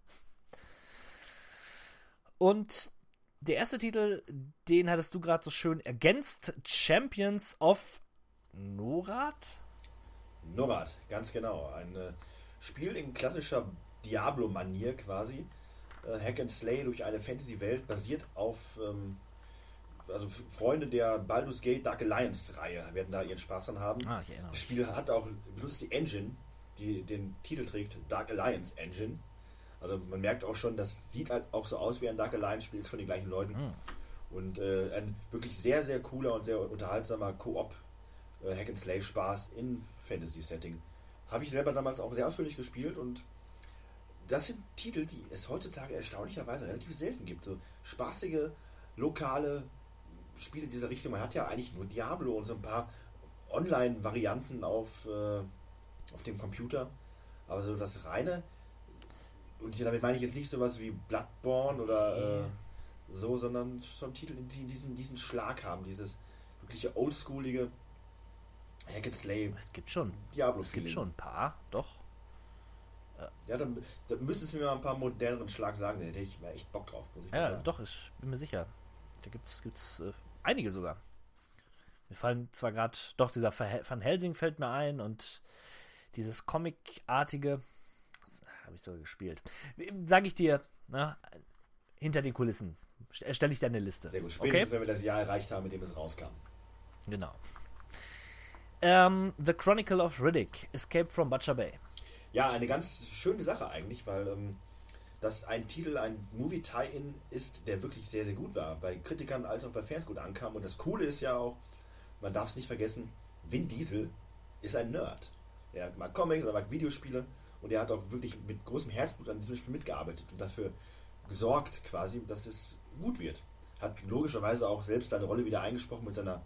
Und der erste Titel, den hattest du gerade so schön ergänzt: Champions of Norad? Norad, ganz genau. Ein äh, Spiel in klassischer Diablo-Manier quasi. Äh, Hack and Slay durch eine Fantasy-Welt basiert auf ähm, also Freunde der Baldur's Gate Dark Alliance-Reihe werden da ihren Spaß dran haben. Ah, das Spiel hat auch benutzt die Engine, die den Titel trägt, Dark Alliance Engine. Also man merkt auch schon, das sieht halt auch so aus wie ein Dark Alliance-Spiel, ist von den gleichen Leuten. Mhm. Und äh, ein wirklich sehr, sehr cooler und sehr unterhaltsamer Koop äh, Hack and Slay Spaß in Fantasy-Setting. Habe ich selber damals auch sehr ausführlich gespielt und das sind Titel, die es heutzutage erstaunlicherweise relativ selten gibt. So spaßige, lokale Spiele dieser Richtung. Man hat ja eigentlich nur Diablo und so ein paar Online-Varianten auf, äh, auf dem Computer. Aber so das reine, und damit meine ich jetzt nicht sowas wie Bloodborne oder äh, so, sondern schon Titel, die diesen, diesen Schlag haben, dieses wirkliche oldschoolige Hack and Slay. Es gibt schon. Diablo Es gibt schon ein paar, doch. Ja, dann, dann müsstest du mir mal ein paar moderneren Schlag sagen, da hätte ich mal echt Bock drauf. Muss ich Ja, sagen. doch, ich bin mir sicher. Da gibt es äh, einige sogar. Mir fallen zwar gerade, doch, dieser Van Helsing fällt mir ein und dieses Comic-artige, das habe ich sogar gespielt. Sage ich dir, na, hinter den Kulissen erstelle ich dir eine Liste. Sehr gut. Spätestens, wenn wir das Jahr erreicht haben, in dem es rauskam. Genau. Ähm, The Chronicle of Riddick, Escape from Butcher Bay. Ja, eine ganz schöne Sache eigentlich, weil ähm, das ein Titel, ein Movie-Tie-In ist, der wirklich sehr, sehr gut war. Bei Kritikern als auch bei Fans gut ankam. Und das Coole ist ja auch, man darf es nicht vergessen, Vin Diesel ist ein Nerd. Er mag Comics, er mag Videospiele und er hat auch wirklich mit großem Herzblut an diesem Spiel mitgearbeitet und dafür gesorgt quasi, dass es gut wird. Hat logischerweise auch selbst seine Rolle wieder eingesprochen mit seiner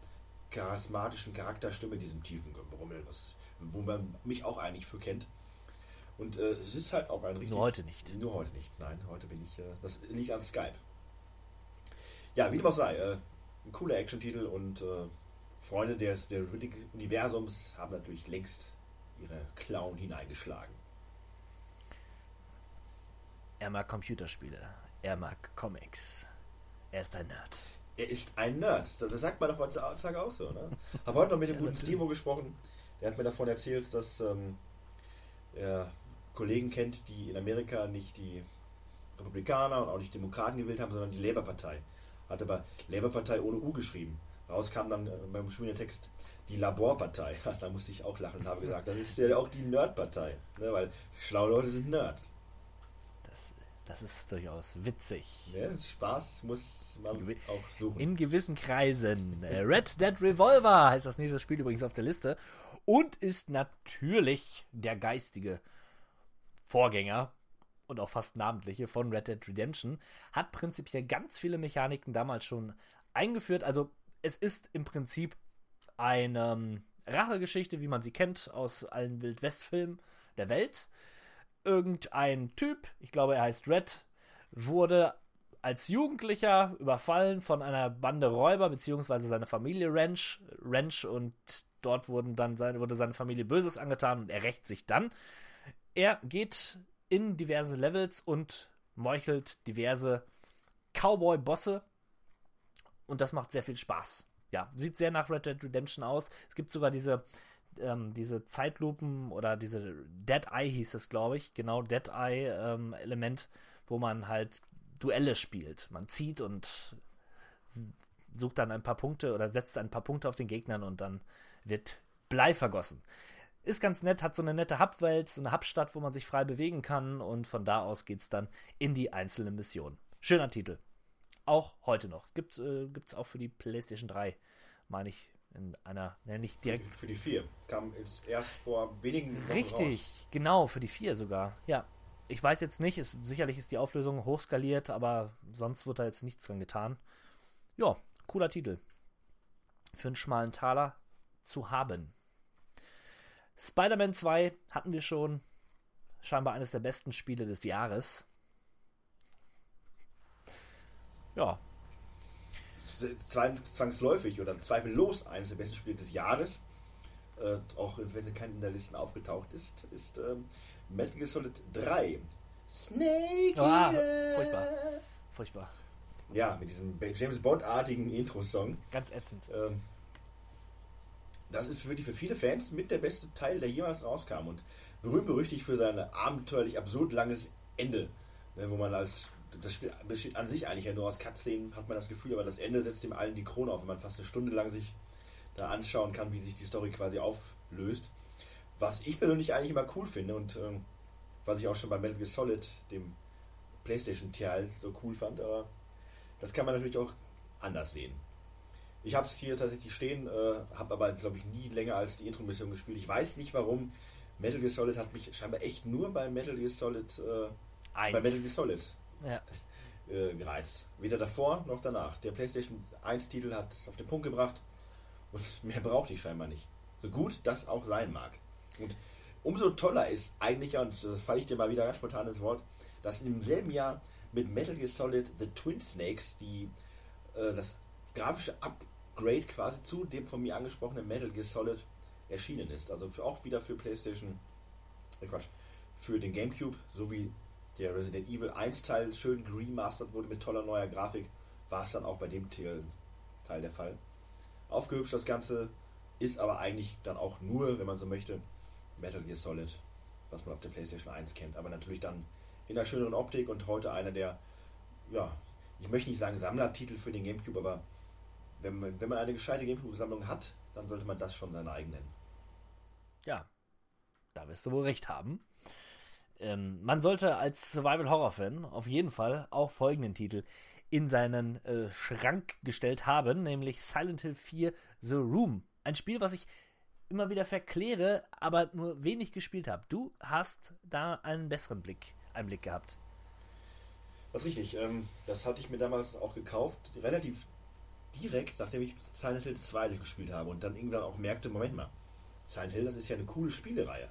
charismatischen Charakterstimme, diesem tiefen Gebrummel, was, wo man mich auch eigentlich für kennt. Und äh, es ist halt auch ein richtig. Nur heute nicht. Nur heute nicht. Nein, heute bin ich. Äh, das liegt an Skype. Ja, wie dem auch sei. Äh, ein cooler Action-Titel und äh, Freunde des der Riddick-Universums haben natürlich längst ihre Klauen hineingeschlagen. Er mag Computerspiele. Er mag Comics. Er ist ein Nerd. Er ist ein Nerd. Das sagt man doch heutzutage auch so. Ne? Habe heute noch mit dem Ja, guten. Stevo gesprochen. Der hat mir davon erzählt, dass ähm, er Kollegen kennt, die in Amerika nicht die Republikaner und auch nicht Demokraten gewählt haben, sondern die Labour-Partei. Hat aber Labour-Partei ohne U geschrieben. Raus kam dann äh, beim schönen Text die Laborpartei. Da musste ich auch lachen und habe gesagt, das ist ja auch die Nerd-Partei. Ne? Weil schlaue Leute sind Nerds. Das, Das ist durchaus witzig. Ja, Spaß muss man auch suchen. In gewissen Kreisen. Äh, Red Dead Revolver heißt das nächste Spiel übrigens auf der Liste. Und ist natürlich der geistige Vorgänger und auch fast namentliche von Red Dead Redemption. Hat prinzipiell ganz viele Mechaniken damals schon eingeführt. Also es ist im Prinzip eine ähm, Rachegeschichte, wie man sie kennt aus allen Wildwest-Filmen der Welt. Irgendein Typ, ich glaube er heißt Red, wurde als Jugendlicher überfallen von einer Bande Räuber, beziehungsweise seine Familie Ranch, Ranch und dort wurden dann seine, wurde seine Familie Böses angetan und er rächt sich dann. Er geht in diverse Levels und meuchelt diverse Cowboy-Bosse und das macht sehr viel Spaß. Ja, sieht sehr nach Red Dead Redemption aus. Es gibt sogar diese, ähm, diese Zeitlupen oder diese Dead Eye hieß es, glaube ich. Genau, Dead Eye ähm, wo man halt Duelle spielt. Man zieht und sucht dann ein paar Punkte oder setzt ein paar Punkte auf den Gegnern und dann wird Blei vergossen. Ist ganz nett, hat so eine nette Hubwelt, so eine Hubstadt, wo man sich frei bewegen kann und von da aus geht's dann in die einzelnen Missionen. Schöner Titel. Auch heute noch. Gibt es äh, auch für die PlayStation 3, meine ich, in einer, ne, nicht direkt. Für, für die 4. Kam jetzt erst vor wenigen Wochen Richtig, raus. genau, für die 4 sogar. Ja. Ich weiß jetzt nicht, ist, sicherlich ist die Auflösung hochskaliert, aber sonst wird da jetzt nichts dran getan. Ja, cooler Titel. Für einen schmalen Taler zu haben. Spider-Man 2 hatten wir schon. Scheinbar eines der besten Spiele des Jahres. Ja. Zwangsläufig oder zweifellos eines der besten Spiele des Jahres, äh, auch wenn sie kein in der Liste aufgetaucht ist, ist ähm, Metal Gear Solid 3. Snake ah, furchtbar. Furchtbar. Ja, mit diesem James Bond-artigen Intro-Song. Ganz ätzend. Ähm, das ist wirklich für viele Fans mit der beste Teil, der jemals rauskam und berühmt berüchtigt für sein abenteuerlich absurd langes Ende, ne, wo man als das Spiel besteht an sich eigentlich ja nur aus Cutscenen, hat man das Gefühl, aber das Ende setzt dem allen die Krone auf, wenn man fast eine Stunde lang sich da anschauen kann, wie sich die Story quasi auflöst. Was ich persönlich eigentlich immer cool finde und ähm, was ich auch schon bei Metal Gear Solid, dem PlayStation-Teil, so cool fand, aber das kann man natürlich auch anders sehen. Ich habe es hier tatsächlich stehen, äh, habe aber, glaube ich, nie länger als die Intro-Mission gespielt. Ich weiß nicht warum. Metal Gear Solid hat mich scheinbar echt nur bei Metal Gear Solid, äh, bei Metal Gear Solid ja. äh, gereizt. Weder davor noch danach. Der PlayStation 1-Titel hat es auf den Punkt gebracht und mehr brauchte ich scheinbar nicht. So gut das auch sein mag. Und umso toller ist eigentlich, und das falle ich dir mal wieder ganz spontan ins Wort, dass im selben Jahr mit Metal Gear Solid The Twin Snakes die, äh, das grafische Upgrade quasi zu dem von mir angesprochenen Metal Gear Solid erschienen ist. Also auch wieder für PlayStation, äh Quatsch, für den GameCube, sowie der Resident Evil 1 Teil schön remastert wurde mit toller neuer Grafik, war es dann auch bei dem Teil, Teil der Fall. Aufgehübscht das Ganze ist aber eigentlich dann auch nur, wenn man so möchte, Metal Gear Solid, was man auf der PlayStation 1 kennt. Aber natürlich dann in der schöneren Optik und heute einer der, ja, ich möchte nicht sagen Sammlertitel für den GameCube, aber wenn man, wenn man eine gescheite GameCube-Sammlung hat, dann sollte man das schon sein eigen nennen. Ja, da wirst du wohl recht haben. Ähm, man sollte als Survival-Horror-Fan auf jeden Fall auch folgenden Titel in seinen äh, Schrank gestellt haben, nämlich Silent Hill 4 The Room. Ein Spiel, was ich immer wieder verkläre, aber nur wenig gespielt habe. Du hast da einen besseren Blick, Einblick gehabt. Das ist richtig. Ähm, das hatte ich mir damals auch gekauft, relativ direkt, nachdem ich Silent Hill 2 gespielt habe und dann irgendwann auch merkte, Moment mal, Silent Hill, das ist ja eine coole Spielereihe.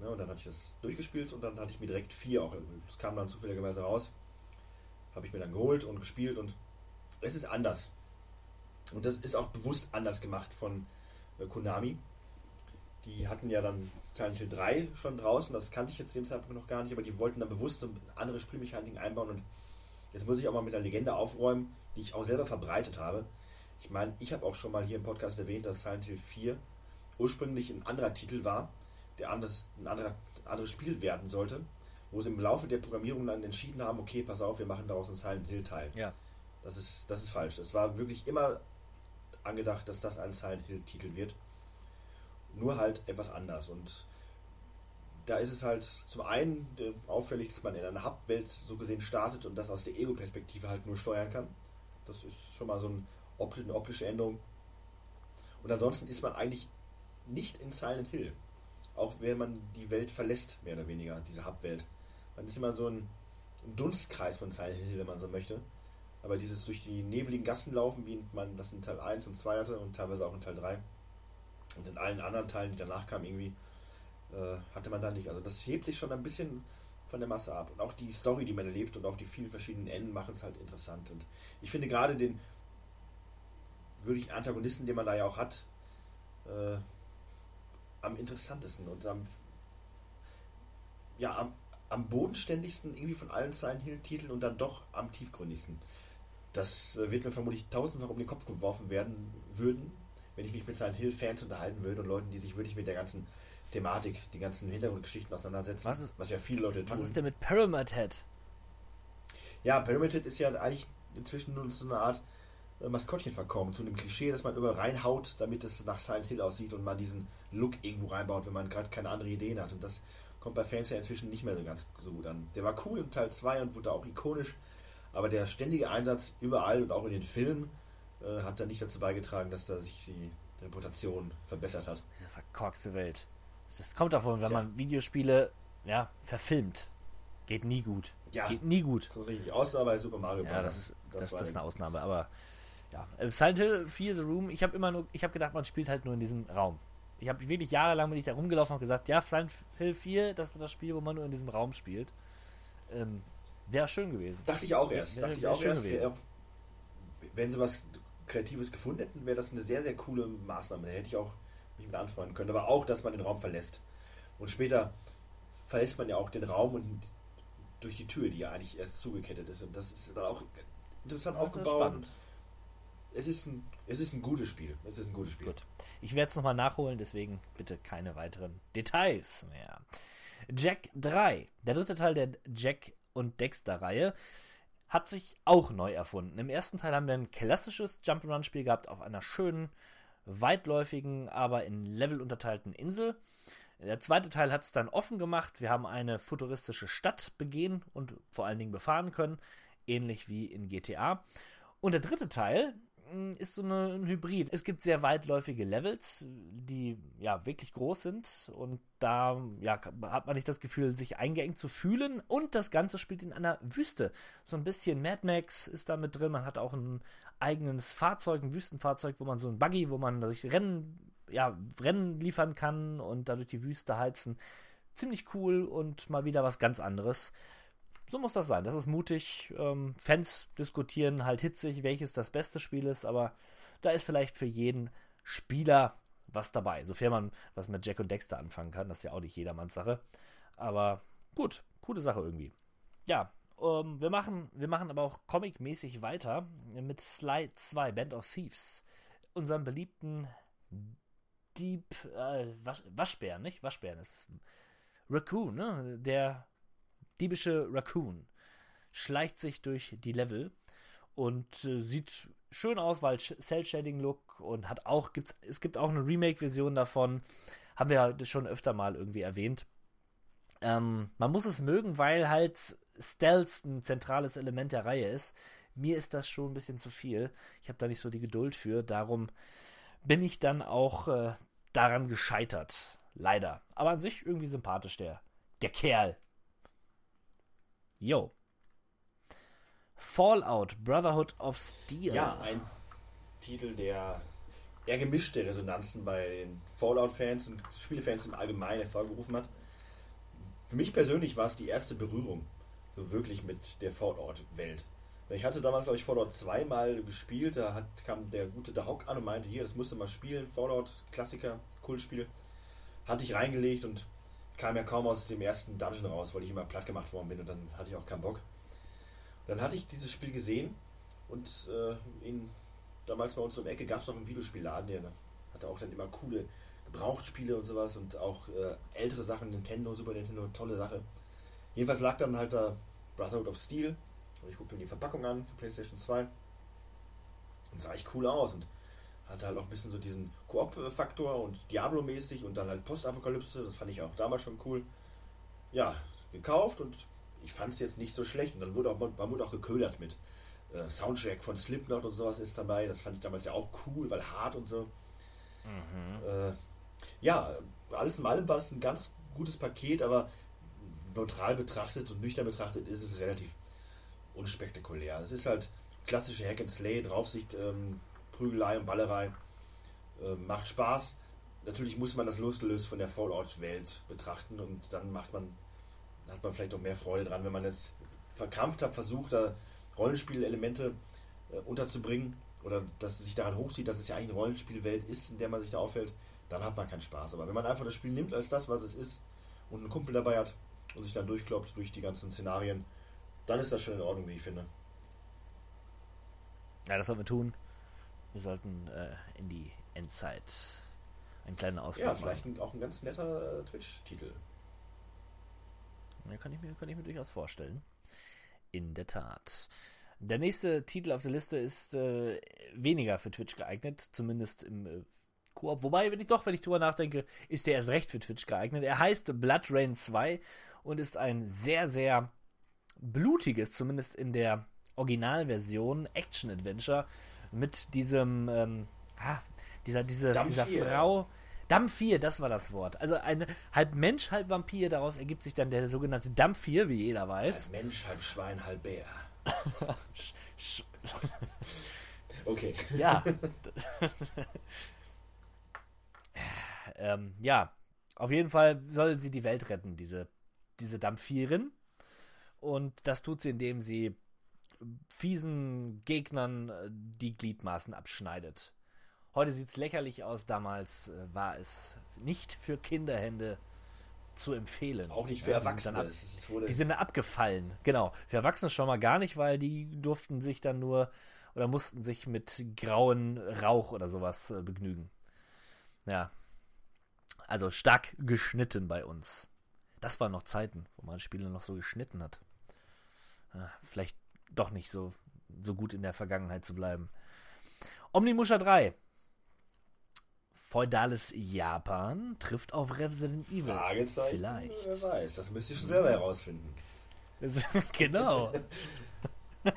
Ja, und dann hatte ich das durchgespielt und dann hatte ich mir direkt vier auch, das kam dann zufälligerweise raus, habe ich mir dann geholt und gespielt und es ist anders. Und das ist auch bewusst anders gemacht von äh, Konami. Die hatten ja dann Silent Hill 3 schon draußen, das kannte ich jetzt zu dem Zeitpunkt noch gar nicht, aber die wollten dann bewusst andere Spielmechaniken einbauen und jetzt muss ich auch mal mit einer Legende aufräumen, die ich auch selber verbreitet habe. Ich meine, ich habe auch schon mal hier im Podcast erwähnt, dass Silent Hill 4 ursprünglich ein anderer Titel war, der anders, ein anderer, anderes Spiel werden sollte, wo sie im Laufe der Programmierung dann entschieden haben, okay, pass auf, wir machen daraus einen Silent Hill Teil. Ja. Das ist, das ist falsch. Es war wirklich immer angedacht, dass das ein Silent Hill Titel wird. Nur halt etwas anders. Und da ist es halt zum einen äh, auffällig, dass man in einer Hub-Welt so gesehen startet und das aus der Ego-Perspektive halt nur steuern kann. Das ist schon mal so ein, eine optische Änderung. Und ansonsten ist man eigentlich nicht in Silent Hill. Auch wenn man die Welt verlässt, mehr oder weniger, diese Hub-Welt. Man ist immer so ein, ein Dunstkreis von Silent Hill, wenn man so möchte. Aber dieses durch die nebligen Gassen laufen, wie man das in Teil 1 und 2 hatte und teilweise auch in Teil 3 und in allen anderen Teilen, die danach kamen, irgendwie, äh, hatte man da nicht. Also das hebt sich schon ein bisschen von der Masse ab. Und auch die Story, die man erlebt und auch die vielen verschiedenen Enden machen es halt interessant. Und ich finde gerade den würdigen Antagonisten, den man da ja auch hat, äh, am interessantesten und am ja, am, am bodenständigsten irgendwie von allen Silent Hill-Titeln und dann doch am tiefgründigsten. Das äh, wird mir vermutlich tausendfach um den Kopf geworfen werden würden, wenn ich mich mit Silent Hill-Fans unterhalten würde und Leuten, die sich wirklich mit der ganzen Thematik, die ganzen Hintergrundgeschichten auseinandersetzen, was, ist, was ja viele Leute tun. Was ist denn mit Pyramid Head? Ja, Pyramid Head ist ja eigentlich inzwischen nur so eine Art äh, Maskottchen verkommen, zu einem Klischee, dass man überall reinhaut, damit es nach Silent Hill aussieht und man diesen Look irgendwo reinbaut, wenn man gerade keine andere Ideen hat. Und das kommt bei Fans ja inzwischen nicht mehr so ganz so gut an. Der war cool in Teil 2 und wurde auch ikonisch, aber der ständige Einsatz überall und auch in den Filmen äh, hat dann nicht dazu beigetragen, dass da sich die Reputation verbessert hat. Diese verkorkste Welt. Das kommt davon, wenn ja. man Videospiele ja, verfilmt. Geht nie gut. Ja. Geht nie gut. So richtig. Außer bei Super Mario Bros. Ja, das ist, das, das ist eine Ausnahme, aber ja. Äh, Silent Hill 4 The Room, ich habe immer nur, ich habe gedacht, man spielt halt nur in diesem Raum. Ich habe wirklich jahrelang bin ich da rumgelaufen und gesagt, ja, Silent Hill 4, das ist das Spiel, wo man nur in diesem Raum spielt. Ähm, wäre schön gewesen. Dachte ich auch erst. Wär, Dachte ich auch erst. Wär, wenn sie was Kreatives gefunden hätten, wäre das eine sehr, sehr coole Maßnahme. Da hätte ich auch mich mit anfreunden können. Aber auch, dass man den Raum verlässt. Und später verlässt man ja auch den Raum und durch die Tür, die ja eigentlich erst zugekettet ist. Und das ist dann auch interessant das aufgebaut. Es ist, ein, es ist ein gutes Spiel. Es ist ein gutes Spiel. Gut. Ich werde es nochmal nachholen, deswegen bitte keine weiteren Details mehr. Jack 3, der dritte Teil der Jack und Dexter-Reihe, hat sich auch neu erfunden. Im ersten Teil haben wir ein klassisches Jump'n'Run-Spiel gehabt auf einer schönen, weitläufigen, aber in Level unterteilten Insel. Der zweite Teil hat es dann offen gemacht. Wir haben eine futuristische Stadt begehen und vor allen Dingen befahren können, ähnlich wie in GTA. Und der dritte Teil ist so ein Hybrid. Es gibt sehr weitläufige Levels, die ja wirklich groß sind und da ja, hat man nicht das Gefühl, sich eingeengt zu fühlen und das Ganze spielt in einer Wüste. So ein bisschen Mad Max ist da mit drin. Man hat auch ein eigenes Fahrzeug, ein Wüstenfahrzeug, wo man so ein Buggy, wo man durch Rennen, ja, Rennen liefern kann und dadurch die Wüste heizen. Ziemlich cool und mal wieder was ganz anderes so muss das sein. Das ist mutig. Ähm, Fans diskutieren halt hitzig, welches das beste Spiel ist, aber da ist vielleicht für jeden Spieler was dabei. Sofern man was mit Jack und Dexter anfangen kann. Das ist ja auch nicht jedermanns Sache. Aber gut, coole Sache irgendwie. Ja, ähm, wir, machen, wir machen aber auch comic-mäßig weiter mit Sly 2, Band of Thieves. Unserem beliebten Dieb, äh, Wasch, Waschbären, nicht? Waschbären ist. Raccoon, ne? Der diebische Raccoon schleicht sich durch die Level und äh, sieht schön aus, weil Cell-Shading-Look und hat auch, gibt's, es gibt auch eine Remake-Version davon, haben wir schon öfter mal irgendwie erwähnt. Ähm, man muss es mögen, weil halt Stealth ein zentrales Element der Reihe ist. Mir ist das schon ein bisschen zu viel. Ich habe da nicht so die Geduld für. Darum bin ich dann auch äh, daran gescheitert. Leider. Aber an sich irgendwie sympathisch, der, der Kerl. Yo. Fallout, Brotherhood of Steel. Ja, ein Titel, der eher gemischte Resonanzen bei den Fallout-Fans und Spielefans im Allgemeinen hervorgerufen hat. Für mich persönlich war es die erste Berührung, so wirklich mit der Fallout-Welt. Ich hatte damals, glaube ich, Fallout 2 mal gespielt, da hat, kam der gute Dahok an und meinte, hier, das musst du mal spielen, Fallout-Klassiker, Kultspiel. Hatte ich reingelegt und kam ja kaum aus dem ersten Dungeon raus, weil ich immer platt gemacht worden bin und dann hatte ich auch keinen Bock. Und dann hatte ich dieses Spiel gesehen und äh, in, damals bei uns um Ecke gab es noch einen Videospielladen, der hatte auch dann immer coole Gebrauchtspiele und sowas und auch äh, ältere Sachen, Nintendo, Super Nintendo, tolle Sache. Jedenfalls lag dann halt da Brotherhood of Steel und ich guckte mir die Verpackung an für PlayStation 2 und sah echt cool aus und hatte halt auch ein bisschen so diesen Koop-Faktor und Diablo-mäßig und dann halt Postapokalypse, das fand ich auch damals schon cool. ja, gekauft und ich fand es jetzt nicht so schlecht. Und dann wurde auch, man wurde auch geködert mit äh, Soundtrack von Slipknot und sowas ist dabei. Das fand ich damals ja auch cool, weil hart und so. Äh, ja, alles in allem war es ein ganz gutes Paket, aber neutral betrachtet und nüchtern betrachtet ist es relativ unspektakulär. Es ist halt klassische Hack and Slay, Draufsicht, ähm, Prügelei und Ballerei. Äh, macht Spaß. Natürlich muss man das losgelöst von der Fallout-Welt betrachten und dann macht man, hat man vielleicht auch mehr Freude dran, wenn man jetzt verkrampft hat, versucht, da Rollenspielelemente äh, unterzubringen oder dass es sich daran hochzieht, dass es ja eigentlich eine Rollenspielwelt ist, in der man sich da aufhält, dann hat man keinen Spaß. Aber wenn man einfach das Spiel nimmt als das, was es ist und einen Kumpel dabei hat und sich dann durchkloppt durch die ganzen Szenarien, dann ist das schon in Ordnung, wie ich finde. Ja, das sollten wir tun. Wir sollten äh, in die Endzeit einen kleinen Ausflug Ja, machen. vielleicht ein, auch ein ganz netter äh, Twitch-Titel. Ja, kann ich, mir, kann ich mir durchaus vorstellen. In der Tat. Der nächste Titel auf der Liste ist äh, weniger für Twitch geeignet, zumindest im äh, Koop. Wobei, wenn ich doch, wenn ich drüber nachdenke, ist der erst recht für Twitch geeignet. Er heißt Blood Rain 2 und ist ein sehr, sehr blutiges, zumindest in der Originalversion, Action-Adventure mit diesem, ähm, ah, dieser, diese, dieser Damphir. Frau. Damphir, das war das Wort. Also ein halb Mensch, halb Vampir, daraus ergibt sich dann der sogenannte Damphir, wie jeder weiß. Halb Mensch, halb Schwein, halb Bär. Okay. Ja. ähm, ja, auf jeden Fall soll sie die Welt retten, diese, diese Damphirin. Und das tut sie, indem sie fiesen Gegnern äh, die Gliedmaßen abschneidet. Heute sieht es lächerlich aus, damals äh, war es nicht für Kinderhände zu empfehlen. Auch nicht für Ja, die sind Erwachsene. ab- die sind abgefallen, genau. Für Erwachsene schon mal gar nicht, weil die durften sich dann nur oder mussten sich mit grauen Rauch oder sowas äh, begnügen. Ja. Also stark geschnitten bei uns. Das waren noch Zeiten, wo man Spiele noch so geschnitten hat. Ja, vielleicht doch nicht so, so gut in der Vergangenheit zu bleiben. Omnimusha 3. Feudales Japan trifft auf Resident Evil. Fragezeichen. Vielleicht. Wer weiß, das müsst ihr schon selber herausfinden. genau.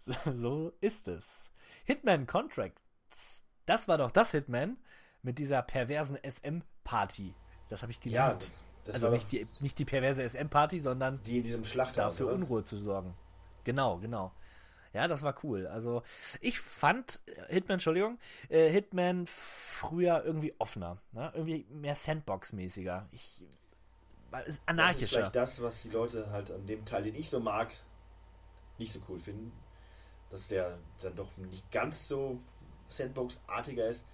so, so ist es. Hitman Contracts. Das war doch das Hitman mit dieser perversen SM-Party. Das habe ich Ja, gelernt. das- das also nicht die, nicht die perverse SM-Party, sondern Die in diesem Schlachthaus, dafür oder? Unruhe zu sorgen. Genau, genau. Ja, das war cool. Also ich fand äh, Hitman, Entschuldigung, äh, Hitman früher irgendwie offener, ne? irgendwie mehr Sandbox-mäßiger. Ich weil es Das ist anarchischer. vielleicht das, was die Leute halt an dem Teil, den ich so mag, nicht so cool finden. Dass der dann doch nicht ganz so Sandbox-artiger ist.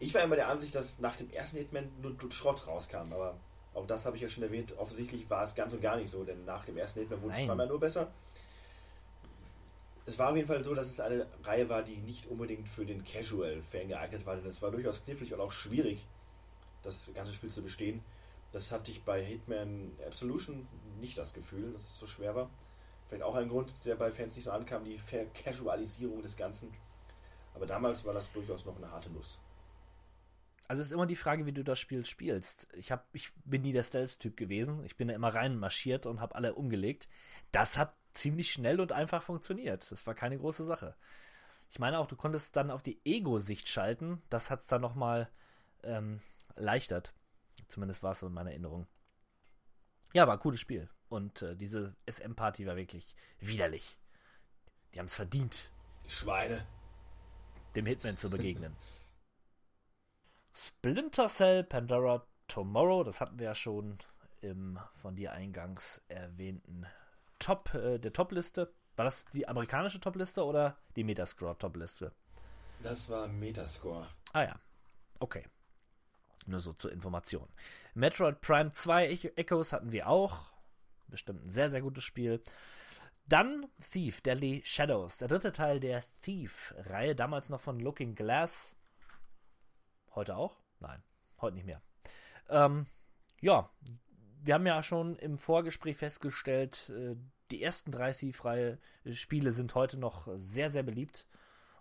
Ich war immer der Ansicht, dass nach dem ersten Hitman nur Schrott rauskam, aber auch das habe ich ja schon erwähnt. Offensichtlich war es ganz und gar nicht so, denn nach dem ersten Hitman wurde es zweimal nur besser. Es war auf jeden Fall so, dass es eine Reihe war, die nicht unbedingt für den Casual-Fan geeignet war, denn es war durchaus knifflig und auch schwierig, das ganze Spiel zu bestehen. Das hatte ich bei Hitman Absolution nicht das Gefühl, dass es so schwer war. Vielleicht auch ein Grund, der bei Fans nicht so ankam, die Vercasualisierung des Ganzen. Aber damals war das durchaus noch eine harte Nuss. Also es ist immer die Frage, wie du das Spiel spielst. Ich, hab, ich bin nie der Stealth-Typ gewesen. Ich bin da immer reinmarschiert und habe alle umgelegt. Das hat ziemlich schnell und einfach funktioniert. Das war keine große Sache. Ich meine auch, du konntest dann auf die Ego-Sicht schalten. Das hat es dann nochmal ähm, erleichtert. Zumindest war es so in meiner Erinnerung. Ja, war ein cooles Spiel. Und äh, diese SM-Party war wirklich widerlich. Die haben es verdient. Die Schweine. Dem Hitman zu begegnen. Splinter Cell Pandora Tomorrow, das hatten wir ja schon im von dir eingangs erwähnten Top, äh, der Top-Liste. War das die amerikanische Top-Liste oder die Metascore-Top-Liste? Das war Metascore. Ah ja, okay. Nur so zur Information. Metroid Prime 2 Ech- Echoes hatten wir auch. Bestimmt ein sehr, sehr gutes Spiel. Dann Thief, Deadly Shadows, der dritte Teil der Thief-Reihe, damals noch von Looking Glass. Heute auch? Nein, heute nicht mehr. Ähm, ja, wir haben ja schon im Vorgespräch festgestellt, äh, die ersten drei Thief-Reihe Spiele sind heute noch sehr, sehr beliebt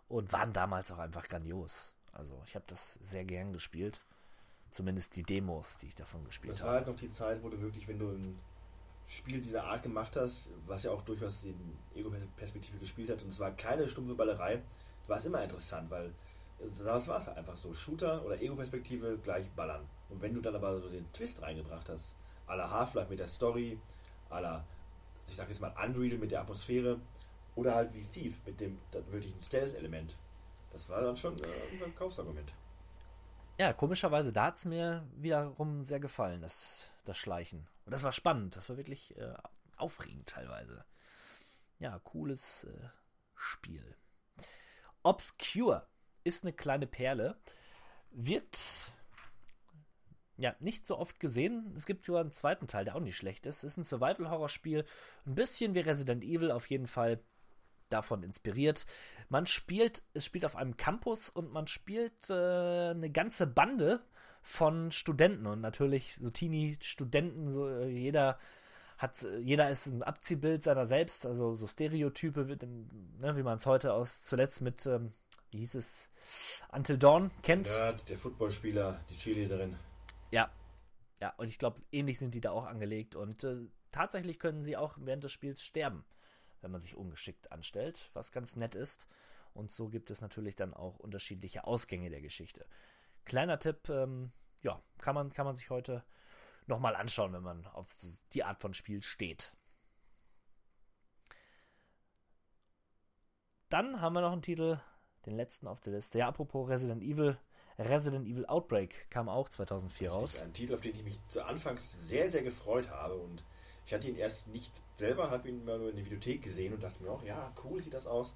und waren damals auch einfach grandios. Also ich habe das sehr gern gespielt. Zumindest die Demos, die ich davon gespielt Das habe. war halt noch die Zeit, wo du wirklich, wenn du ein Spiel dieser Art gemacht hast, was ja auch durchaus in Ego-Perspektive gespielt hat, und es war keine stumpfe Ballerei, war es immer interessant, weil also das war es einfach so. Shooter oder Ego-Perspektive gleich ballern. Und wenn du dann aber so den Twist reingebracht hast, à la Half-Life mit der Story, à la, ich sag jetzt mal, Unreal mit der Atmosphäre, oder halt wie Thief mit dem wirklichen Stealth-Element, das war dann schon äh, ein Kaufsargument. Ja, komischerweise, da hat es mir wiederum sehr gefallen, das, das Schleichen. Und das war spannend, das war wirklich äh, aufregend teilweise. Ja, cooles äh, Spiel. Obscure ist eine kleine Perle, wird ja nicht so oft gesehen. Es gibt sogar einen zweiten Teil, der auch nicht schlecht ist. Es ist ein Survival-Horror-Spiel, ein bisschen wie Resident Evil auf jeden Fall davon inspiriert. Man spielt, es spielt auf einem Campus und man spielt äh, eine ganze Bande von Studenten und natürlich so Teenie-Studenten, so äh, jeder hat, jeder ist ein Abziehbild seiner selbst, also so Stereotype, ne, wie man es heute aus zuletzt mit, ähm, wie hieß es, Until Dawn kennt. Ja, der Footballspieler, die Cheerleaderin. Ja. Ja, und ich glaube, ähnlich sind die da auch angelegt. Und äh, tatsächlich können sie auch während des Spiels sterben, wenn man sich ungeschickt anstellt, was ganz nett ist. Und so gibt es natürlich dann auch unterschiedliche Ausgänge der Geschichte. Kleiner Tipp, ähm, ja, kann man, kann man sich heute nochmal anschauen, wenn man auf die Art von Spiel steht. Dann haben wir noch einen Titel, den letzten auf der Liste. Ja, apropos Resident Evil. Resident Evil Outbreak kam auch 2004 raus. Das ist ein Titel, auf den ich mich zu Anfangs sehr, sehr gefreut habe. Und ich hatte ihn erst nicht selber, habe ihn mal nur in der Videothek gesehen und dachte mir auch, ja, cool sieht das aus.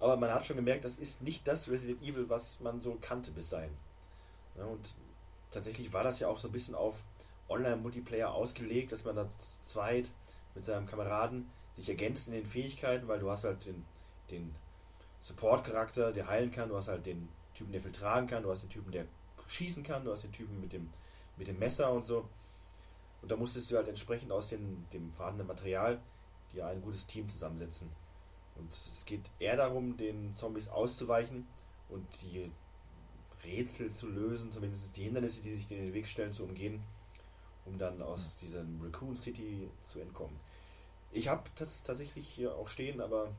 Aber man hat schon gemerkt, das ist nicht das Resident Evil, was man so kannte bis dahin. Und tatsächlich war das ja auch so ein bisschen auf Online-Multiplayer ausgelegt, dass man da zweit mit seinem Kameraden sich ergänzt in den Fähigkeiten, weil du hast halt den, den Support-Charakter, der heilen kann, du hast halt den Typen, der viel tragen kann, du hast den Typen, der schießen kann, du hast den Typen mit dem, mit dem Messer und so. Und da musstest du halt entsprechend aus den, dem vorhandenen Material dir ein gutes Team zusammensetzen. Und es geht eher darum, den Zombies auszuweichen und die Rätsel zu lösen, zumindest die Hindernisse, die sich in den Weg stellen, zu umgehen, um dann aus diesem Raccoon City zu entkommen. Ich habe das tatsächlich hier auch stehen, aber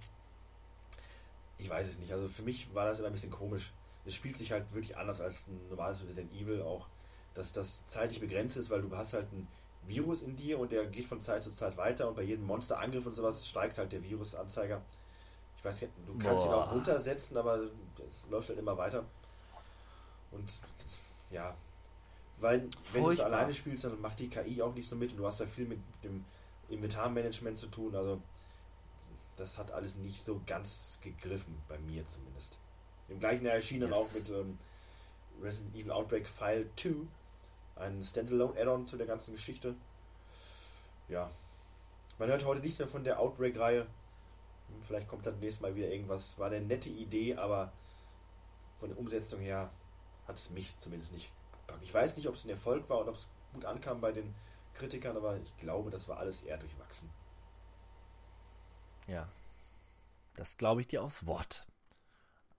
ich weiß es nicht. Also für mich war das immer ein bisschen komisch. Es spielt sich halt wirklich anders als ein normales Resident Evil auch, dass das zeitlich begrenzt ist, weil du hast halt ein Virus in dir und der geht von Zeit zu Zeit weiter und bei jedem Monsterangriff und sowas steigt halt der Virusanzeiger. Ich weiß nicht, du kannst ihn Boah. auch runtersetzen, aber es läuft halt immer weiter. Und das, ja, weil wenn du es alleine spielst, dann macht die KI auch nicht so mit und du hast ja viel mit dem Inventarmanagement zu tun. Also das hat alles nicht so ganz gegriffen, bei mir zumindest. Im gleichen Jahr erschien dann Yes. auch mit ähm, Resident Evil Outbreak File 2 ein Standalone-Add-on zu der ganzen Geschichte. Ja. Man hört heute nichts mehr von der Outbreak-Reihe. Hm, Vielleicht kommt dann nächstes Mal wieder irgendwas. War eine nette Idee, aber von der Umsetzung her hat es mich zumindest nicht gepackt. Ich weiß nicht, ob es ein Erfolg war und ob es gut ankam bei den Kritikern, aber ich glaube, das war alles eher durchwachsen. Ja. Das glaube ich dir aufs Wort.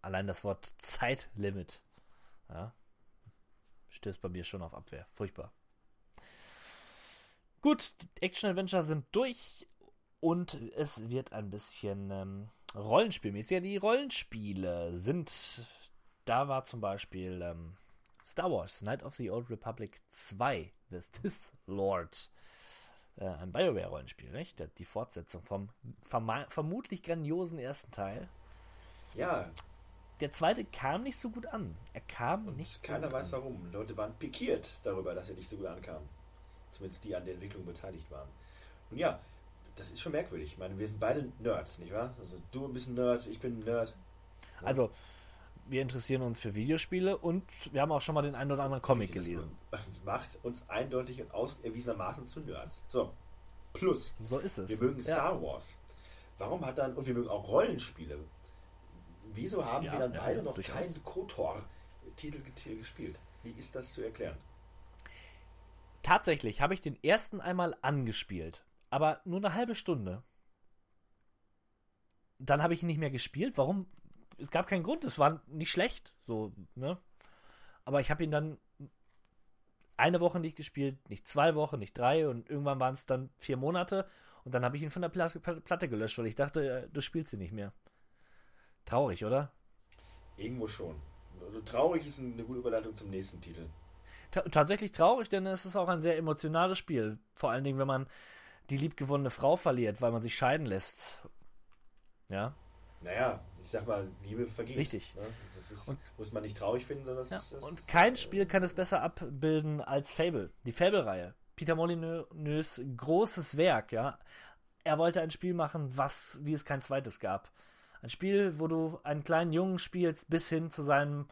Allein das Wort Zeitlimit. Ja. Stößt bei mir schon auf Abwehr. Furchtbar. Gut, Action-Adventure sind durch und es wird ein bisschen ähm, Rollenspielmäßig. Ja, die Rollenspiele sind. Da war zum Beispiel ähm, Star Wars, Knight of the Old Republic 2, The Sith Lord. Äh, ein BioWare-Rollenspiel, nicht? Die Fortsetzung vom vermutlich grandiosen ersten Teil. Ja, Der zweite kam nicht so gut an. Er kam nicht so keiner weiß an. warum. Leute waren pikiert darüber, dass er nicht so gut ankam. Zumindest die an der Entwicklung beteiligt waren. Und ja, das ist schon merkwürdig. Ich meine, wir sind beide Nerds, nicht wahr? Also du bist ein Nerd, ich bin ein Nerd. Also, wir interessieren uns für Videospiele und wir haben auch schon mal den einen oder anderen Comic gelesen. Macht uns eindeutig und auserwiesenermaßen zu Nerds. So, plus, So ist es. wir mögen Ja. Star Wars. Warum hat dann, und wir mögen auch Rollenspiele. Wieso haben Ja, wir dann ja, beide noch durchaus. keinen KOTOR-Titel gespielt? Wie ist das zu erklären? Tatsächlich habe ich den ersten einmal angespielt, aber nur eine halbe Stunde. Dann habe ich ihn nicht mehr gespielt. Warum? Es gab keinen Grund. Es war nicht schlecht, so, ne? Aber ich habe ihn dann eine Woche nicht gespielt, nicht zwei Wochen, nicht drei und irgendwann waren es dann vier Monate und dann habe ich ihn von der Pla Platte gelöscht, weil ich dachte, äh, du spielst sie nicht mehr. Traurig, oder? Irgendwo schon. Also traurig ist eine gute Überleitung zum nächsten Titel. Ta tatsächlich traurig, denn es ist auch ein sehr emotionales Spiel. Vor allen Dingen, wenn man die liebgewonnene Frau verliert, weil man sich scheiden lässt. Ja. Naja, ich sag mal, Liebe vergeht. Richtig. Ne? Das ist, muss man nicht traurig finden, sondern das Ja, ist. Das und ist, kein Spiel kann es besser abbilden als Fable. Die Fable-Reihe. Peter Molyneux großes Werk, ja. Er wollte ein Spiel machen, was, wie es kein zweites gab. Ein Spiel, wo du einen kleinen Jungen spielst, bis hin zu seinem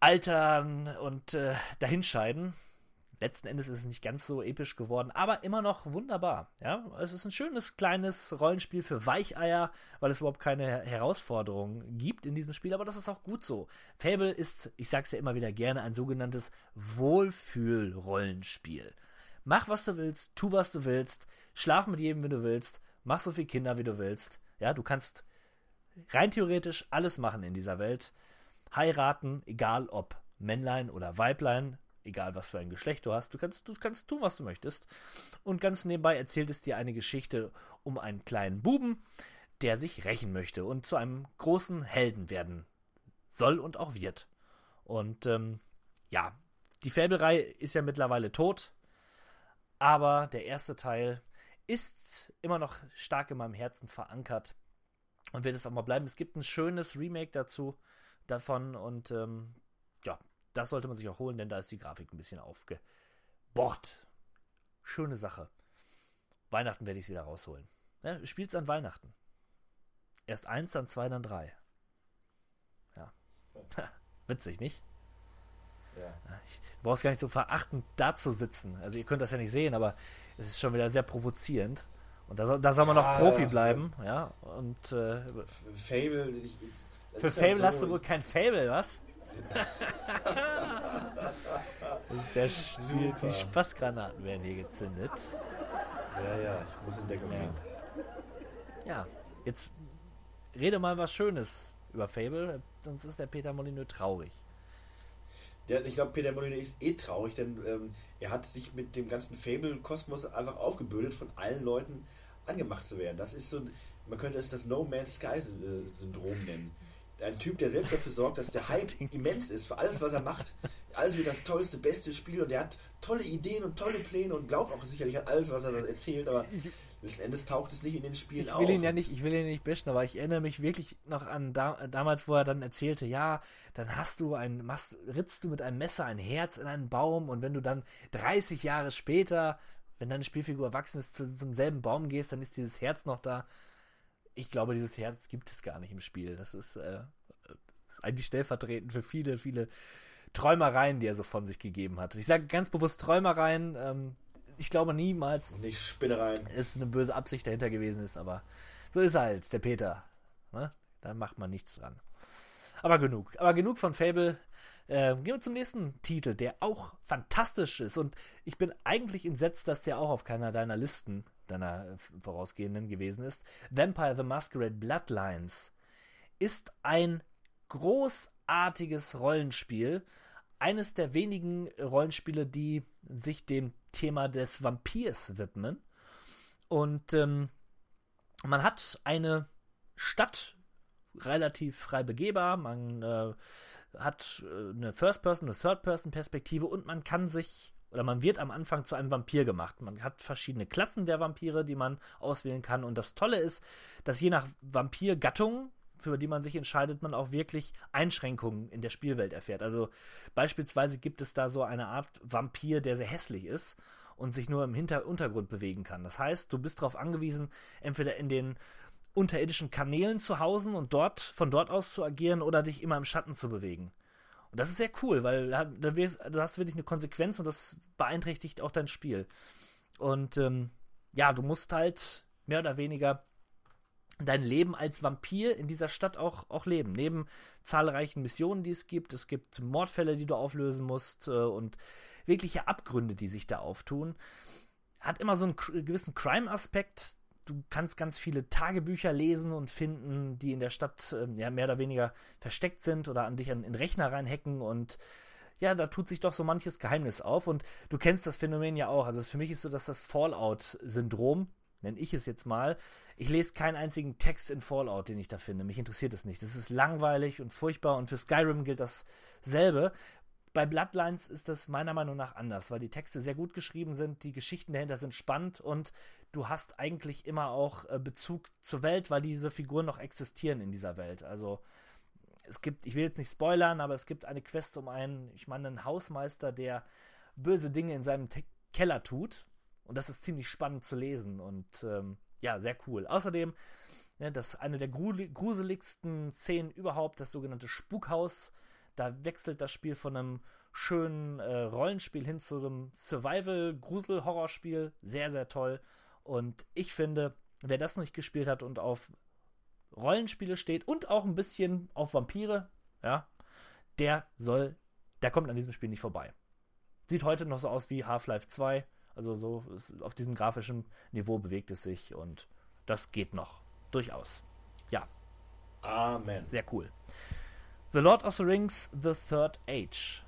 Altern und äh, Dahinscheiden. Letzten Endes ist es nicht ganz so episch geworden, aber immer noch wunderbar. Ja, es ist ein schönes kleines Rollenspiel für Weicheier, weil es überhaupt keine Herausforderungen gibt in diesem Spiel, aber das ist auch gut so. Fable ist, ich sag's ja immer wieder gerne, ein sogenanntes Wohlfühl-Rollenspiel. Mach, was du willst, tu, was du willst, schlaf mit jedem, wie du willst, mach so viel Kinder, wie du willst. Ja, du kannst rein theoretisch alles machen in dieser Welt. Heiraten, egal ob Männlein oder Weiblein, egal was für ein Geschlecht du hast, du kannst, du kannst tun, was du möchtest. Und ganz nebenbei erzählt es dir eine Geschichte um einen kleinen Buben, der sich rächen möchte und zu einem großen Helden werden soll und auch wird. Und ähm, ja, die Fabelreihe ist ja mittlerweile tot, aber der erste Teil ist immer noch stark in meinem Herzen verankert und wird es auch mal bleiben. Es gibt ein schönes Remake dazu davon und ähm, ja, das sollte man sich auch holen, denn da ist die Grafik ein bisschen aufgebohrt. Schöne Sache. Weihnachten werde ich es wieder rausholen. Ja, spielt's an Weihnachten. Erst eins, dann zwei, dann drei. Ja. Witzig, nicht? Ja. Ich, du brauchst gar nicht so verachtend da zu sitzen. Also ihr könnt das ja nicht sehen, aber es ist schon wieder sehr provozierend. Und da soll, da soll man noch Ah, Profi bleiben, ja. Und äh, Fable. Ich, für Fable halt hast so, du wohl kein Fable, was? Der Sch die, Spaßgranaten werden hier gezündet. Ja, ja, ich muss in Deckung Ja. gehen. Ja, jetzt rede mal was Schönes über Fable, sonst ist der Peter Molyneux traurig. Der, ich glaube, Peter Molyneux ist eh traurig, denn ähm, er hat sich mit dem ganzen Fable-Kosmos einfach aufgebürdet, von allen Leuten angemacht zu werden. Das ist so, man könnte es das No Man's Sky-Syndrom nennen. Ein Typ, der selbst dafür sorgt, dass der Hype immens ist für alles, was er macht. Alles wird das tollste, beste Spiel und er hat tolle Ideen und tolle Pläne und glaubt auch sicherlich an alles, was er da erzählt, aber letzten Endes taucht es nicht in den Spielen Ich auf. will ihn ja nicht, ich will ihn nicht bashen, aber ich erinnere mich wirklich noch an da, damals, wo er dann erzählte, ja, dann hast du ein, machst, ritzt du mit einem Messer ein Herz in einen Baum und wenn du dann 30 Jahre später, wenn deine Spielfigur erwachsen ist, zu, zum selben Baum gehst, dann ist dieses Herz noch da. Ich glaube, dieses Herz gibt es gar nicht im Spiel. Das ist, äh, ist eigentlich stellvertretend für viele, viele Träumereien, die er so von sich gegeben hat. Ich sage ganz bewusst Träumereien. Ähm, ich glaube niemals, Nicht Spinnereien. es eine böse Absicht dahinter gewesen ist, aber so ist er halt, der Peter. Ne? Da macht man nichts dran. Aber genug. Aber genug von Fable. Äh, gehen wir zum nächsten Titel, der auch fantastisch ist. Und ich bin eigentlich entsetzt, dass der auch auf keiner deiner Listen, deiner äh, vorausgehenden gewesen ist. Vampire the Masquerade Bloodlines ist ein großartiges Rollenspiel. Eines der wenigen Rollenspiele, die sich dem Thema des Vampirs widmen. Und ähm, man hat eine Stadt relativ frei begehbar. Man äh, hat äh, eine First-Person, eine Third-Person-Perspektive und man kann sich oder man wird am Anfang zu einem Vampir gemacht. Man hat verschiedene Klassen der Vampire, die man auswählen kann. Und das Tolle ist, dass je nach Vampirgattung, für die man sich entscheidet, man auch wirklich Einschränkungen in der Spielwelt erfährt. Also beispielsweise gibt es da so eine Art Vampir, der sehr hässlich ist und sich nur im Hinter Untergrund bewegen kann. Das heißt, du bist darauf angewiesen, entweder in den unterirdischen Kanälen zu hausen und dort von dort aus zu agieren oder dich immer im Schatten zu bewegen. Und das ist sehr cool, weil da, da, hast du wirklich eine Konsequenz und das beeinträchtigt auch dein Spiel. Und ähm, ja, du musst halt mehr oder weniger dein Leben als Vampir in dieser Stadt auch, auch leben. Neben zahlreichen Missionen, die es gibt. Es gibt Mordfälle, die du auflösen musst äh, und wirkliche Abgründe, die sich da auftun. Hat immer so einen gewissen Crime-Aspekt. Du kannst ganz viele Tagebücher lesen und finden, die in der Stadt ähm, ja mehr oder weniger versteckt sind oder an dich an, in Rechner reinhacken und ja, da tut sich doch so manches Geheimnis auf und du kennst das Phänomen ja auch. Also für mich ist so, dass das Fallout-Syndrom, nenne ich es jetzt mal, ich lese keinen einzigen Text in Fallout, den ich da finde. Mich interessiert es nicht. Das ist langweilig und furchtbar und für Skyrim gilt dasselbe. Bei Bloodlines ist das meiner Meinung nach anders, weil die Texte sehr gut geschrieben sind, die Geschichten dahinter sind spannend und du hast eigentlich immer auch äh, Bezug zur Welt, weil diese Figuren noch existieren in dieser Welt. Also es gibt, ich will jetzt nicht spoilern, aber es gibt eine Quest um einen, ich meine, einen Hausmeister, der böse Dinge in seinem Te Keller tut. Und das ist ziemlich spannend zu lesen und ähm, ja, sehr cool. Außerdem, ne, das eine der gruseligsten Szenen überhaupt, das sogenannte Spukhaus da wechselt das Spiel von einem schönen äh, Rollenspiel hin zu einem Survival-Grusel-Horrorspiel. Sehr, sehr toll. Und ich finde, wer das nicht gespielt hat und auf Rollenspiele steht und auch ein bisschen auf Vampire, ja, der soll, der kommt an diesem Spiel nicht vorbei. Sieht heute noch so aus wie Half-Life 2. Also so auf diesem grafischen Niveau bewegt es sich und das geht noch. Durchaus. Ja. Amen. Sehr cool. The Lord of the Rings, The Third Age.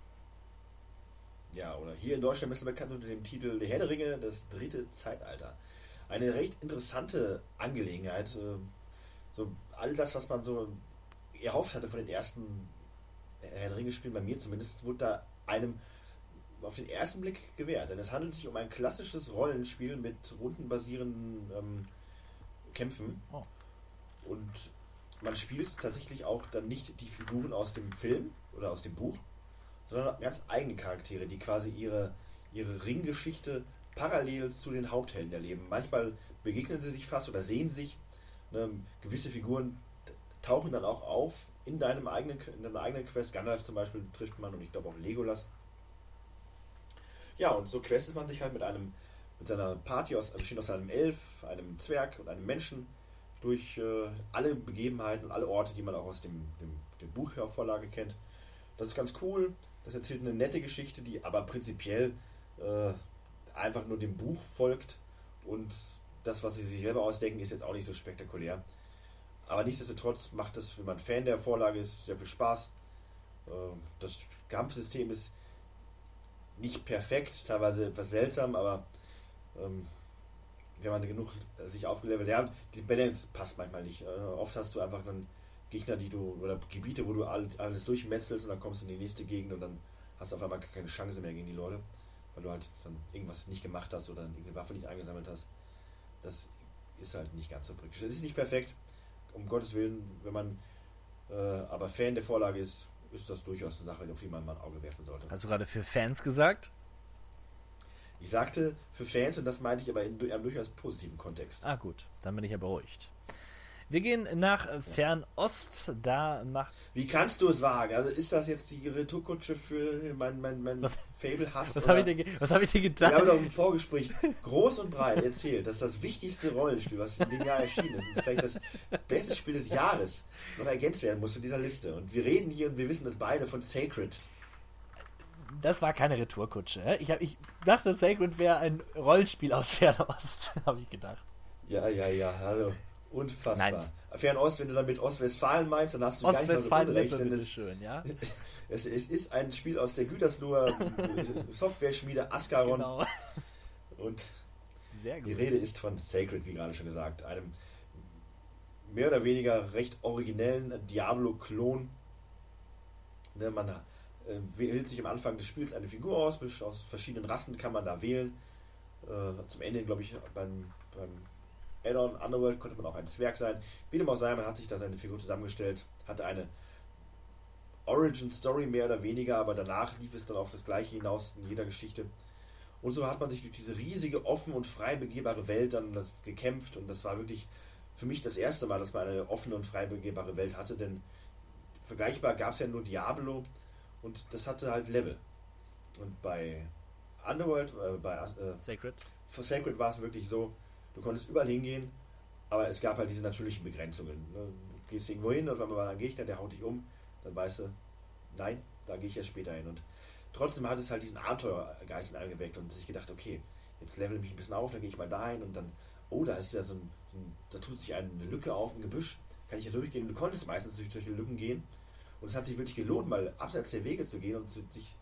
Ja, oder hier in Deutschland besser bekannt unter dem Titel Der Herr der Ringe, das dritte Zeitalter. Eine recht interessante Angelegenheit. Äh, so all das, was man so erhofft hatte von den ersten Herr der Ringe-Spielen, bei mir zumindest, wurde da einem auf den ersten Blick gewährt. Denn es handelt sich um ein klassisches Rollenspiel mit rundenbasierenden ähm, Kämpfen. Oh. Und man spielt tatsächlich auch dann nicht die Figuren aus dem Film oder aus dem Buch, sondern ganz eigene Charaktere, die quasi ihre, ihre Ringgeschichte parallel zu den Haupthelden erleben. Manchmal begegnen sie sich fast oder sehen sich. Ne, gewisse Figuren tauchen dann auch auf in deinem eigenen, in deiner eigenen Quest. Gandalf zum Beispiel trifft man und ich glaube auch Legolas. Ja, und so questet man sich halt mit einem, mit seiner Party aus, bestehend aus einem Elf, einem Zwerg und einem Menschen durch äh, alle Begebenheiten und alle Orte, die man auch aus dem, dem, dem Buchvorlage kennt. Das ist ganz cool. Das erzählt eine nette Geschichte, die aber prinzipiell äh, einfach nur dem Buch folgt. Und das, was sie sich selber ausdenken, ist jetzt auch nicht so spektakulär. Aber nichtsdestotrotz macht das, wenn man Fan der Vorlage ist, sehr viel Spaß. Äh, das Kampfsystem ist nicht perfekt, teilweise etwas seltsam, aber ähm, wenn man genug sich aufgelevelt hat, die Balance passt manchmal nicht. Äh, oft hast du einfach dann Gegner, die du, oder Gebiete, wo du alles durchmetzelst und dann kommst du in die nächste Gegend und dann hast du auf einmal keine Chance mehr gegen die Leute, weil du halt dann irgendwas nicht gemacht hast oder irgendeine Waffe nicht eingesammelt hast. Das ist halt nicht ganz so praktisch. Es ist nicht perfekt, um Gottes Willen, wenn man äh, aber Fan der Vorlage ist, ist das durchaus eine Sache, auf die man mal ein Auge werfen sollte. Hast du gerade für Fans gesagt? Ich sagte für Fans und das meinte ich aber in einem durchaus positiven Kontext. Ah gut, dann bin ich ja beruhigt. Wir gehen nach Fernost, da macht... Wie kannst du es wagen? Also ist das jetzt die Retourkutsche für mein, mein, mein Fable-Hass? Was habe ich, dir, was hab ich dir getan? Wir haben doch im Vorgespräch groß und breit erzählt, dass das wichtigste Rollenspiel, was in dem Jahr erschienen ist, und vielleicht das beste Spiel des Jahres, noch ergänzt werden muss in dieser Liste. Und wir reden hier und wir wissen das beide von Sacred das war keine Retourkutsche. Ich, hab, ich dachte, Sacred wäre ein Rollenspiel aus Fernost, habe ich gedacht. Ja, ja, ja, also unfassbar. Nein. Fernost, wenn du dann mit Ostwestfalen meinst, dann hast du gar nicht mal so unrecht. Denn es, schön, ja? es, es, ist ein Spiel aus der Gütersloher Software-Schmiede Ascaron. Genau. Und die Rede ist von Sacred, wie gerade schon gesagt, einem mehr oder weniger recht originellen Diablo-Klon. Ne, man äh, wählt sich am Anfang des Spiels eine Figur aus, aus verschiedenen Rassen kann man da wählen. Äh, zum Ende, glaube ich, beim, beim Add-on Underworld konnte man auch ein Zwerg sein. Wie dem auch sei, man hat sich da seine Figur zusammengestellt, hatte eine Origin-Story mehr oder weniger, aber danach lief es dann auf das Gleiche hinaus in jeder Geschichte. Und so hat man sich durch diese riesige, offen und frei begehbare Welt dann gekämpft und das war wirklich für mich das erste Mal, dass man eine offene und frei begehbare Welt hatte, denn vergleichbar gab es ja nur Diablo, und das hatte halt Level. Und bei Underworld, äh, bei äh, Sacred, für Sacred war es wirklich so, du konntest überall hingehen, aber es gab halt diese natürlichen Begrenzungen. Ne? Du gehst irgendwo hin und wenn man war ein Gegner, der haut dich um, dann weißt du, nein, da gehe ich erst später hin. Und trotzdem hat es halt diesen Abenteuergeist in einem geweckt und sich gedacht, okay, jetzt level ich mich ein bisschen auf, dann gehe ich mal dahin und dann, oh, da ist ja so ein, so ein da tut sich eine Lücke auf im Gebüsch, kann ich ja durchgehen. Du konntest meistens durch solche Lücken gehen und es hat sich wirklich gelohnt, mal abseits der Wege zu gehen und zu, sich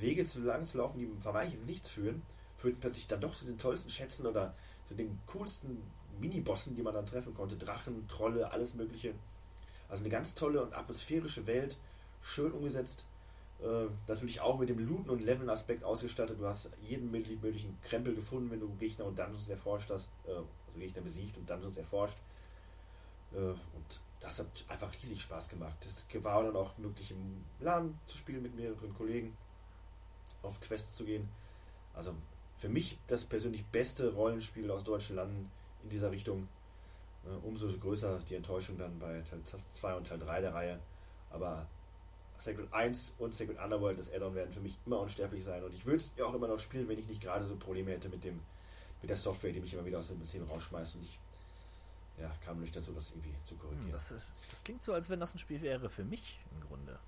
Wege zu lang zu laufen, die vermeintlich Nichts führen, führt plötzlich dann doch zu den tollsten Schätzen oder zu den coolsten Minibossen, die man dann treffen konnte. Drachen, Trolle, alles Mögliche. Also eine ganz tolle und atmosphärische Welt, schön umgesetzt. Äh, natürlich auch mit dem Looten und Leveln-Aspekt ausgestattet. Du hast jeden möglichen Krempel gefunden, wenn du Gegner und Dungeons erforscht hast, äh, also Gegner besiegt und Dungeons erforscht. Äh, und das hat einfach riesig Spaß gemacht. Es war dann auch möglich, im LAN zu spielen mit mehreren Kollegen, auf Quests zu gehen. Also für mich das persönlich beste Rollenspiel aus deutschen Landen in dieser Richtung. Äh, umso größer die Enttäuschung dann bei Teil 2 und Teil 3 der Reihe. Aber Sacred 1 und Sacred Underworld, das Addon, werden für mich immer unsterblich sein. Und ich würde es auch immer noch spielen, wenn ich nicht gerade so Probleme hätte mit dem mit der Software, die mich immer wieder aus dem System rausschmeißt und ich ja, kam nicht dazu, das irgendwie zu korrigieren. Hm, das, ist, das klingt so, als wenn das ein Spiel wäre für mich im Grunde.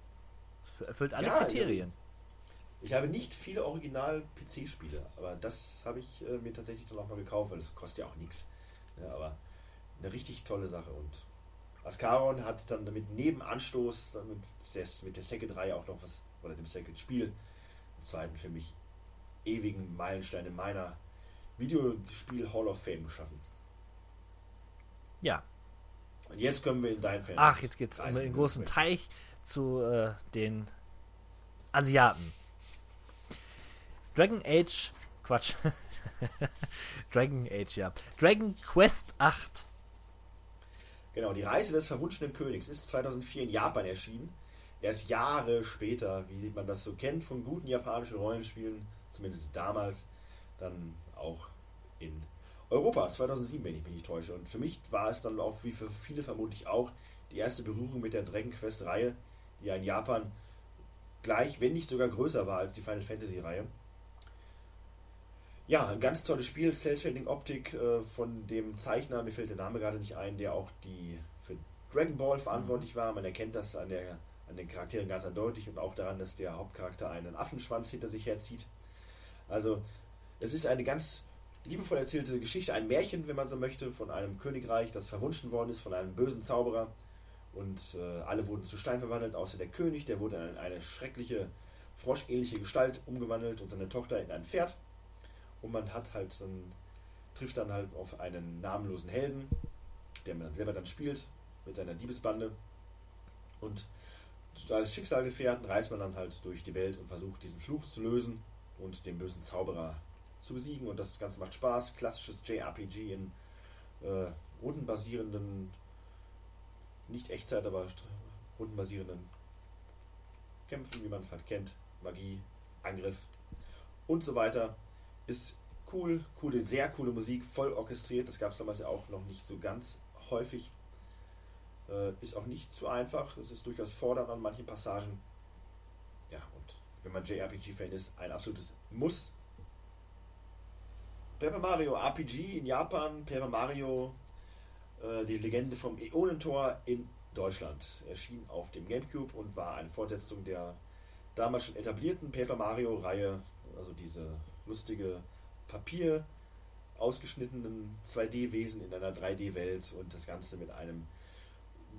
Es erfüllt alle Ja, Kriterien. Ich habe nicht viele Original-PC-Spiele, aber das habe ich äh, mir tatsächlich dann auch mal gekauft, weil das kostet ja auch nichts. Ja, aber eine richtig tolle Sache und Ascaron hat dann damit neben Anstoß dann mit, der, mit der Second-Reihe auch noch was, oder dem Second-Spiel, einen zweiten für mich ewigen Meilenstein in meiner Videospiel Hall of Fame geschaffen. Ja. Und jetzt kommen wir in dein Fan. Ach, jetzt geht's um den großen Teich zu äh, den Asiaten. Dragon Age, Quatsch. Dragon Age, ja. Dragon Quest 8. Genau, die Reise des verwunschenen Königs ist 2004 in Japan erschienen. Erst Jahre später, wie man das so kennt von guten japanischen Rollenspielen, zumindest damals, dann auch in Europa, 2007, wenn ich mich nicht täusche. Und für mich war es dann auch, wie für viele vermutlich auch, die erste Berührung mit der Dragon Quest Reihe, die ja in Japan gleich, wenn nicht sogar größer war als die Final Fantasy Reihe. Ja, ein ganz tolles Spiel, Cell-Shading-Optik äh, von dem Zeichner, mir fällt der Name gerade nicht ein, der auch die für Dragon Ball verantwortlich war. Man erkennt das an, der, an den Charakteren ganz eindeutig und auch daran, dass der Hauptcharakter einen Affenschwanz hinter sich herzieht. Also, es ist eine ganz liebevoll erzählte Geschichte, ein Märchen, wenn man so möchte, von einem Königreich, das verwunschen worden ist von einem bösen Zauberer. Und äh, alle wurden zu Stein verwandelt, außer der König, der wurde in eine schreckliche, froschähnliche Gestalt umgewandelt und seine Tochter in ein Pferd. Und man hat halt dann, trifft dann halt auf einen namenlosen Helden, der man dann selber dann spielt, mit seiner Diebesbande. Und als Schicksalgefährten reist man dann halt durch die Welt und versucht, diesen Fluch zu lösen und den bösen Zauberer zu besiegen. Und das Ganze macht Spaß. Klassisches JRPG in äh, rundenbasierenden, nicht Echtzeit, aber rundenbasierenden Kämpfen, wie man es halt kennt. Magie, Angriff und so weiter. Ist cool, coole, sehr coole Musik, voll orchestriert. Das gab es damals ja auch noch nicht so ganz häufig. Äh, ist auch nicht zu einfach. Es ist durchaus fordernd an manchen Passagen. Ja, und wenn man JRPG-Fan ist, ein absolutes Muss. Paper Mario RPG in Japan, Paper Mario, äh, die Legende vom Äonentor in Deutschland. Erschien auf dem Gamecube und war eine Fortsetzung der damals schon etablierten Paper Mario-Reihe. Also diese lustige Papier ausgeschnittenen 2D-Wesen in einer 3D-Welt und das Ganze mit einem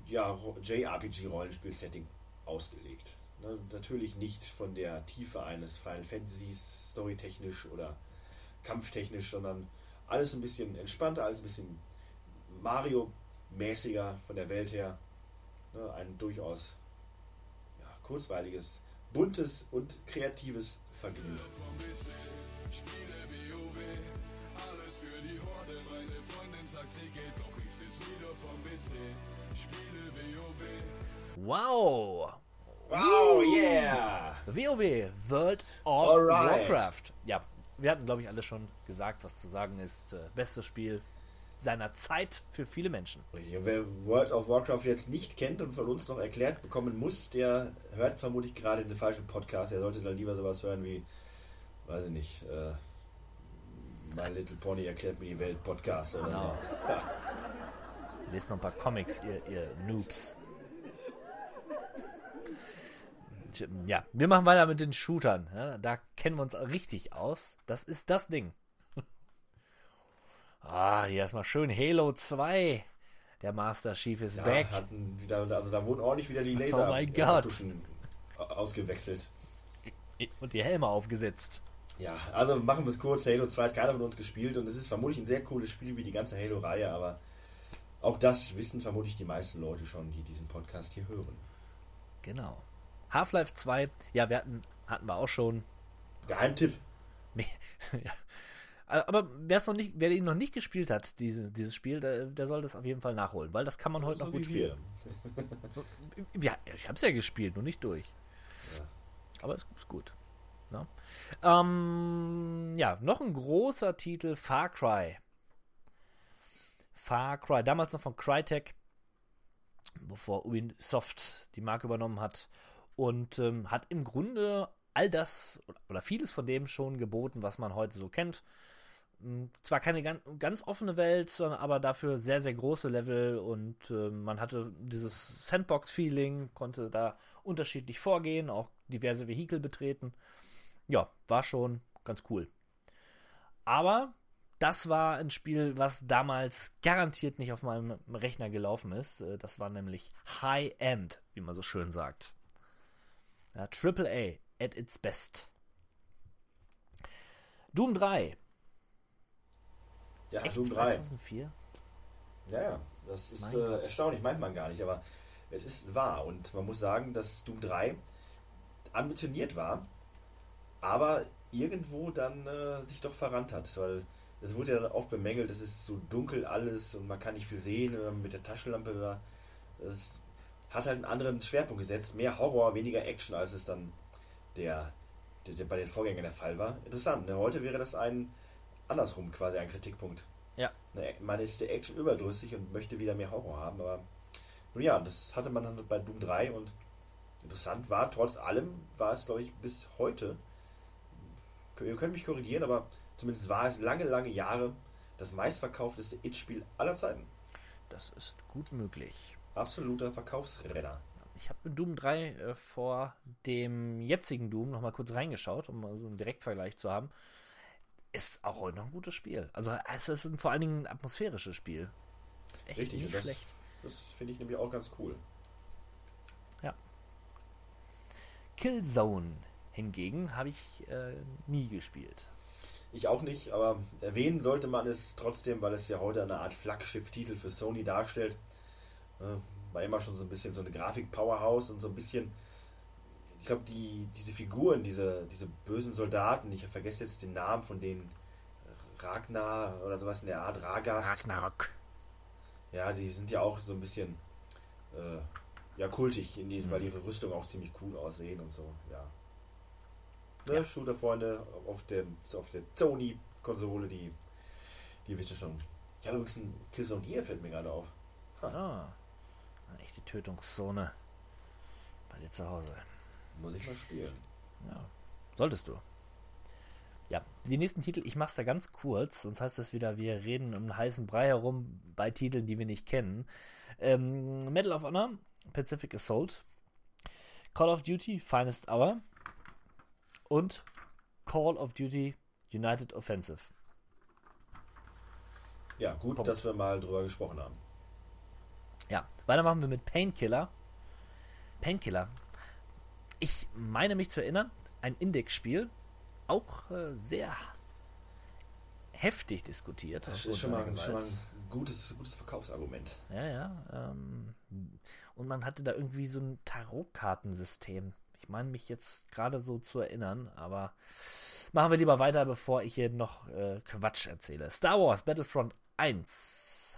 ja, JRPG-Rollenspiel-Setting ausgelegt. Ne, natürlich nicht von der Tiefe eines Final Fantasies, storytechnisch oder kampftechnisch, sondern alles ein bisschen entspannter, alles ein bisschen Mario-mäßiger von der Welt her. Ne, ein durchaus ja, kurzweiliges, buntes und kreatives Vergnügen. Spiele WoW, alles für die Horde. Meine Freundin sagt, sie geht, doch ich sitz wieder vom PC. Spiele WoW. Wow! Wow, yeah! WoW, World of Alright. Warcraft. Ja, wir hatten, glaube ich, alle schon gesagt, was zu sagen ist. Äh, bestes Spiel seiner Zeit für viele Menschen. Wer World of Warcraft jetzt nicht kennt und von uns noch erklärt bekommen muss, der hört vermutlich gerade den falschen Podcast. Er sollte dann lieber sowas hören wie, weiß ich nicht, äh, My Little Pony erklärt mir die Welt Podcast oder Genau. so. Ja. Lest noch ein paar Comics, ihr, ihr Noobs. Ja, wir machen weiter mit den Shootern. Ja, da kennen wir uns richtig aus. Das ist das Ding. Ah, hier ist mal schön Halo 2. Der Master Chief ist Ja, back. wieder, also da wurden ordentlich wieder die Laser Oh Gott. Kartuschen ausgewechselt. Und die Helme aufgesetzt. Ja, also machen wir es kurz. Halo 2 hat keiner von uns gespielt und es ist vermutlich ein sehr cooles Spiel wie die ganze Halo-Reihe, aber auch das wissen vermutlich die meisten Leute schon, die diesen Podcast hier hören. Genau. Half-Life 2, ja, wir hatten, hatten wir auch schon. Geheimtipp. Nee, ja. Aber wer's noch nicht, wer ihn noch nicht gespielt hat, diese, dieses Spiel, der, der soll das auf jeden Fall nachholen, weil das kann man heute So noch gut spielen. So, ja, ich hab's ja gespielt, nur nicht durch. Ja. Aber es ist gut. Ne? Ähm, ja, noch ein großer Titel, Far Cry. Far Cry, damals noch von Crytek, bevor Ubisoft die Marke übernommen hat. Und ähm, hat im Grunde all das oder vieles von dem schon geboten, was man heute so kennt. M, Zwar keine ganz, ganz offene Welt, sondern aber dafür sehr, sehr große Level und äh, man hatte dieses Sandbox-Feeling, konnte da unterschiedlich vorgehen, auch diverse Vehikel betreten. Ja, war schon ganz cool. Aber das war ein Spiel, was damals garantiert nicht auf meinem Rechner gelaufen ist. Äh, Das war nämlich High End, wie man so schön sagt. Ja, AAA at its best. Doom 3. Ja, Echt Doom 3. 2004? Ja, ja, das ist äh, erstaunlich, meint man gar nicht, aber es ist wahr und man muss sagen, dass Doom 3 ambitioniert war, aber irgendwo dann äh, sich doch verrannt hat, weil es wurde ja oft bemängelt, es ist zu dunkel alles und man kann nicht viel sehen äh, mit der Taschenlampe da. Es hat halt einen anderen Schwerpunkt gesetzt, mehr Horror, weniger Action, als es dann der, der, der bei den Vorgängern der Fall war. Interessant, ne? heute wäre das ein andersrum quasi ein Kritikpunkt. Ja. Ne, Man ist der Action überdrüssig und möchte wieder mehr Horror haben, aber nun ja, das hatte man dann bei Doom 3 und interessant war, trotz allem war es, glaube ich, bis heute, ihr könnt mich korrigieren, aber zumindest war es lange, lange Jahre das meistverkaufteste It-Spiel aller Zeiten. Das ist gut möglich. Absoluter Verkaufsrenner. Ich habe Doom 3 äh, vor dem jetzigen Doom noch mal kurz reingeschaut, um mal so einen Direktvergleich zu haben. Ist auch heute noch ein gutes Spiel. Also es ist ein, vor allen Dingen ein atmosphärisches Spiel. Echt Richtig, nicht das, schlecht. das finde ich nämlich auch ganz cool. Ja. Killzone hingegen habe ich äh, nie gespielt. Ich auch nicht, aber erwähnen sollte man es trotzdem, weil es ja heute eine Art Flaggschiff-Titel für Sony darstellt. Äh, War immer schon so ein bisschen so eine Grafik-Powerhouse und so ein bisschen, ich glaube, die, diese Figuren, diese, diese bösen Soldaten, ich vergesse jetzt den Namen von denen, Ragnar oder sowas in der Art, Ragast. Ragnarok. Ja, die sind ja auch so ein bisschen äh, ja, kultig, in die, weil ihre Rüstung auch ziemlich cool aussehen und so, ja. Ne, Ja. Shooter-Freunde auf der, auf der Sony-Konsole, die, die wissen schon. Ich habe übrigens einen Killzone hier, fällt mir gerade auf. Ah, eine echte Tötungszone bei dir zu Hause. Muss ich mal spielen. Ja, solltest du. Ja, die nächsten Titel, ich mach's da ganz kurz, sonst heißt das wieder, wir reden um einen heißen Brei herum bei Titeln, die wir nicht kennen. Ähm, Medal of Honor, Pacific Assault, Call of Duty, Finest Hour und Call of Duty United Offensive. Ja, gut, Punkt. dass wir mal drüber gesprochen haben. Ja, weiter machen wir mit Painkiller. Painkiller. Ich meine mich zu erinnern, ein Index-Spiel, auch äh, sehr heftig diskutiert. Das ist schon mal, schon mal ein gutes, gutes Verkaufsargument. Ja, ja. Ähm, und man hatte da irgendwie so ein Tarotkartensystem. Ich meine mich jetzt gerade so zu erinnern, aber machen wir lieber weiter, bevor ich hier noch äh, Quatsch erzähle. Star Wars Battlefront 1.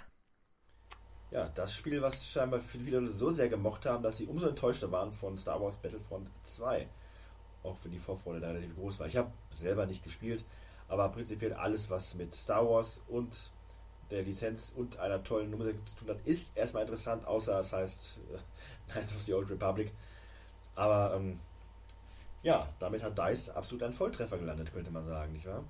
Ja, das Spiel, was scheinbar viele Leute so sehr gemocht haben, dass sie umso enttäuschter waren von Star Wars Battlefront 2. Auch wenn die Vorfreude da relativ groß war. Ich habe selber nicht gespielt, aber prinzipiell alles, was mit Star Wars und der Lizenz und einer tollen Nummer zu tun hat, ist erstmal interessant, außer es heißt äh, Knights of the Old Republic. Aber ähm, ja, damit hat DICE absolut einen Volltreffer gelandet, könnte man sagen, nicht wahr?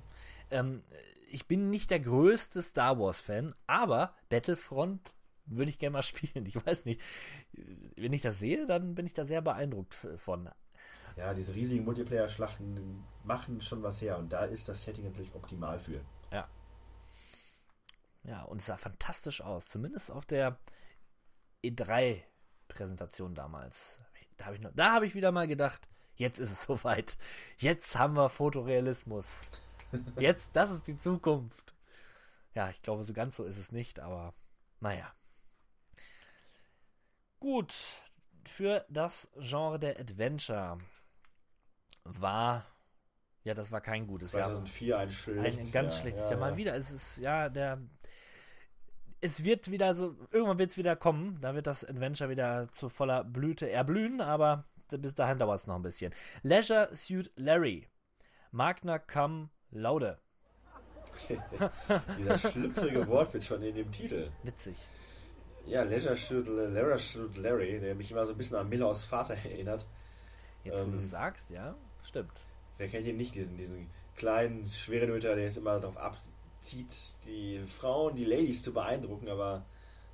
Ähm, ich bin nicht der größte Star Wars-Fan, aber Battlefront würde ich gerne mal spielen. Ich weiß nicht. Wenn ich das sehe, dann bin ich da sehr beeindruckt von. Ja, diese riesigen Multiplayer-Schlachten machen schon was her und da ist das Setting natürlich optimal für. Ja. Ja, und es sah fantastisch aus. Zumindest auf der E3-Präsentation damals. Da habe ich, noch- da hab ich wieder mal gedacht, Jetzt ist es soweit. Jetzt haben wir Fotorealismus. Jetzt, das ist die Zukunft. Ja, ich glaube, so ganz so ist es nicht, aber naja. Gut, für das Genre der Adventure war, ja, das war kein gutes 2004 Jahr. ein schlechtes Ein ganz Jahr. schlechtes Ja, Jahr. Mal ja. wieder. Es ist, ja, der. Es wird wieder so, irgendwann wird es wieder kommen. Da wird das Adventure wieder zu voller Blüte erblühen, aber bis dahin dauert es noch ein bisschen. Leisure Suit Larry. Magna Cum Laude. Dieser schlüpfrige Wortwitz schon in dem Titel. Witzig. Ja, Leisure Suit, Leisure Suit Larry, der mich immer so ein bisschen an Millers Vater erinnert. Jetzt, wo Ähm, du es sagst, ja, stimmt. Wer kennt ihn nicht, diesen, diesen kleinen Schwerenöter, der es immer darauf abzieht, die Frauen, die Ladies zu beeindrucken, aber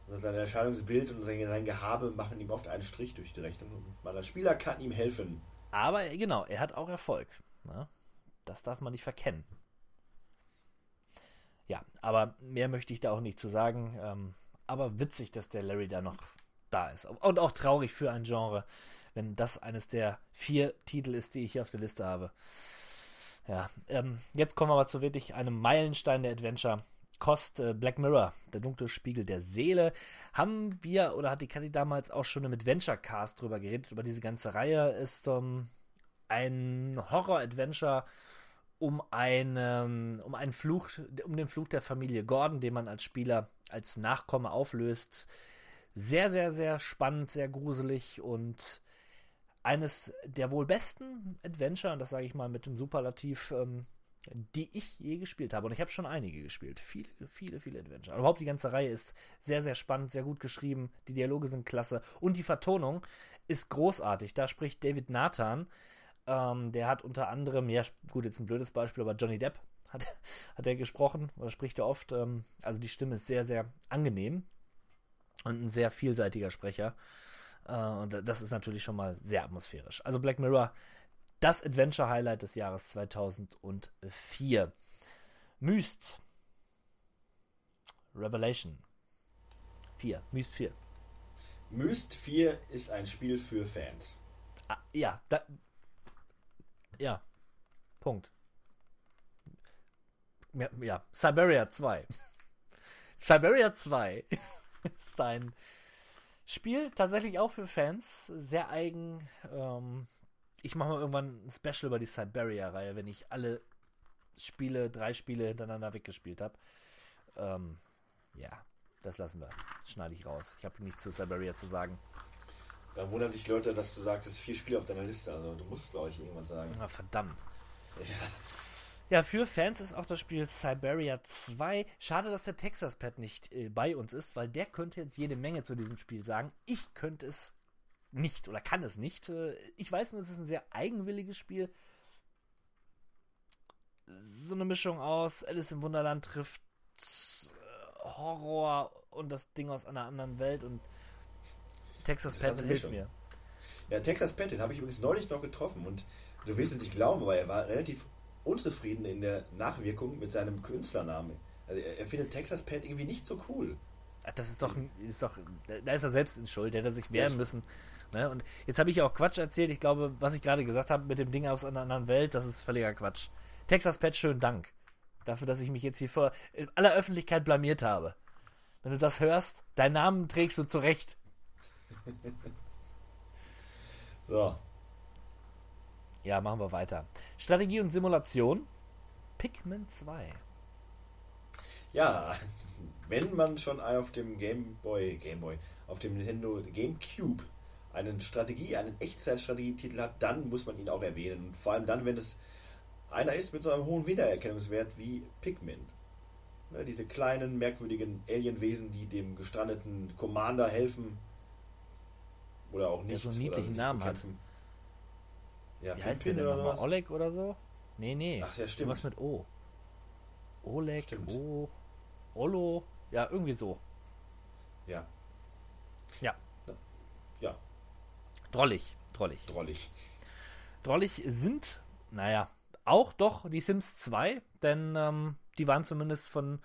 sein Erscheinungsbild und sein, Gehabe machen ihm oft einen Strich durch die Rechnung. Man als Spieler kann ihm helfen. Aber äh, genau, er hat auch Erfolg. Ne? Das darf man nicht verkennen. Ja, aber mehr möchte ich da auch nicht zu sagen. Ähm, aber witzig, dass der Larry da noch da ist. Und auch traurig für ein Genre, wenn das eines der vier Titel ist, die ich hier auf der Liste habe. Ja, ähm, jetzt kommen wir aber zu wirklich einem Meilenstein der Adventure. Kost äh, Black Mirror, der dunkle Spiegel der Seele. Haben wir, oder hat die Kati damals auch schon im Adventure Cast drüber geredet, über diese ganze Reihe, ist ähm, ein Horror-Adventure um einen, um einen Fluch, um den Fluch der Familie Gordon, den man als Spieler als Nachkomme auflöst. Sehr, sehr, sehr spannend, sehr gruselig und eines der wohl besten Adventure, und das sage ich mal mit dem Superlativ, ähm, die ich je gespielt habe. Und ich habe schon einige gespielt. Viele, viele, viele Adventure. Aber überhaupt die ganze Reihe ist sehr, sehr spannend, sehr gut geschrieben. Die Dialoge sind klasse. Und die Vertonung ist großartig. Da spricht David Nathan. Ähm, der hat unter anderem, ja, gut, jetzt ein blödes Beispiel, aber Johnny Depp hat, hat er gesprochen oder spricht er oft. Ähm, also die Stimme ist sehr, sehr angenehm und ein sehr vielseitiger Sprecher. Äh, und das ist natürlich schon mal sehr atmosphärisch. Also Black Mirror, das Adventure-Highlight des Jahres 2004. Myst. Revelation. 4. Myst 4. Myst 4 ist ein Spiel für Fans. Ah, ja, da, ja. Punkt. Ja, ja. Siberia 2. Siberia 2 ist ein Spiel tatsächlich auch für Fans. Sehr eigen. Ähm, ich mache mal irgendwann ein Special über die Siberia-Reihe, wenn ich alle Spiele, drei Spiele hintereinander weggespielt habe. Ähm, ja, das lassen wir. Schneide ich raus. Ich habe nichts zu Siberia zu sagen. Da wundern sich Leute, dass du sagtest, vier Spiele auf deiner Liste. Also du musst, glaube ich, irgendwann sagen. Na, verdammt. Ja. Ja, für Fans ist auch das Spiel Siberia 2. Schade, dass der Texas-Pad nicht äh, bei uns ist, weil der könnte jetzt jede Menge zu diesem Spiel sagen. Ich könnte es nicht oder kann es nicht. Äh, ich weiß nur, es ist ein sehr eigenwilliges Spiel. So eine Mischung aus Alice im Wunderland trifft äh, Horror und das Ding aus einer anderen Welt und Texas Interessante hilft mir. Ja, Texas Pet, den habe ich übrigens neulich noch getroffen und du wirst es nicht glauben, aber er war relativ unzufrieden in der Nachwirkung mit seinem Künstlernamen. Also er, er findet Texas Pet irgendwie nicht so cool. Das ist doch, ist doch, da ist er selbst in Schuld, der hätte sich wehren Ja. müssen. Ne? Und jetzt habe ich ja auch Quatsch erzählt. Ich glaube, was ich gerade gesagt habe mit dem Ding aus einer anderen Welt, das ist völliger Quatsch. Texas Pet, schönen Dank. Dafür, dass ich mich jetzt hier vor in aller Öffentlichkeit blamiert habe. Wenn du das hörst, deinen Namen trägst du zurecht. So. Ja, machen wir weiter. Strategie und Simulation. Pikmin 2. Ja, wenn man schon auf dem Game Boy, Game Boy, auf dem Nintendo GameCube einen Strategie, einen Echtzeitstrategietitel hat, dann muss man ihn auch erwähnen. Und vor allem dann, wenn es einer ist mit so einem hohen Wiedererkennungswert wie Pikmin. Ne, diese kleinen, merkwürdigen Alienwesen, die dem gestrandeten Commander helfen. Oder auch Der nicht. so einen niedlichen Namen hat. Ja, Wie heißt der denn nochmal? Oleg oder so? Nee, nee. Ach, ja, stimmt. Was mit O. Oleg, Stimmt. O, Olo. Ja, irgendwie so. Ja. Ja. Ja. Drollig, drollig. Drollig. Drollig sind, naja, auch doch die Sims 2, denn ähm, die waren zumindest von,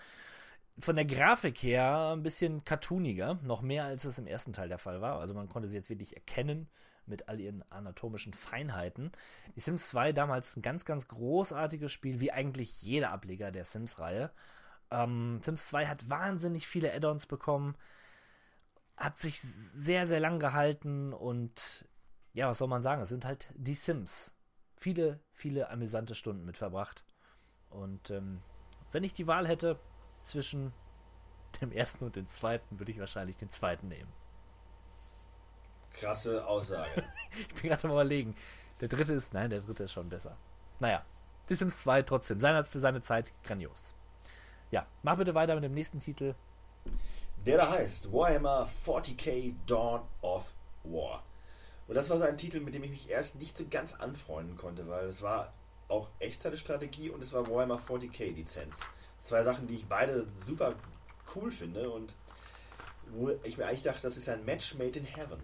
von der Grafik her ein bisschen cartooniger, noch mehr als es im ersten Teil der Fall war. Also man konnte sie jetzt wirklich erkennen. Mit all ihren anatomischen Feinheiten. Die Sims 2 damals ein ganz, ganz großartiges Spiel, wie eigentlich jeder Ableger der Sims-Reihe. Ähm, Sims 2 hat wahnsinnig viele Add-ons bekommen, hat sich sehr, sehr lang gehalten und ja, was soll man sagen? Es sind halt die Sims. Viele, viele amüsante Stunden mit verbracht. Und ähm, wenn ich die Wahl hätte zwischen dem ersten und dem zweiten, würde ich wahrscheinlich den zweiten nehmen. Krasse Aussage. ich bin gerade mal überlegen. Der dritte ist, nein, der dritte ist schon besser. Naja, die Sims 2 trotzdem. Seine, für seine Zeit grandios. Ja, mach bitte weiter mit dem nächsten Titel. Der da heißt Warhammer 40k Dawn of War. Und das war so ein Titel, mit dem ich mich erst nicht so ganz anfreunden konnte, weil es war auch Echtzeitstrategie und es war Warhammer 40k Lizenz. Zwei Sachen, die ich beide super cool finde und wo ich mir eigentlich dachte, das ist ein Match made in heaven.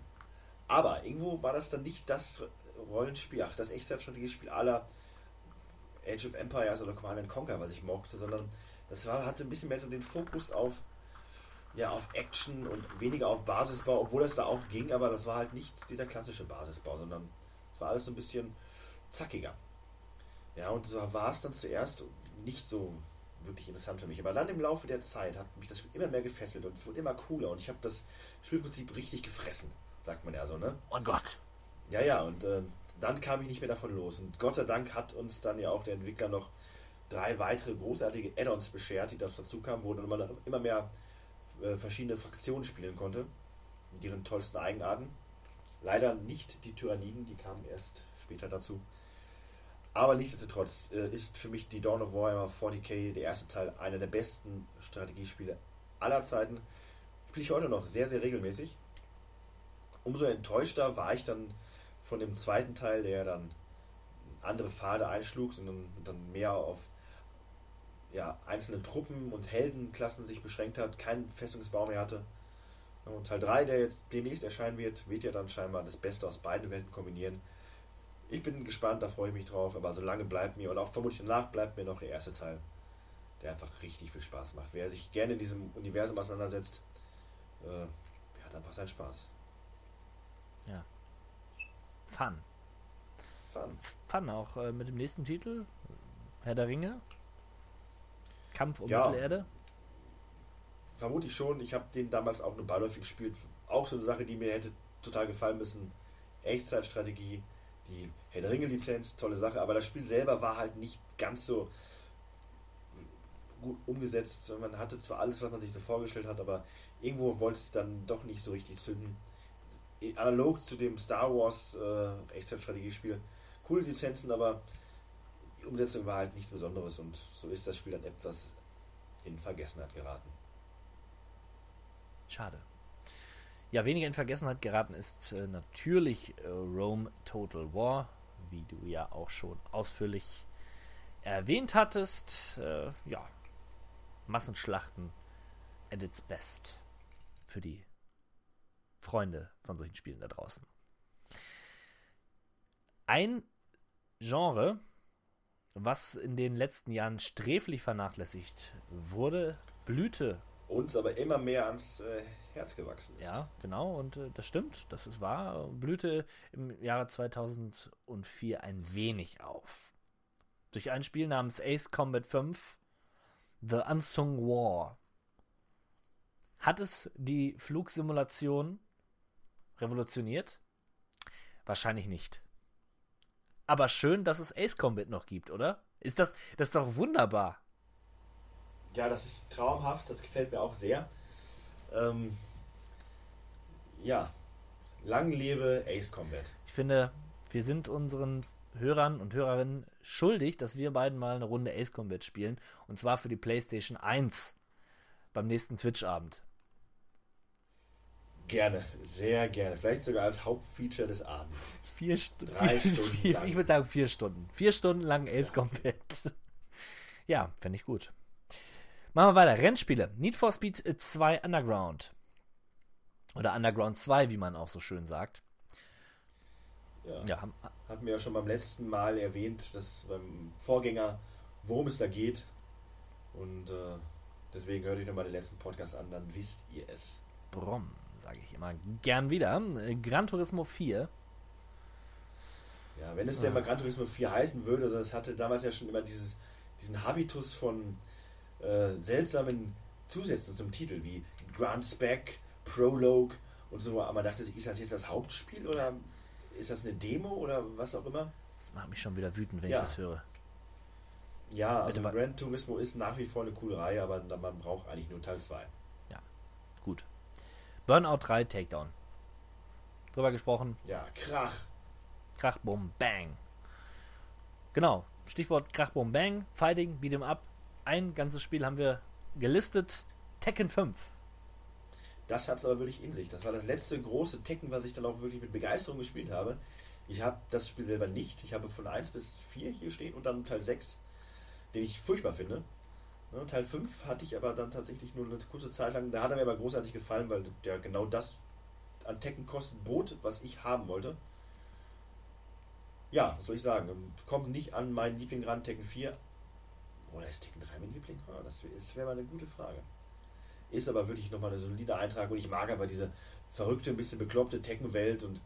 Aber irgendwo war das dann nicht das Rollenspiel, ach, das Echtzeitstrategiespiel aller Age of Empires oder Command Conquer, was ich mochte, sondern das war, hatte ein bisschen mehr so den Fokus auf ja, auf Action und weniger auf Basisbau, obwohl das da auch ging, aber das war halt nicht dieser klassische Basisbau, sondern es war alles so ein bisschen zackiger. Ja, und so war es dann zuerst nicht so wirklich interessant für mich. Aber dann im Laufe der Zeit hat mich das immer mehr gefesselt und es wurde immer cooler und ich habe das Spielprinzip richtig gefressen, sagt man ja so, ne? Oh Gott. Ja, ja, und äh, dann kam ich nicht mehr davon los. Und Gott sei Dank hat uns dann ja auch der Entwickler noch drei weitere großartige Add-ons beschert, die dazu kamen, wo man immer mehr äh, verschiedene Fraktionen spielen konnte. Mit ihren tollsten Eigenarten. Leider nicht die Tyranniden, die kamen erst später dazu. Aber nichtsdestotrotz äh, ist für mich die Dawn of Warhammer 40k, der erste Teil, einer der besten Strategiespiele aller Zeiten. Spiele ich heute noch sehr, sehr regelmäßig. Umso enttäuschter war ich dann von dem zweiten Teil, der dann andere Pfade einschlug, sondern dann mehr auf ja, einzelne Truppen und Heldenklassen sich beschränkt hat, keinen Festungsbau mehr hatte. Und Teil 3, der jetzt demnächst erscheinen wird, wird ja dann scheinbar das Beste aus beiden Welten kombinieren. Ich bin gespannt, da freue ich mich drauf, aber solange bleibt mir, und auch vermutlich danach bleibt mir noch der erste Teil, der einfach richtig viel Spaß macht. Wer sich gerne in diesem Universum auseinandersetzt, äh, hat einfach seinen Spaß. Ja. Fun. Fun. Fun auch äh, mit dem nächsten Titel, Herr der Ringe. Kampf um Ja. Mittelerde. Vermutlich schon. Ich habe den damals auch nur beiläufig gespielt. Auch so eine Sache, die mir hätte total gefallen müssen. Echtzeitstrategie, die Herr der Ringe-Lizenz, tolle Sache. Aber das Spiel selber war halt nicht ganz so gut umgesetzt. Man hatte zwar alles, was man sich so vorgestellt hat, aber irgendwo wollte es dann doch nicht so richtig zünden. Analog zu dem Star Wars äh, Echtzeitstrategiespiel. Coole Lizenzen, aber die Umsetzung war halt nichts Besonderes und so ist das Spiel dann etwas in Vergessenheit geraten. Schade. Ja, weniger in Vergessenheit geraten ist äh, natürlich äh, Rome Total War, wie du ja auch schon ausführlich erwähnt hattest. Äh, ja, Massenschlachten at its best für die Freunde von solchen Spielen da draußen. Ein Genre, was in den letzten Jahren sträflich vernachlässigt wurde, blühte Uns aber immer mehr ans äh, Herz gewachsen ist. Ja, genau, und äh, das stimmt, das ist wahr. Blühte im Jahre 2004 ein wenig auf. Durch ein Spiel namens Ace Combat 5, The Unsung War. Hat es die Flugsimulation revolutioniert? Wahrscheinlich nicht. Aber schön, dass es Ace Combat noch gibt, oder? Ist das, das ist doch wunderbar. Ja, das ist traumhaft, das gefällt mir auch sehr. Ähm, ja, lang lebe Ace Combat. Ich finde, wir sind unseren Hörern und Hörerinnen schuldig, dass wir beiden mal eine Runde Ace Combat spielen. Und zwar für die PlayStation 1 beim nächsten Twitch-Abend. Gerne, sehr gerne. Vielleicht sogar als Hauptfeature des Abends. Vier, Stu Drei vier, Stunden vier, lang. Ich würde sagen vier Stunden. Vier Stunden lang Ace Combat. ja, fände ich gut. Machen wir weiter. Rennspiele. Need for Speed 2 Underground. Oder Underground 2, wie man auch so schön sagt. Ja. Ja, Hatten wir ja schon beim letzten Mal erwähnt, dass beim Vorgänger, worum es da geht. Und äh, deswegen hört euch nochmal den letzten Podcast an, dann wisst ihr es. Brom, sage ich immer gern wieder. Gran Turismo 4. Ja, wenn es denn mal Gran Turismo 4 heißen würde, also es hatte damals ja schon immer dieses, diesen Habitus von äh, seltsamen Zusätzen zum Titel, wie Grand Spec, Prologue und so, aber man dachte sich, ist das jetzt das Hauptspiel oder ist das eine Demo oder was auch immer? Das macht mich schon wieder wütend, wenn Ja. ich das höre. Ja, also Gran Turismo ist nach wie vor eine coole Reihe, aber man braucht eigentlich nur Teil 2. Gut. Burnout 3 Takedown. Drüber gesprochen. Ja, Krach. Krach, Bum, Bang. Genau. Stichwort Krach, Bum, Bang. Fighting, Beat'em Up. Ein ganzes Spiel haben wir gelistet. Tekken 5. Das hat es aber wirklich in sich. Das war das letzte große Tekken, was ich dann auch wirklich mit Begeisterung gespielt habe. Ich habe das Spiel selber nicht. Ich habe von 1 bis 4 hier stehen und dann Teil 6, den ich furchtbar finde. Ne, Teil 5 hatte ich aber dann tatsächlich nur eine kurze Zeit lang. Da hat er mir aber großartig gefallen, weil der genau das an Tekken-Kosten bot, was ich haben wollte. Ja, was soll ich sagen? Kommt nicht an meinen Liebling ran, Tekken 4. Oder ist Tekken 3 mein Liebling? Ah, Das wär- das wäre mal eine gute Frage. Ist aber wirklich nochmal eine solide Eintrag und ich mag aber diese verrückte, ein bisschen bekloppte Tekken-Welt und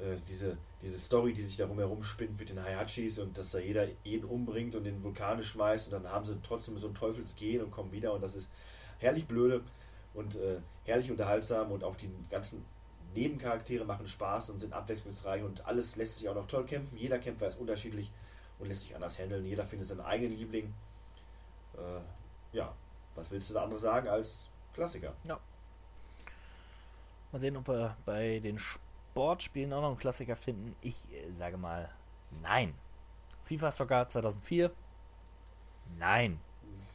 äh, diese, diese Story, die sich darum herum spinnt mit den Hayachis und dass da jeder jeden umbringt und in Vulkane schmeißt und dann haben sie trotzdem so ein Teufelsgehen und kommen wieder und das ist herrlich blöde und äh, herrlich unterhaltsam und auch die ganzen Nebencharaktere machen Spaß und sind abwechslungsreich und alles lässt sich auch noch toll kämpfen. Jeder Kämpfer ist unterschiedlich und lässt sich anders handeln. Jeder findet seinen eigenen Liebling. Äh, ja, was willst du da anderes sagen als Klassiker? Mal sehen, ob wir bei den Sportspielen auch noch einen Klassiker finden. Ich äh, sage mal nein. FIFA Soccer 2004. Nein.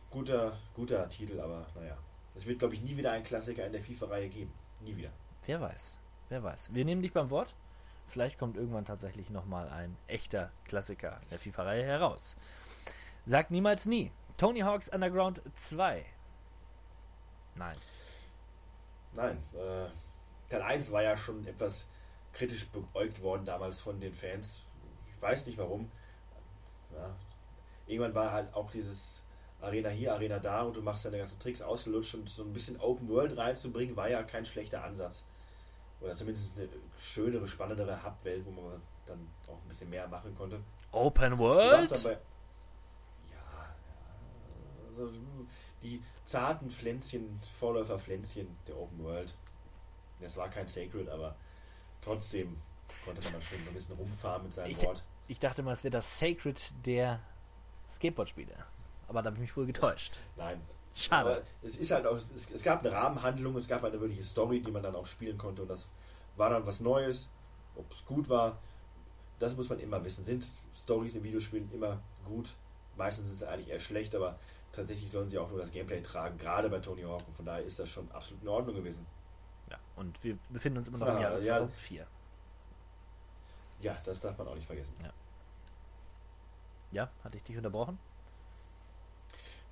Guter, guter Titel, aber naja. Es wird, glaube ich, nie wieder einen Klassiker in der FIFA-Reihe geben. Nie wieder. Wer weiß. Wer weiß. Wir nehmen dich beim Wort. Vielleicht kommt irgendwann tatsächlich nochmal ein echter Klassiker der FIFA-Reihe heraus. Sag niemals nie. Tony Hawk's Underground 2. Nein. Nein, äh, Teil 1 war ja schon etwas kritisch beäugt worden damals von den Fans. Ich weiß nicht warum. Ja, irgendwann war halt auch dieses Arena hier, Arena da und du machst deine ganzen Tricks ausgelutscht und so ein bisschen Open World reinzubringen, war ja kein schlechter Ansatz. Oder zumindest eine schönere, spannendere Hub-Welt, wo man dann auch ein bisschen mehr machen konnte. Open World? Ja, ja. Also die zarten Pflänzchen, Vorläuferpflänzchen der Open World. Das war kein Sacred, aber trotzdem konnte man da schon so ein bisschen rumfahren mit seinem Ich, Board. ich dachte mal, es wäre das Sacred der Skateboard-Spiele. Aber da habe ich mich wohl getäuscht. Nein. Schade. Aber es ist halt auch, es, es gab eine Rahmenhandlung, es gab eine wirkliche Story, die man dann auch spielen konnte und das war dann was Neues. Ob es gut war, das muss man immer wissen. Sind Stories in Videospielen immer gut? Meistens sind sie eigentlich eher schlecht, aber tatsächlich sollen sie auch nur das Gameplay tragen, gerade bei Tony Hawk. Und von daher ist das schon absolut in Ordnung gewesen. Ja, und wir befinden uns immer noch im Ja, Jahre ja. 2004. Ja, das darf man auch nicht vergessen. Ja. Ja, hatte ich dich unterbrochen?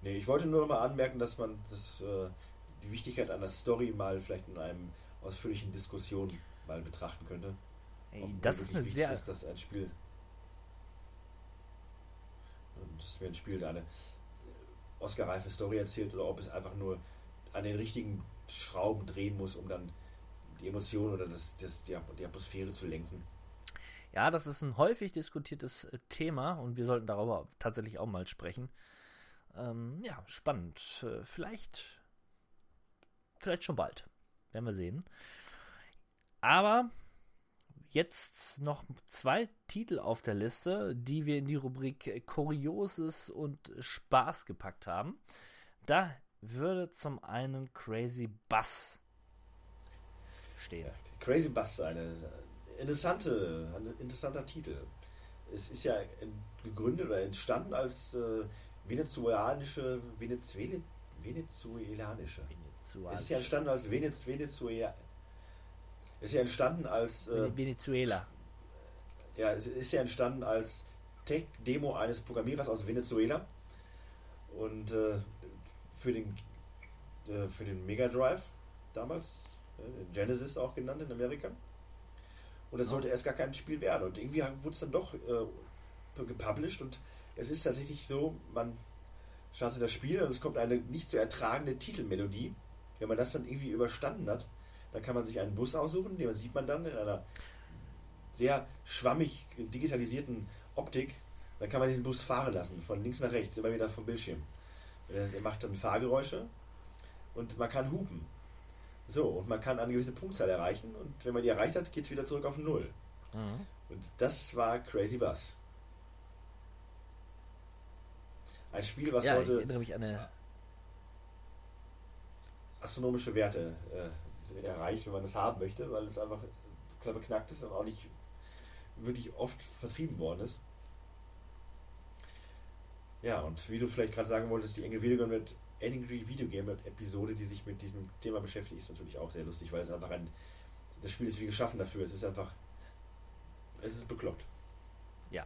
Nee, ich wollte nur noch mal anmerken, dass man das, äh, die Wichtigkeit einer Story mal vielleicht in einem ausführlichen Diskussion mal betrachten könnte. Ey, das ist eine sehr- Ist, dass ein Spiel. Dass mir ein Spiel eine Oscar-reife Story erzählt oder ob es einfach nur an den richtigen Schrauben drehen muss, um dann die Emotionen oder das, das, die, die Atmosphäre zu lenken. Ja, das ist ein häufig diskutiertes äh, Thema und wir sollten darüber tatsächlich auch mal sprechen. Ähm, ja, spannend. Äh, Vielleicht, vielleicht schon bald. Werden wir sehen. Aber jetzt noch zwei Titel auf der Liste, die wir in die Rubrik Kurioses und Spaß gepackt haben. Da würde zum einen Crazy Bass stehen. Crazy Bus, eine interessante, ein interessanter Titel. Es ist ja gegründet oder entstanden als äh, venezuelanische, Venezuela, venezuelanische. Es ist ja entstanden als Venez, Venezuela. Es ist ja entstanden als äh, Venezuela. ja, es ist ja entstanden als Tech-Demo eines Programmierers aus Venezuela und äh, für den äh, für den Mega Drive damals äh, Genesis auch genannt in Amerika und es sollte erst gar kein Spiel werden und irgendwie wurde es dann doch äh, gepublished und es ist tatsächlich so, man startet das Spiel und es kommt eine nicht zu ertragende Titelmelodie. Wenn man das dann irgendwie überstanden hat, dann kann man sich einen Bus aussuchen, den sieht man dann in einer sehr schwammig digitalisierten Optik, dann kann man diesen Bus fahren lassen, von links nach rechts, immer wieder vom Bildschirm. Er macht dann Fahrgeräusche und man kann hupen. So, und man kann eine gewisse Punktzahl erreichen und wenn man die erreicht hat, geht es wieder zurück auf Null. Mhm. Und das war Crazy Bus. Ein Spiel, was ja, ich heute erinnere mich an eine. astronomische Werte äh, erreicht, wenn man das haben möchte, weil es einfach knapp beknackt ist und auch nicht wirklich oft vertrieben worden ist. Ja, und wie du vielleicht gerade sagen wolltest, die Angry Video Game mit Angry Video Game Episode, die sich mit diesem Thema beschäftigt, ist natürlich auch sehr lustig, weil es einfach ein das Spiel ist wie geschaffen dafür. Es ist einfach es ist bekloppt. Ja.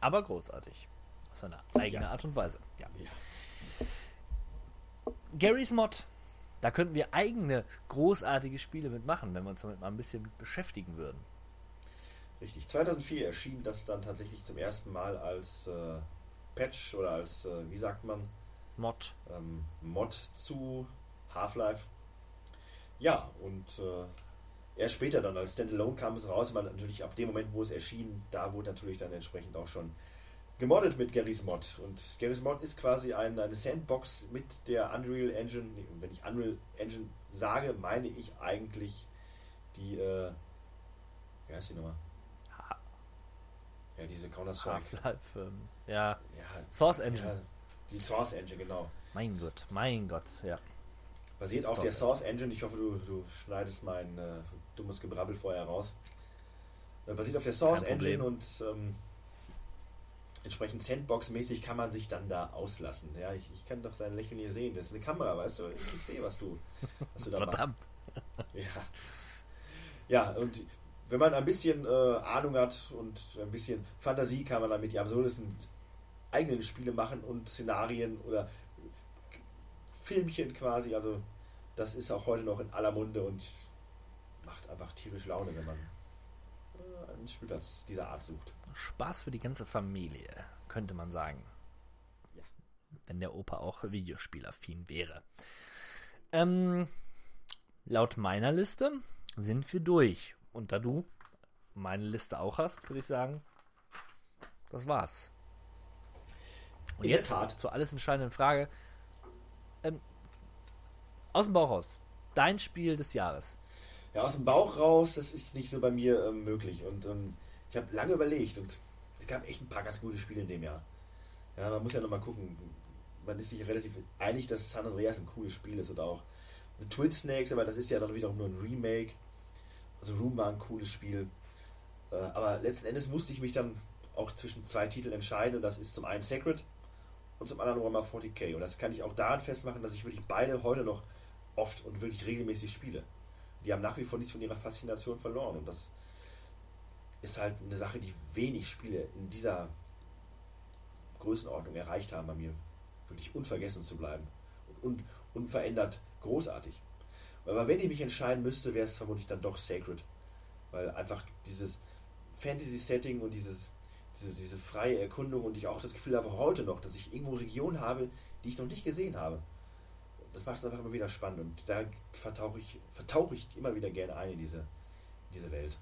Aber großartig. Auf seine eigene Ja. Art und Weise. Ja. Ja. Gary's Mod. Da könnten wir eigene großartige Spiele mitmachen, wenn wir uns damit mal ein bisschen beschäftigen würden. Richtig. 2004 erschien das dann tatsächlich zum ersten Mal als äh, Patch oder als, äh, wie sagt man, Mod. ähm, Mod zu Half-Life. Ja, und äh, erst später dann als Standalone kam es raus, aber natürlich ab dem Moment, wo es erschien, da wurde natürlich dann entsprechend auch schon gemoddet mit Garry's Mod. Und Garry's Mod ist quasi ein, eine Sandbox mit der Unreal Engine. Nee, Wenn ich Unreal Engine sage, meine ich eigentlich die, äh, wie heißt die nochmal? Ja, diese Counter-Strike. Half-Life. Ähm, ja. Ja, Source Engine. Ja, die Source Engine, genau. Mein Gott, mein Gott, ja. Basiert auf der Source Engine. Ich hoffe, du, du schneidest mein äh, dummes Gebrabbel vorher raus. Äh, basiert auf der Source. Engine und ähm, entsprechend Sandbox-mäßig kann man sich dann da auslassen. Ja, ich, ich kann doch sein Lächeln hier sehen. Das ist eine Kamera, weißt du? Ich sehe, was du, was du da Verdammt. machst. Ja. Ja, und wenn man ein bisschen äh, Ahnung hat und ein bisschen Fantasie, kann man damit die absurdesten eigenen Spiele machen und Szenarien oder Filmchen quasi. Also das ist auch heute noch in aller Munde und macht einfach tierisch Laune, wenn man äh, ein Spiel dieser Art sucht. Spaß für die ganze Familie, könnte man sagen. Ja. Wenn der Opa auch Videospielaffin wäre. Ähm, laut meiner Liste sind wir durch. Und da du meine Liste auch hast, würde ich sagen, das war's. Und In jetzt zur alles entscheidenden Frage. Ähm, aus dem Bauch raus. Dein Spiel des Jahres. Ja, aus dem Bauch raus, das ist nicht so bei mir ähm, möglich. Und ähm, ich habe lange überlegt und es gab echt ein paar ganz gute Spiele in dem Jahr. Ja, man muss ja nochmal gucken. Man ist sich relativ einig, dass San Andreas ein cooles Spiel ist und auch The Twin Snakes, aber das ist ja dann wiederum nur ein Remake. Also Room war ein cooles Spiel. Äh, aber letzten Endes musste ich mich dann auch zwischen zwei Titeln entscheiden und das ist zum einen Sacred und zum anderen Warhammer 40k. Und das kann ich auch daran festmachen, dass ich wirklich beide heute noch oft und wirklich regelmäßig spiele. Die haben nach wie vor nichts von ihrer Faszination verloren und das ist halt eine Sache, die wenig Spiele in dieser Größenordnung erreicht haben, bei mir wirklich unvergessen zu bleiben und un unverändert großartig. Aber wenn ich mich entscheiden müsste, wäre es vermutlich dann doch Sacred, weil einfach dieses Fantasy-Setting und dieses, diese, diese freie Erkundung und ich auch das Gefühl habe heute noch, dass ich irgendwo Regionen habe, die ich noch nicht gesehen habe. Das macht es einfach immer wieder spannend und da vertauche ich, vertauche ich immer wieder gerne ein in diese, in diese Welt.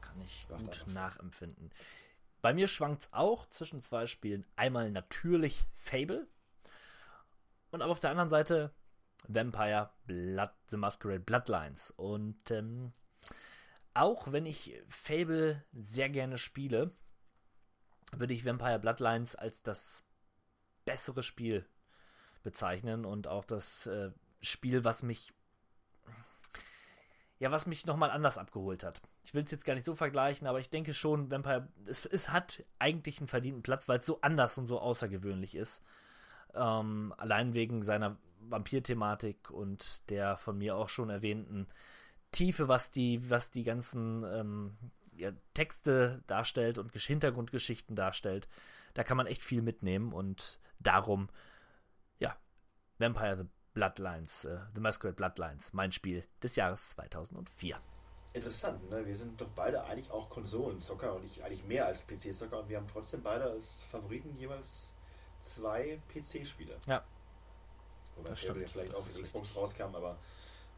Kann ich Macht gut nachempfinden. Bei mir schwankt es auch zwischen zwei Spielen. Einmal natürlich Fable und aber auf der anderen Seite Vampire Blood, The Masquerade Bloodlines. Und ähm, auch wenn ich Fable sehr gerne spiele, würde ich Vampire Bloodlines als das bessere Spiel bezeichnen und auch das äh, Spiel, was mich ja, was mich nochmal anders abgeholt hat. Ich will es jetzt gar nicht so vergleichen, aber ich denke schon, Vampire, es, es hat eigentlich einen verdienten Platz, weil es so anders und so außergewöhnlich ist. Ähm, allein wegen seiner Vampir-Thematik und der von mir auch schon erwähnten Tiefe, was die, was die ganzen ähm, ja, Texte darstellt und Gesch- Hintergrundgeschichten darstellt. Da kann man echt viel mitnehmen und darum, ja, Vampire the Bloodlines, äh, The Masquerade Bloodlines, mein Spiel des Jahres 2004. Interessant, ne? Wir sind doch beide eigentlich auch Konsolenzocker und ich eigentlich mehr als PC-Zocker und wir haben trotzdem beide als Favoriten jeweils zwei PC-Spiele. Ja. Wobei Das stimmt, vielleicht das auch für Xbox rauskam, aber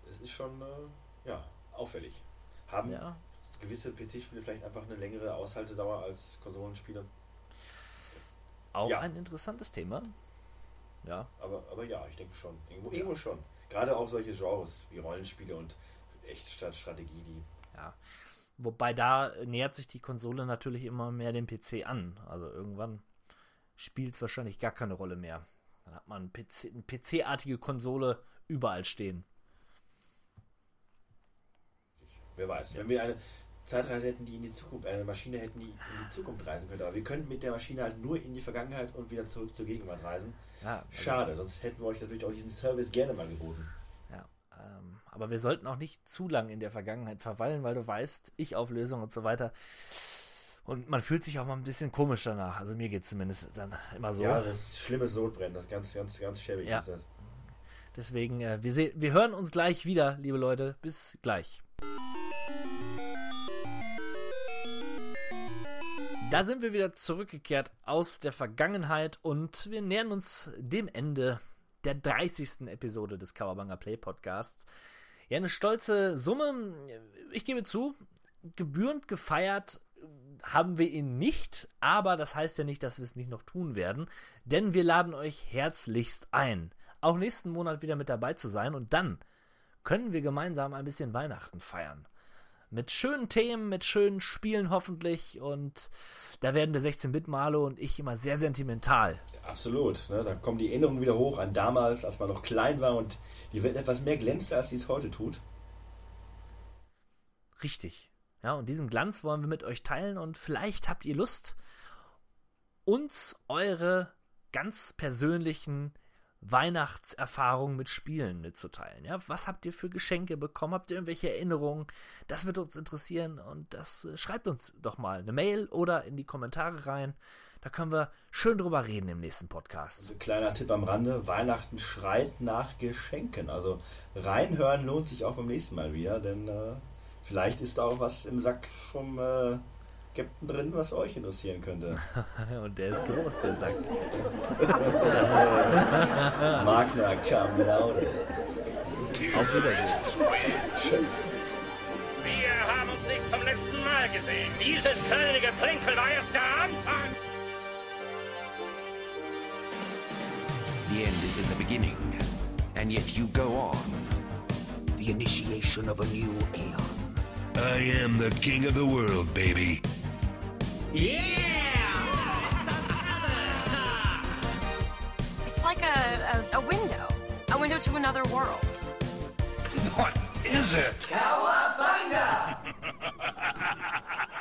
es ist schon äh, ja, auffällig. Haben Ja. Gewisse PC-Spiele vielleicht einfach eine längere Aushaltedauer als Konsolenspiele. Auch Ja. ein interessantes Thema. Ja. Aber, aber ja, ich denke schon. Irgendwo, irgendwo schon. Gerade auch solche Genres wie Rollenspiele und Echtzeitstrategie, die Ja. Wobei da nähert sich die Konsole natürlich immer mehr dem PC an. Also irgendwann spielt es wahrscheinlich gar keine Rolle mehr. Dann hat man PC, eine PC-artige Konsole überall stehen. Wer weiß. Wenn wir eine Zeitreise hätten, die in die Zukunft, eine Maschine hätten, die in die Zukunft reisen könnte. Aber wir können mit der Maschine halt nur in die Vergangenheit und wieder zurück zur Gegenwart reisen. Ja, also- Schade, sonst hätten wir euch natürlich auch diesen Service gerne mal geboten. Ja, ähm, aber wir sollten auch nicht zu lang in der Vergangenheit verweilen, weil du weißt, Ich-Auflösung und so weiter. Und man fühlt sich auch mal ein bisschen komisch danach. Also mir geht es zumindest dann immer so. Ja, das ist schlimmes Sodbrennen, das ganz, ganz, ganz schäbig Ja. ist das. Deswegen, äh, wir, wir hören uns gleich wieder, liebe Leute. Bis gleich. Da sind wir wieder zurückgekehrt aus der Vergangenheit und wir nähern uns dem Ende der 30. Episode des Kawabanga Play Podcasts. Ja, eine stolze Summe. Ich gebe zu, gebührend gefeiert haben wir ihn nicht, aber das heißt ja nicht, dass wir es nicht noch tun werden, denn wir laden euch herzlichst ein, auch nächsten Monat wieder mit dabei zu sein und dann können wir gemeinsam ein bisschen Weihnachten feiern. Mit schönen Themen, mit schönen Spielen hoffentlich und da werden der 16-Bit-Malo und ich immer sehr sentimental. Absolut. Ne? Da kommen die Erinnerungen wieder hoch an damals, als man noch klein war und die Welt etwas mehr glänzte, als sie es heute tut. Richtig. Ja, und diesen Glanz wollen wir mit euch teilen und vielleicht habt ihr Lust, uns eure ganz persönlichen Weihnachtserfahrungen mit Spielen mitzuteilen. Ja, was habt ihr für Geschenke bekommen? Habt ihr irgendwelche Erinnerungen? Das wird uns interessieren und das äh, schreibt uns doch mal eine Mail oder in die Kommentare rein. Da können wir schön drüber reden im nächsten Podcast. Kleiner Tipp am Rande: Weihnachten schreit nach Geschenken. Also reinhören lohnt sich auch beim nächsten Mal wieder, denn äh, vielleicht ist da auch was im Sack vom äh, Captain drin, was euch interessieren könnte. und der ist groß, der Sack. Magna Cum Laude. Auf Wiedersehen. Tschüss. Wir haben uns nicht zum letzten Mal gesehen. Dieses kleine Geplänkel war erst der Anfang. The end is in the beginning, and yet you go on. The initiation of a new aeon. I am the king of the world, baby. Yeah! It's like a, a, a window, a window to another world. What is it? Cowabunga!